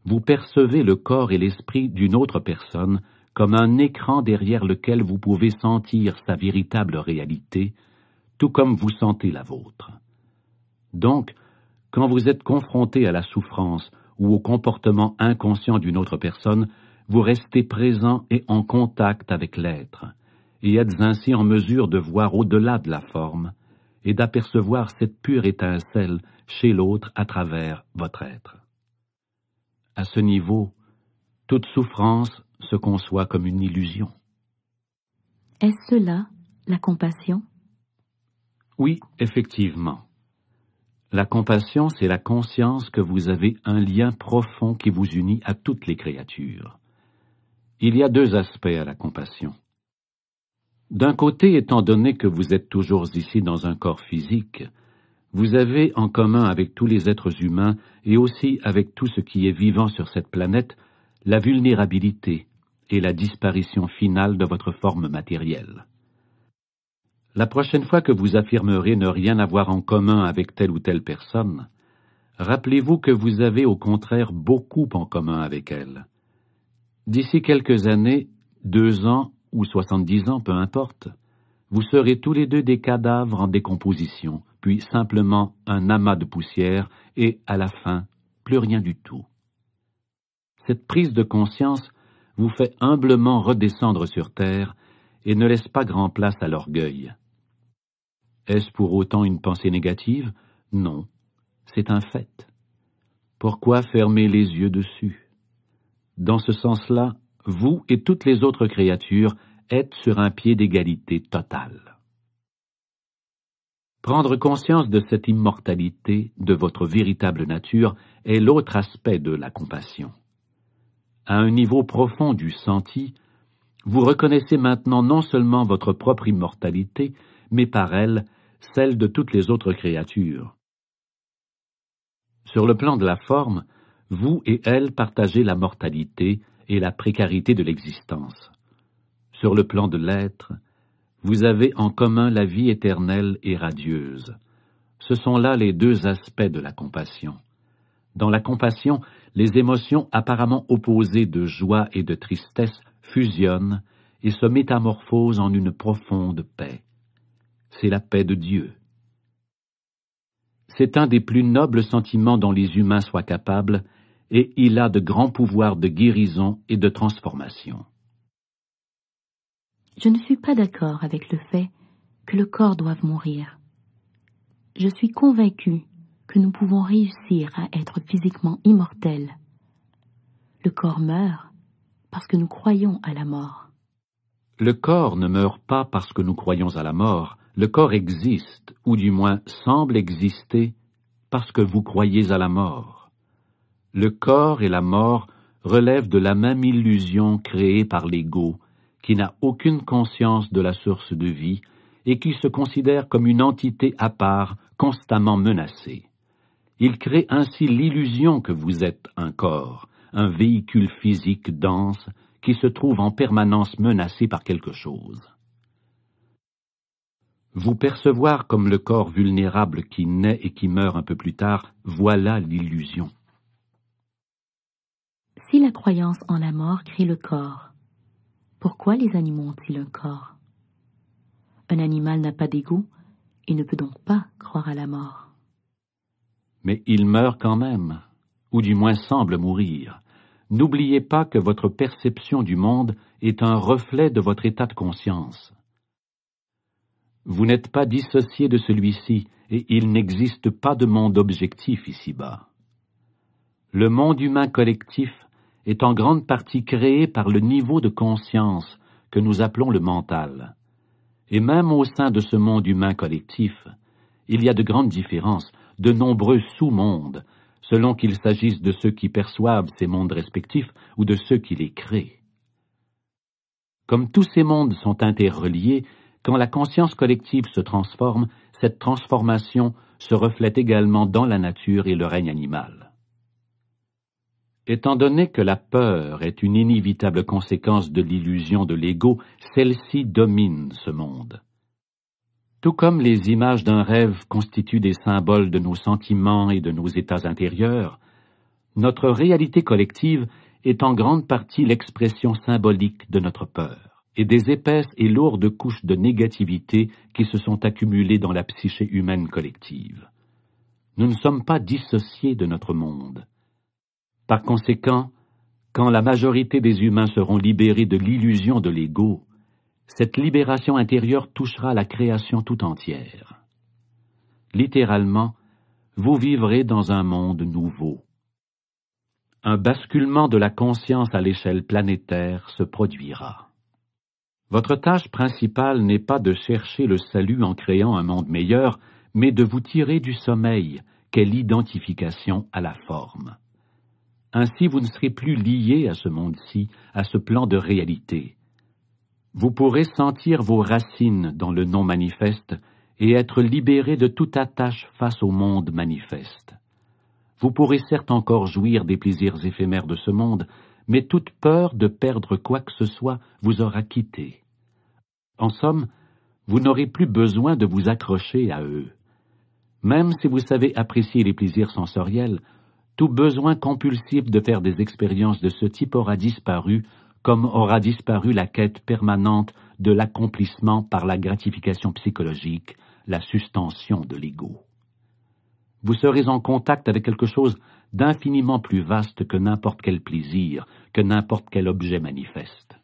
vous percevez le corps et l'esprit d'une autre personne comme un écran derrière lequel vous pouvez sentir sa véritable réalité, tout comme vous sentez la vôtre. Donc, quand vous êtes confronté à la souffrance ou au comportement inconscient d'une autre personne, vous restez présent et en contact avec l'être, et êtes ainsi en mesure de voir au-delà de la forme et d'apercevoir cette pure étincelle chez l'autre à travers votre être. À ce niveau, toute souffrance se conçoit comme une illusion. Est-ce cela la compassion? Oui, effectivement. La compassion, c'est la conscience que vous avez un lien profond qui vous unit à toutes les créatures. Il y a deux aspects à la compassion. D'un côté, étant donné que vous êtes toujours ici dans un corps physique, vous avez en commun avec tous les êtres humains et aussi avec tout ce qui est vivant sur cette planète la vulnérabilité, et la disparition finale de votre forme matérielle. La prochaine fois que vous affirmerez ne rien avoir en commun avec telle ou telle personne, rappelez-vous que vous avez au contraire beaucoup en commun avec elle. D'ici quelques années, deux ans ou soixante-dix ans, peu importe, vous serez tous les deux des cadavres en décomposition, puis simplement un amas de poussière, et, à la fin, plus rien du tout. Cette prise de conscience vous fait humblement redescendre sur terre et ne laisse pas grand place à l'orgueil. Est-ce pour autant une pensée négative? Non, c'est un fait. Pourquoi fermer les yeux dessus? Dans ce sens-là, vous et toutes les autres créatures êtes sur un pied d'égalité totale. Prendre conscience de cette immortalité, de votre véritable nature, est l'autre aspect de la compassion à un niveau profond du senti, vous reconnaissez maintenant non seulement votre propre immortalité, mais par elle celle de toutes les autres créatures. Sur le plan de la forme, vous et elle partagez la mortalité et la précarité de l'existence. Sur le plan de l'être, vous avez en commun la vie éternelle et radieuse. Ce sont là les deux aspects de la compassion. Dans la compassion, les émotions apparemment opposées de joie et de tristesse fusionnent et se métamorphosent en une profonde paix. C'est la paix de Dieu. C'est un des plus nobles sentiments dont les humains soient capables, et il a de grands pouvoirs de guérison et de transformation. Je ne suis pas d'accord avec le fait que le corps doive mourir. Je suis convaincu que nous pouvons réussir à être physiquement immortels. Le corps meurt parce que nous croyons à la mort. Le corps ne meurt pas parce que nous croyons à la mort, le corps existe, ou du moins semble exister, parce que vous croyez à la mort. Le corps et la mort relèvent de la même illusion créée par l'ego, qui n'a aucune conscience de la source de vie et qui se considère comme une entité à part constamment menacée. Il crée ainsi l'illusion que vous êtes un corps, un véhicule physique dense qui se trouve en permanence menacé par quelque chose. Vous percevoir comme le corps vulnérable qui naît et qui meurt un peu plus tard, voilà l'illusion. Si la croyance en la mort crée le corps, pourquoi les animaux ont-ils un corps? Un animal n'a pas d'ego et ne peut donc pas croire à la mort. Mais il meurt quand même, ou du moins semble mourir. N'oubliez pas que votre perception du monde est un reflet de votre état de conscience. Vous n'êtes pas dissocié de celui-ci, et il n'existe pas de monde objectif ici-bas. Le monde humain collectif est en grande partie créé par le niveau de conscience que nous appelons le mental. Et même au sein de ce monde humain collectif, il y a de grandes différences, de nombreux sous-mondes, selon qu'il s'agisse de ceux qui perçoivent ces mondes respectifs ou de ceux qui les créent. Comme tous ces mondes sont interreliés, quand la conscience collective se transforme, cette transformation se reflète également dans la nature et le règne animal. Étant donné que la peur est une inévitable conséquence de l'illusion de l'ego, celle-ci domine ce monde. Tout comme les images d'un rêve constituent des symboles de nos sentiments et de nos états intérieurs, notre réalité collective est en grande partie l'expression symbolique de notre peur et des épaisses et lourdes couches de négativité qui se sont accumulées dans la psyché humaine collective. Nous ne sommes pas dissociés de notre monde. Par conséquent, quand la majorité des humains seront libérés de l'illusion de l'ego, cette libération intérieure touchera la création tout entière. Littéralement, vous vivrez dans un monde nouveau. Un basculement de la conscience à l'échelle planétaire se produira. Votre tâche principale n'est pas de chercher le salut en créant un monde meilleur, mais de vous tirer du sommeil, qu'est l'identification à la forme. Ainsi vous ne serez plus lié à ce monde-ci, à ce plan de réalité. Vous pourrez sentir vos racines dans le non manifeste et être libéré de toute attache face au monde manifeste. Vous pourrez certes encore jouir des plaisirs éphémères de ce monde, mais toute peur de perdre quoi que ce soit vous aura quitté. En somme, vous n'aurez plus besoin de vous accrocher à eux. Même si vous savez apprécier les plaisirs sensoriels, tout besoin compulsif de faire des expériences de ce type aura disparu, comme aura disparu la quête permanente de l'accomplissement par la gratification psychologique, la sustention de l'ego. Vous serez en contact avec quelque chose d'infiniment plus vaste que n'importe quel plaisir, que n'importe quel objet manifeste.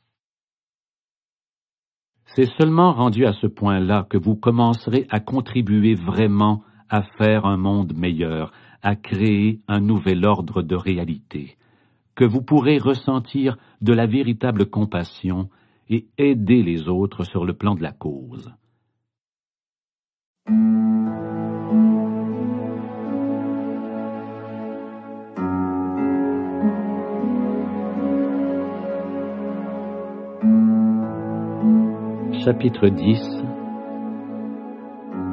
C'est seulement rendu à ce point-là que vous commencerez à contribuer vraiment à faire un monde meilleur, à créer un nouvel ordre de réalité, que vous pourrez ressentir de la véritable compassion et aider les autres sur le plan de la cause. Chapitre 10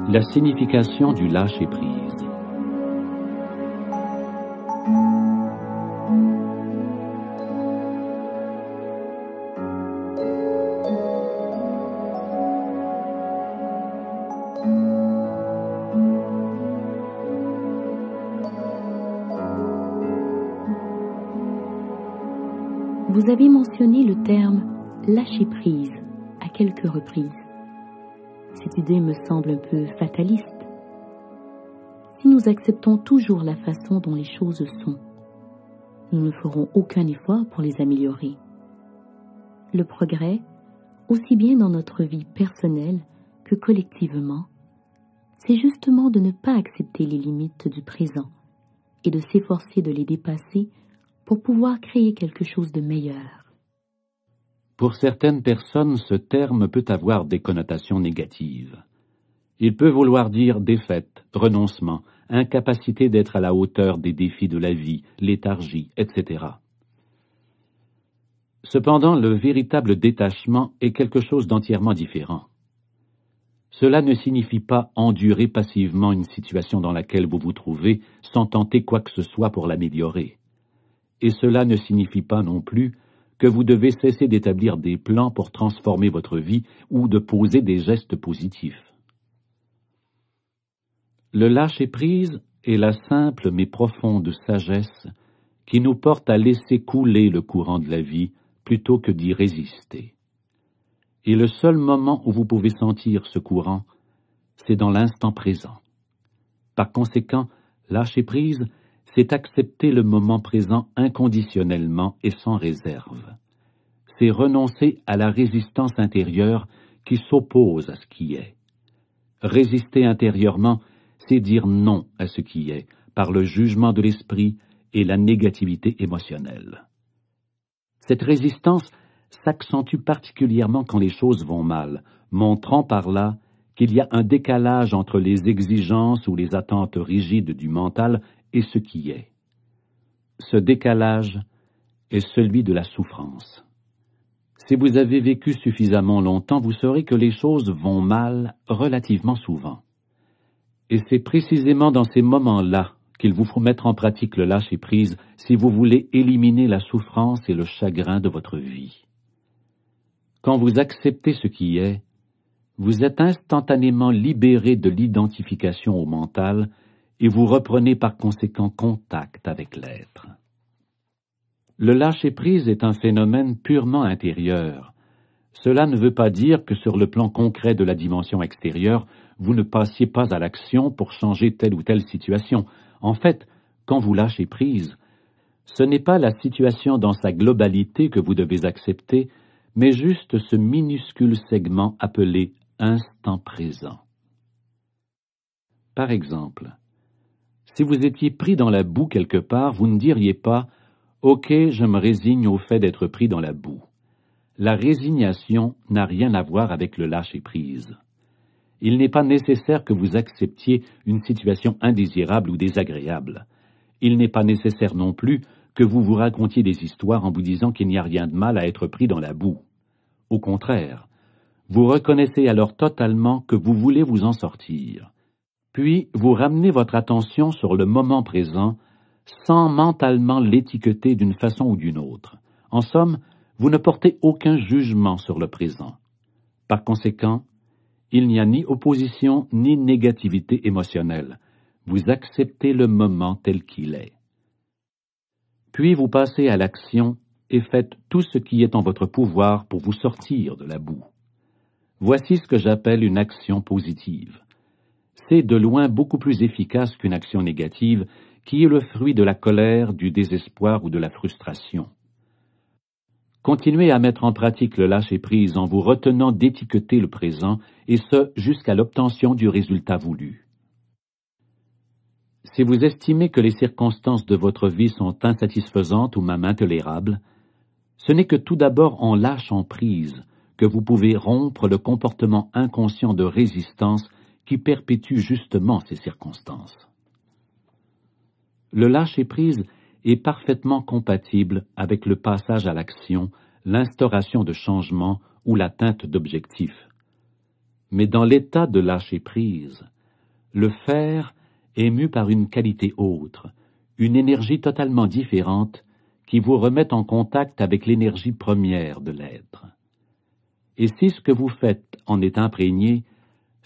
La signification du lâcher-prise mentionné le terme lâcher-prise quelques reprises. Cette idée me semble un peu fataliste. Si nous acceptons toujours la façon dont les choses sont, nous ne ferons aucun effort pour les améliorer. Le progrès, aussi bien dans notre vie personnelle que collectivement, c'est justement de ne pas accepter les limites du présent et de s'efforcer de les dépasser pour pouvoir créer quelque chose de meilleur. Pour certaines personnes, ce terme peut avoir des connotations négatives. Il peut vouloir dire défaite, renoncement, incapacité d'être à la hauteur des défis de la vie, léthargie, etc. Cependant, le véritable détachement est quelque chose d'entièrement différent. Cela ne signifie pas endurer passivement une situation dans laquelle vous vous trouvez sans tenter quoi que ce soit pour l'améliorer. Et cela ne signifie pas non plus que vous devez cesser d'établir des plans pour transformer votre vie ou de poser des gestes positifs. Le lâcher-prise est la simple mais profonde sagesse qui nous porte à laisser couler le courant de la vie plutôt que d'y résister. Et le seul moment où vous pouvez sentir ce courant, c'est dans l'instant présent. Par conséquent, lâcher prise, c'est accepter le moment présent inconditionnellement et sans réserve. C'est renoncer à la résistance intérieure qui s'oppose à ce qui est. Résister intérieurement, c'est dire non à ce qui est, par le jugement de l'esprit et la négativité émotionnelle. Cette résistance s'accentue particulièrement quand les choses vont mal, montrant par là qu'il y a un décalage entre les exigences ou les attentes rigides du mental et ce qui est. Ce décalage est celui de la souffrance. Si vous avez vécu suffisamment longtemps, vous saurez que les choses vont mal relativement souvent. Et c'est précisément dans ces moments-là qu'il vous faut mettre en pratique le lâcher-prise si vous voulez éliminer la souffrance et le chagrin de votre vie. Quand vous acceptez ce qui est, vous êtes instantanément libéré de l'identification au mental et vous reprenez par conséquent contact avec l'être. Le lâcher-prise est un phénomène purement intérieur. Cela ne veut pas dire que sur le plan concret de la dimension extérieure, vous ne passiez pas à l'action pour changer telle ou telle situation. En fait, quand vous lâchez prise, ce n'est pas la situation dans sa globalité que vous devez accepter, mais juste ce minuscule segment appelé instant présent. Par exemple, si vous étiez pris dans la boue quelque part, vous ne diriez pas Ok, je me résigne au fait d'être pris dans la boue. La résignation n'a rien à voir avec le lâcher-prise il n'est pas nécessaire que vous acceptiez une situation indésirable ou désagréable. Il n'est pas nécessaire non plus que vous vous racontiez des histoires en vous disant qu'il n'y a rien de mal à être pris dans la boue. Au contraire, vous reconnaissez alors totalement que vous voulez vous en sortir. Puis vous ramenez votre attention sur le moment présent sans mentalement l'étiqueter d'une façon ou d'une autre. En somme, vous ne portez aucun jugement sur le présent. Par conséquent, il n'y a ni opposition ni négativité émotionnelle. Vous acceptez le moment tel qu'il est. Puis vous passez à l'action et faites tout ce qui est en votre pouvoir pour vous sortir de la boue. Voici ce que j'appelle une action positive. C'est de loin beaucoup plus efficace qu'une action négative qui est le fruit de la colère, du désespoir ou de la frustration. Continuez à mettre en pratique le lâcher-prise en vous retenant d'étiqueter le présent, et ce jusqu'à l'obtention du résultat voulu. Si vous estimez que les circonstances de votre vie sont insatisfaisantes ou même intolérables, ce n'est que tout d'abord en lâchant prise que vous pouvez rompre le comportement inconscient de résistance qui perpétue justement ces circonstances. Le lâcher-prise est parfaitement compatible avec le passage à l'action, l'instauration de changements ou l'atteinte d'objectifs. Mais dans l'état de lâcher prise, le faire est mu par une qualité autre, une énergie totalement différente qui vous remet en contact avec l'énergie première de l'être. Et si ce que vous faites en est imprégné,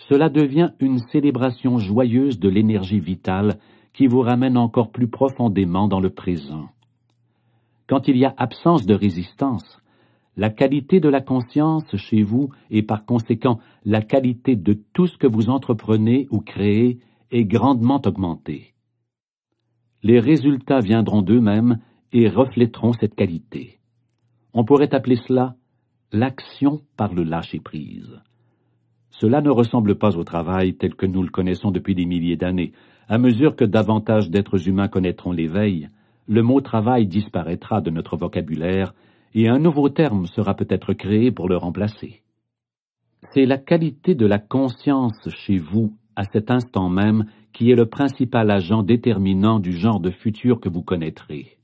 cela devient une célébration joyeuse de l'énergie vitale qui vous ramène encore plus profondément dans le présent. Quand il y a absence de résistance, la qualité de la conscience chez vous et par conséquent la qualité de tout ce que vous entreprenez ou créez est grandement augmentée. Les résultats viendront d'eux-mêmes et reflèteront cette qualité. On pourrait appeler cela l'action par le lâcher-prise. Cela ne ressemble pas au travail tel que nous le connaissons depuis des milliers d'années. À mesure que davantage d'êtres humains connaîtront l'éveil, le mot travail disparaîtra de notre vocabulaire et un nouveau terme sera peut-être créé pour le remplacer. C'est la qualité de la conscience chez vous à cet instant même qui est le principal agent déterminant du genre de futur que vous connaîtrez.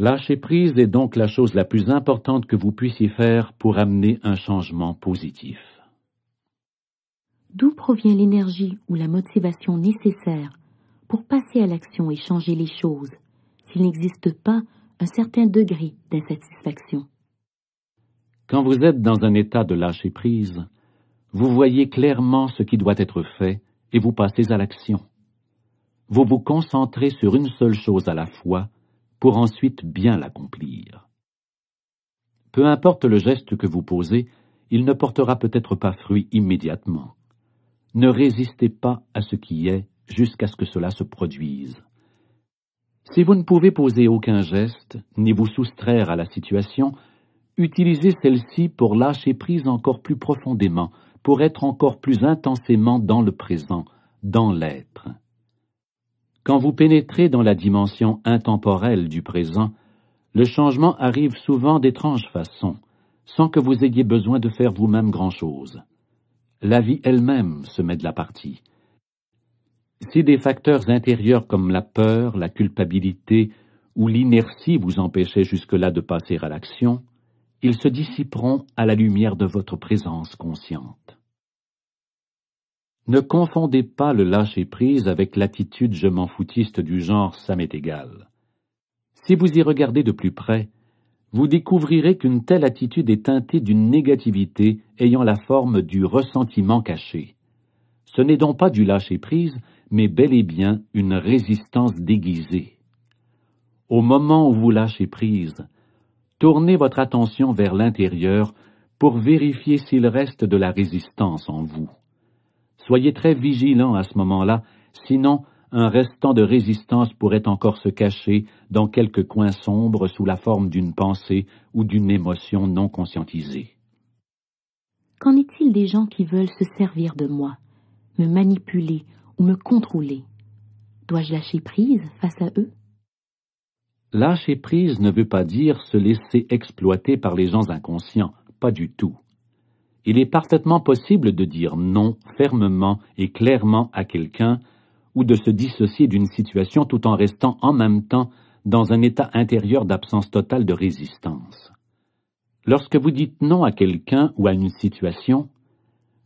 Lâcher prise est donc la chose la plus importante que vous puissiez faire pour amener un changement positif. D'où provient l'énergie ou la motivation nécessaire pour passer à l'action et changer les choses s'il n'existe pas un certain degré d'insatisfaction? Quand vous êtes dans un état de lâcher prise, vous voyez clairement ce qui doit être fait et vous passez à l'action. Vous vous concentrez sur une seule chose à la fois pour ensuite bien l'accomplir. Peu importe le geste que vous posez, il ne portera peut-être pas fruit immédiatement. Ne résistez pas à ce qui est jusqu'à ce que cela se produise. Si vous ne pouvez poser aucun geste, ni vous soustraire à la situation, utilisez celle-ci pour lâcher prise encore plus profondément, pour être encore plus intensément dans le présent, dans l'être. Quand vous pénétrez dans la dimension intemporelle du présent, le changement arrive souvent d'étranges façons, sans que vous ayez besoin de faire vous-même grand-chose. La vie elle-même se met de la partie. Si des facteurs intérieurs comme la peur, la culpabilité ou l'inertie vous empêchaient jusque-là de passer à l'action, ils se dissiperont à la lumière de votre présence consciente. Ne confondez pas le lâcher-prise avec l'attitude je m'en foutiste du genre ça m'est égal. Si vous y regardez de plus près, vous découvrirez qu'une telle attitude est teintée d'une négativité ayant la forme du ressentiment caché. Ce n'est donc pas du lâcher-prise, mais bel et bien une résistance déguisée. Au moment où vous lâchez prise, tournez votre attention vers l'intérieur pour vérifier s'il reste de la résistance en vous. Soyez très vigilant à ce moment-là, sinon un restant de résistance pourrait encore se cacher dans quelque coin sombre sous la forme d'une pensée ou d'une émotion non conscientisée. Qu'en est-il des gens qui veulent se servir de moi, me manipuler ou me contrôler? Dois-je lâcher prise face à eux? Lâcher prise ne veut pas dire se laisser exploiter par les gens inconscients, pas du tout il est parfaitement possible de dire non fermement et clairement à quelqu'un ou de se dissocier d'une situation tout en restant en même temps dans un état intérieur d'absence totale de résistance. Lorsque vous dites non à quelqu'un ou à une situation,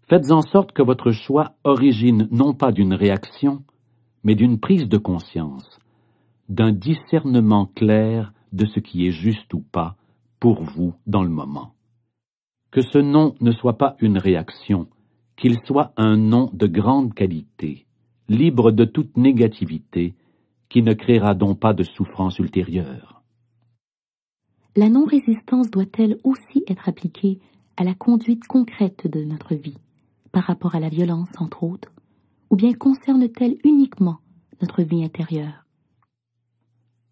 faites en sorte que votre choix origine non pas d'une réaction, mais d'une prise de conscience, d'un discernement clair de ce qui est juste ou pas pour vous dans le moment que ce nom ne soit pas une réaction, qu'il soit un nom de grande qualité, libre de toute négativité, qui ne créera donc pas de souffrance ultérieure. La non-résistance doit-elle aussi être appliquée à la conduite concrète de notre vie, par rapport à la violence entre autres, ou bien concerne-t-elle uniquement notre vie intérieure?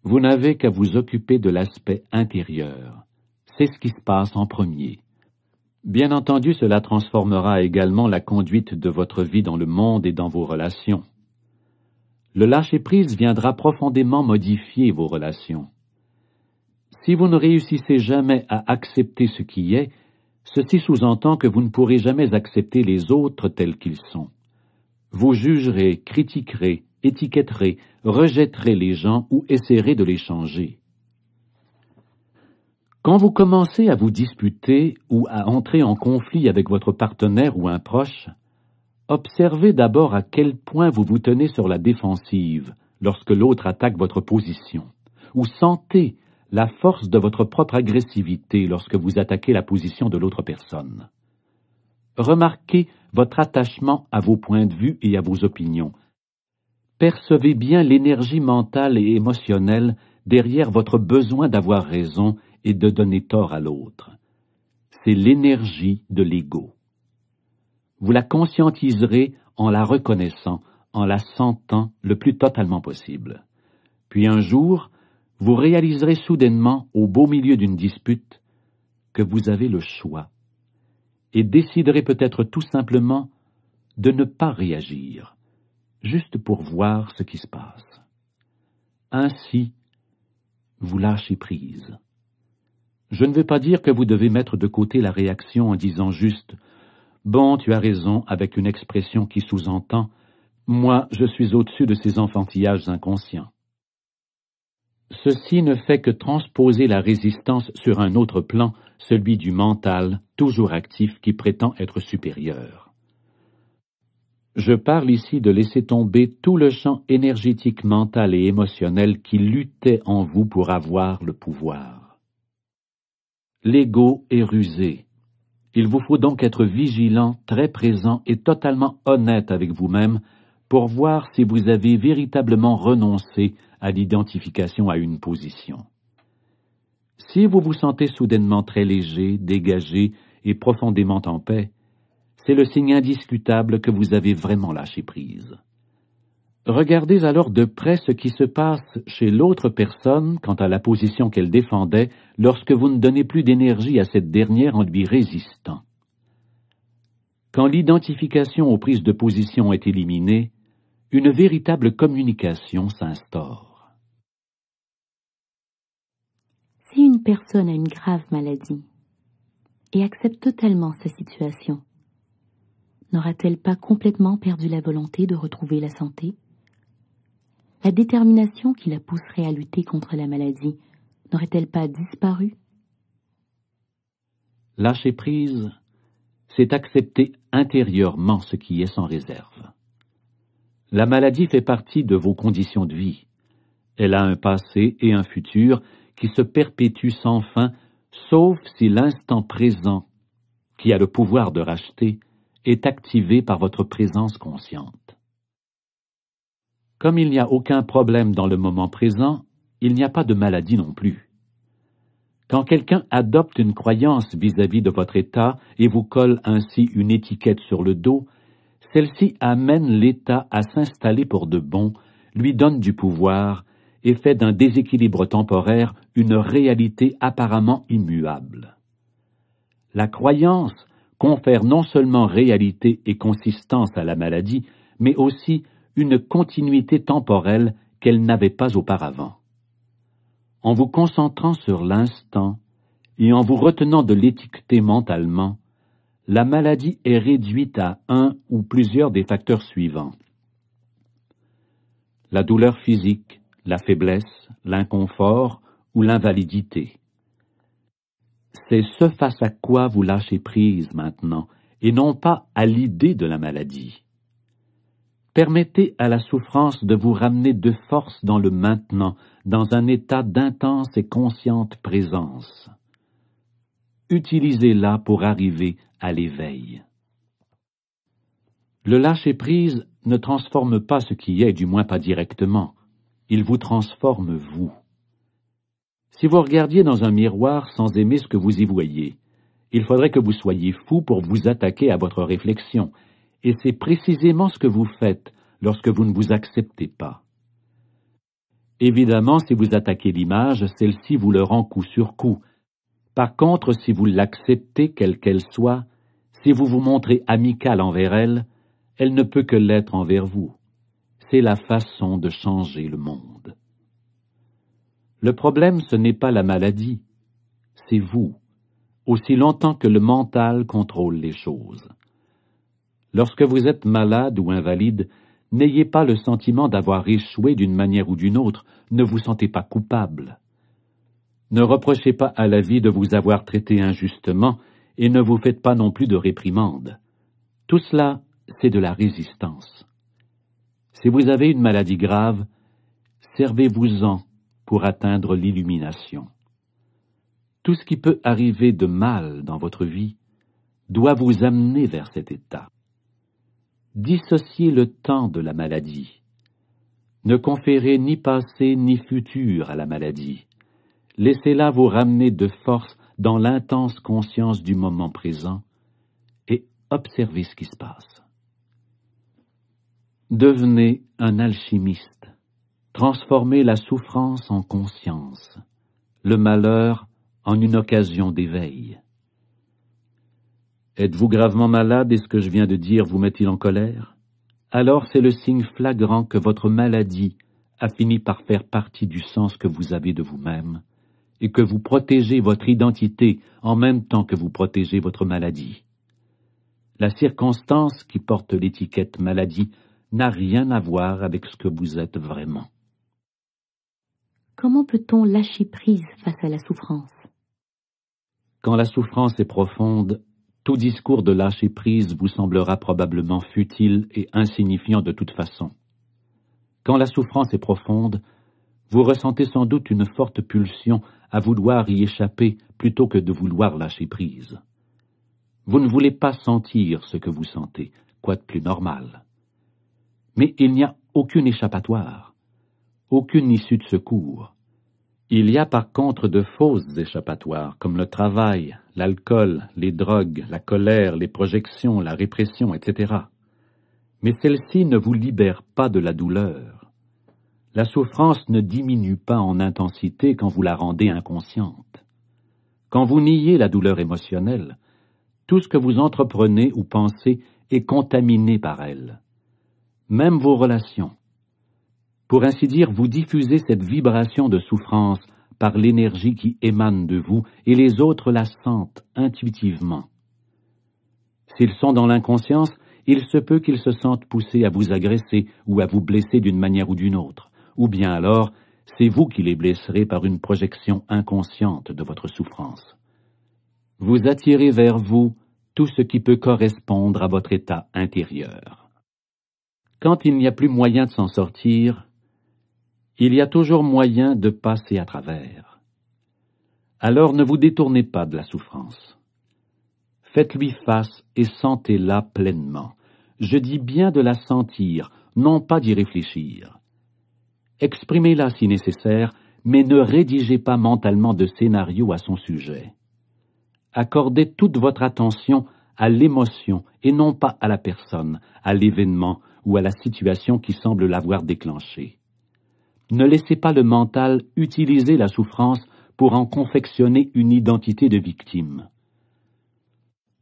Vous n'avez qu'à vous occuper de l'aspect intérieur. C'est ce qui se passe en premier. Bien entendu, cela transformera également la conduite de votre vie dans le monde et dans vos relations. Le lâcher-prise viendra profondément modifier vos relations. Si vous ne réussissez jamais à accepter ce qui est, ceci sous-entend que vous ne pourrez jamais accepter les autres tels qu'ils sont. Vous jugerez, critiquerez, étiquetterez, rejetterez les gens ou essaierez de les changer. Quand vous commencez à vous disputer ou à entrer en conflit avec votre partenaire ou un proche, observez d'abord à quel point vous vous tenez sur la défensive lorsque l'autre attaque votre position, ou sentez la force de votre propre agressivité lorsque vous attaquez la position de l'autre personne. Remarquez votre attachement à vos points de vue et à vos opinions. Percevez bien l'énergie mentale et émotionnelle derrière votre besoin d'avoir raison et de donner tort à l'autre. C'est l'énergie de l'ego. Vous la conscientiserez en la reconnaissant, en la sentant le plus totalement possible. Puis un jour, vous réaliserez soudainement, au beau milieu d'une dispute, que vous avez le choix et déciderez peut-être tout simplement de ne pas réagir, juste pour voir ce qui se passe. Ainsi, vous lâchez prise. Je ne veux pas dire que vous devez mettre de côté la réaction en disant juste Bon, tu as raison, avec une expression qui sous-entend Moi, je suis au-dessus de ces enfantillages inconscients. Ceci ne fait que transposer la résistance sur un autre plan, celui du mental, toujours actif, qui prétend être supérieur. Je parle ici de laisser tomber tout le champ énergétique mental et émotionnel qui luttait en vous pour avoir le pouvoir. L'ego est rusé. Il vous faut donc être vigilant, très présent et totalement honnête avec vous-même pour voir si vous avez véritablement renoncé à l'identification à une position. Si vous vous sentez soudainement très léger, dégagé et profondément en paix, c'est le signe indiscutable que vous avez vraiment lâché prise. Regardez alors de près ce qui se passe chez l'autre personne quant à la position qu'elle défendait lorsque vous ne donnez plus d'énergie à cette dernière en lui résistant. Quand l'identification aux prises de position est éliminée, une véritable communication s'instaure. Si une personne a une grave maladie et accepte totalement sa situation, n'aura-t-elle pas complètement perdu la volonté de retrouver la santé? La détermination qui la pousserait à lutter contre la maladie n'aurait-elle pas disparu? Lâcher prise, c'est accepter intérieurement ce qui est sans réserve. La maladie fait partie de vos conditions de vie. Elle a un passé et un futur qui se perpétue sans fin, sauf si l'instant présent, qui a le pouvoir de racheter, est activé par votre présence consciente. Comme il n'y a aucun problème dans le moment présent, il n'y a pas de maladie non plus. Quand quelqu'un adopte une croyance vis-à-vis -vis de votre état et vous colle ainsi une étiquette sur le dos, celle-ci amène l'état à s'installer pour de bon, lui donne du pouvoir et fait d'un déséquilibre temporaire une réalité apparemment immuable. La croyance confère non seulement réalité et consistance à la maladie, mais aussi une continuité temporelle qu'elle n'avait pas auparavant. En vous concentrant sur l'instant et en vous retenant de l'étiqueter mentalement, la maladie est réduite à un ou plusieurs des facteurs suivants. La douleur physique, la faiblesse, l'inconfort ou l'invalidité. C'est ce face à quoi vous lâchez prise maintenant, et non pas à l'idée de la maladie. Permettez à la souffrance de vous ramener de force dans le maintenant, dans un état d'intense et consciente présence. Utilisez-la pour arriver à l'éveil. Le lâcher-prise ne transforme pas ce qui est, du moins pas directement il vous transforme vous. Si vous regardiez dans un miroir sans aimer ce que vous y voyez, il faudrait que vous soyez fou pour vous attaquer à votre réflexion, et c'est précisément ce que vous faites lorsque vous ne vous acceptez pas. Évidemment, si vous attaquez l'image, celle-ci vous le rend coup sur coup. Par contre, si vous l'acceptez quelle qu'elle soit, si vous vous montrez amical envers elle, elle ne peut que l'être envers vous c'est la façon de changer le monde. Le problème, ce n'est pas la maladie, c'est vous, aussi longtemps que le mental contrôle les choses. Lorsque vous êtes malade ou invalide, n'ayez pas le sentiment d'avoir échoué d'une manière ou d'une autre, ne vous sentez pas coupable. Ne reprochez pas à la vie de vous avoir traité injustement et ne vous faites pas non plus de réprimande. Tout cela, c'est de la résistance. Si vous avez une maladie grave, servez-vous-en pour atteindre l'illumination. Tout ce qui peut arriver de mal dans votre vie doit vous amener vers cet état. Dissociez le temps de la maladie. Ne conférez ni passé ni futur à la maladie. Laissez-la vous ramener de force dans l'intense conscience du moment présent et observez ce qui se passe. Devenez un alchimiste. Transformez la souffrance en conscience, le malheur en une occasion d'éveil. Êtes-vous gravement malade et ce que je viens de dire vous met-il en colère? Alors c'est le signe flagrant que votre maladie a fini par faire partie du sens que vous avez de vous-même et que vous protégez votre identité en même temps que vous protégez votre maladie. La circonstance qui porte l'étiquette maladie n'a rien à voir avec ce que vous êtes vraiment. Comment peut-on lâcher prise face à la souffrance? Quand la souffrance est profonde, tout discours de lâcher prise vous semblera probablement futile et insignifiant de toute façon. Quand la souffrance est profonde, vous ressentez sans doute une forte pulsion à vouloir y échapper plutôt que de vouloir lâcher prise. Vous ne voulez pas sentir ce que vous sentez, quoi de plus normal. Mais il n'y a aucune échappatoire, aucune issue de secours. Il y a par contre de fausses échappatoires, comme le travail, l'alcool, les drogues, la colère, les projections, la répression, etc. Mais celles-ci ne vous libèrent pas de la douleur. La souffrance ne diminue pas en intensité quand vous la rendez inconsciente. Quand vous niez la douleur émotionnelle, tout ce que vous entreprenez ou pensez est contaminé par elle. Même vos relations, pour ainsi dire, vous diffusez cette vibration de souffrance par l'énergie qui émane de vous, et les autres la sentent intuitivement. S'ils sont dans l'inconscience, il se peut qu'ils se sentent poussés à vous agresser ou à vous blesser d'une manière ou d'une autre, ou bien alors c'est vous qui les blesserez par une projection inconsciente de votre souffrance. Vous attirez vers vous tout ce qui peut correspondre à votre état intérieur. Quand il n'y a plus moyen de s'en sortir, il y a toujours moyen de passer à travers. Alors ne vous détournez pas de la souffrance. Faites-lui face et sentez-la pleinement. Je dis bien de la sentir, non pas d'y réfléchir. Exprimez-la si nécessaire, mais ne rédigez pas mentalement de scénario à son sujet. Accordez toute votre attention à l'émotion et non pas à la personne, à l'événement ou à la situation qui semble l'avoir déclenché. Ne laissez pas le mental utiliser la souffrance pour en confectionner une identité de victime.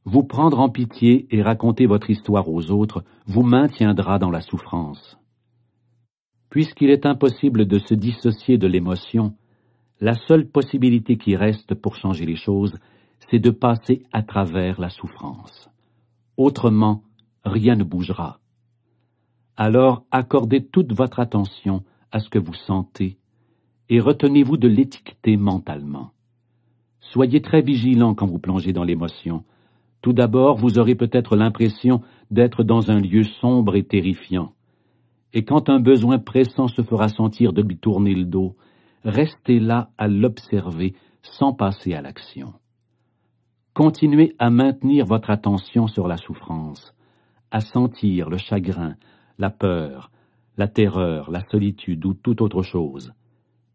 Vous prendre en pitié et raconter votre histoire aux autres vous maintiendra dans la souffrance. Puisqu'il est impossible de se dissocier de l'émotion, la seule possibilité qui reste pour changer les choses, c'est de passer à travers la souffrance. Autrement, rien ne bougera. Alors accordez toute votre attention à ce que vous sentez et retenez-vous de l'étiqueter mentalement. Soyez très vigilant quand vous plongez dans l'émotion. Tout d'abord, vous aurez peut-être l'impression d'être dans un lieu sombre et terrifiant. Et quand un besoin pressant se fera sentir de lui tourner le dos, restez là à l'observer sans passer à l'action. Continuez à maintenir votre attention sur la souffrance, à sentir le chagrin, la peur, la terreur, la solitude ou toute autre chose.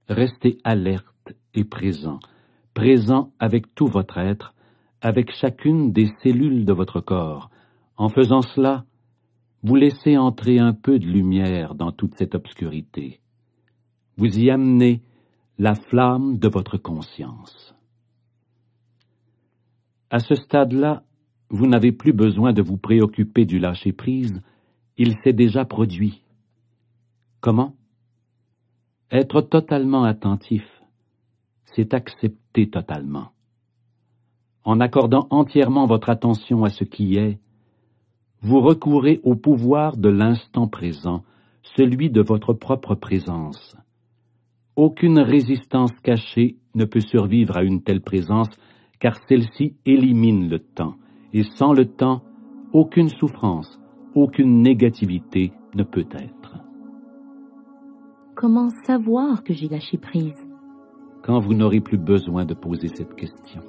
Restez alerte et présent, présent avec tout votre être, avec chacune des cellules de votre corps. En faisant cela, vous laissez entrer un peu de lumière dans toute cette obscurité. Vous y amenez la flamme de votre conscience. À ce stade-là, vous n'avez plus besoin de vous préoccuper du lâcher-prise, il s'est déjà produit. Comment? Être totalement attentif, c'est accepter totalement. En accordant entièrement votre attention à ce qui est, vous recourez au pouvoir de l'instant présent, celui de votre propre présence. Aucune résistance cachée ne peut survivre à une telle présence, car celle-ci élimine le temps, et sans le temps, aucune souffrance, aucune négativité ne peut être. Comment savoir que j'ai lâché prise Quand vous n'aurez plus besoin de poser cette question.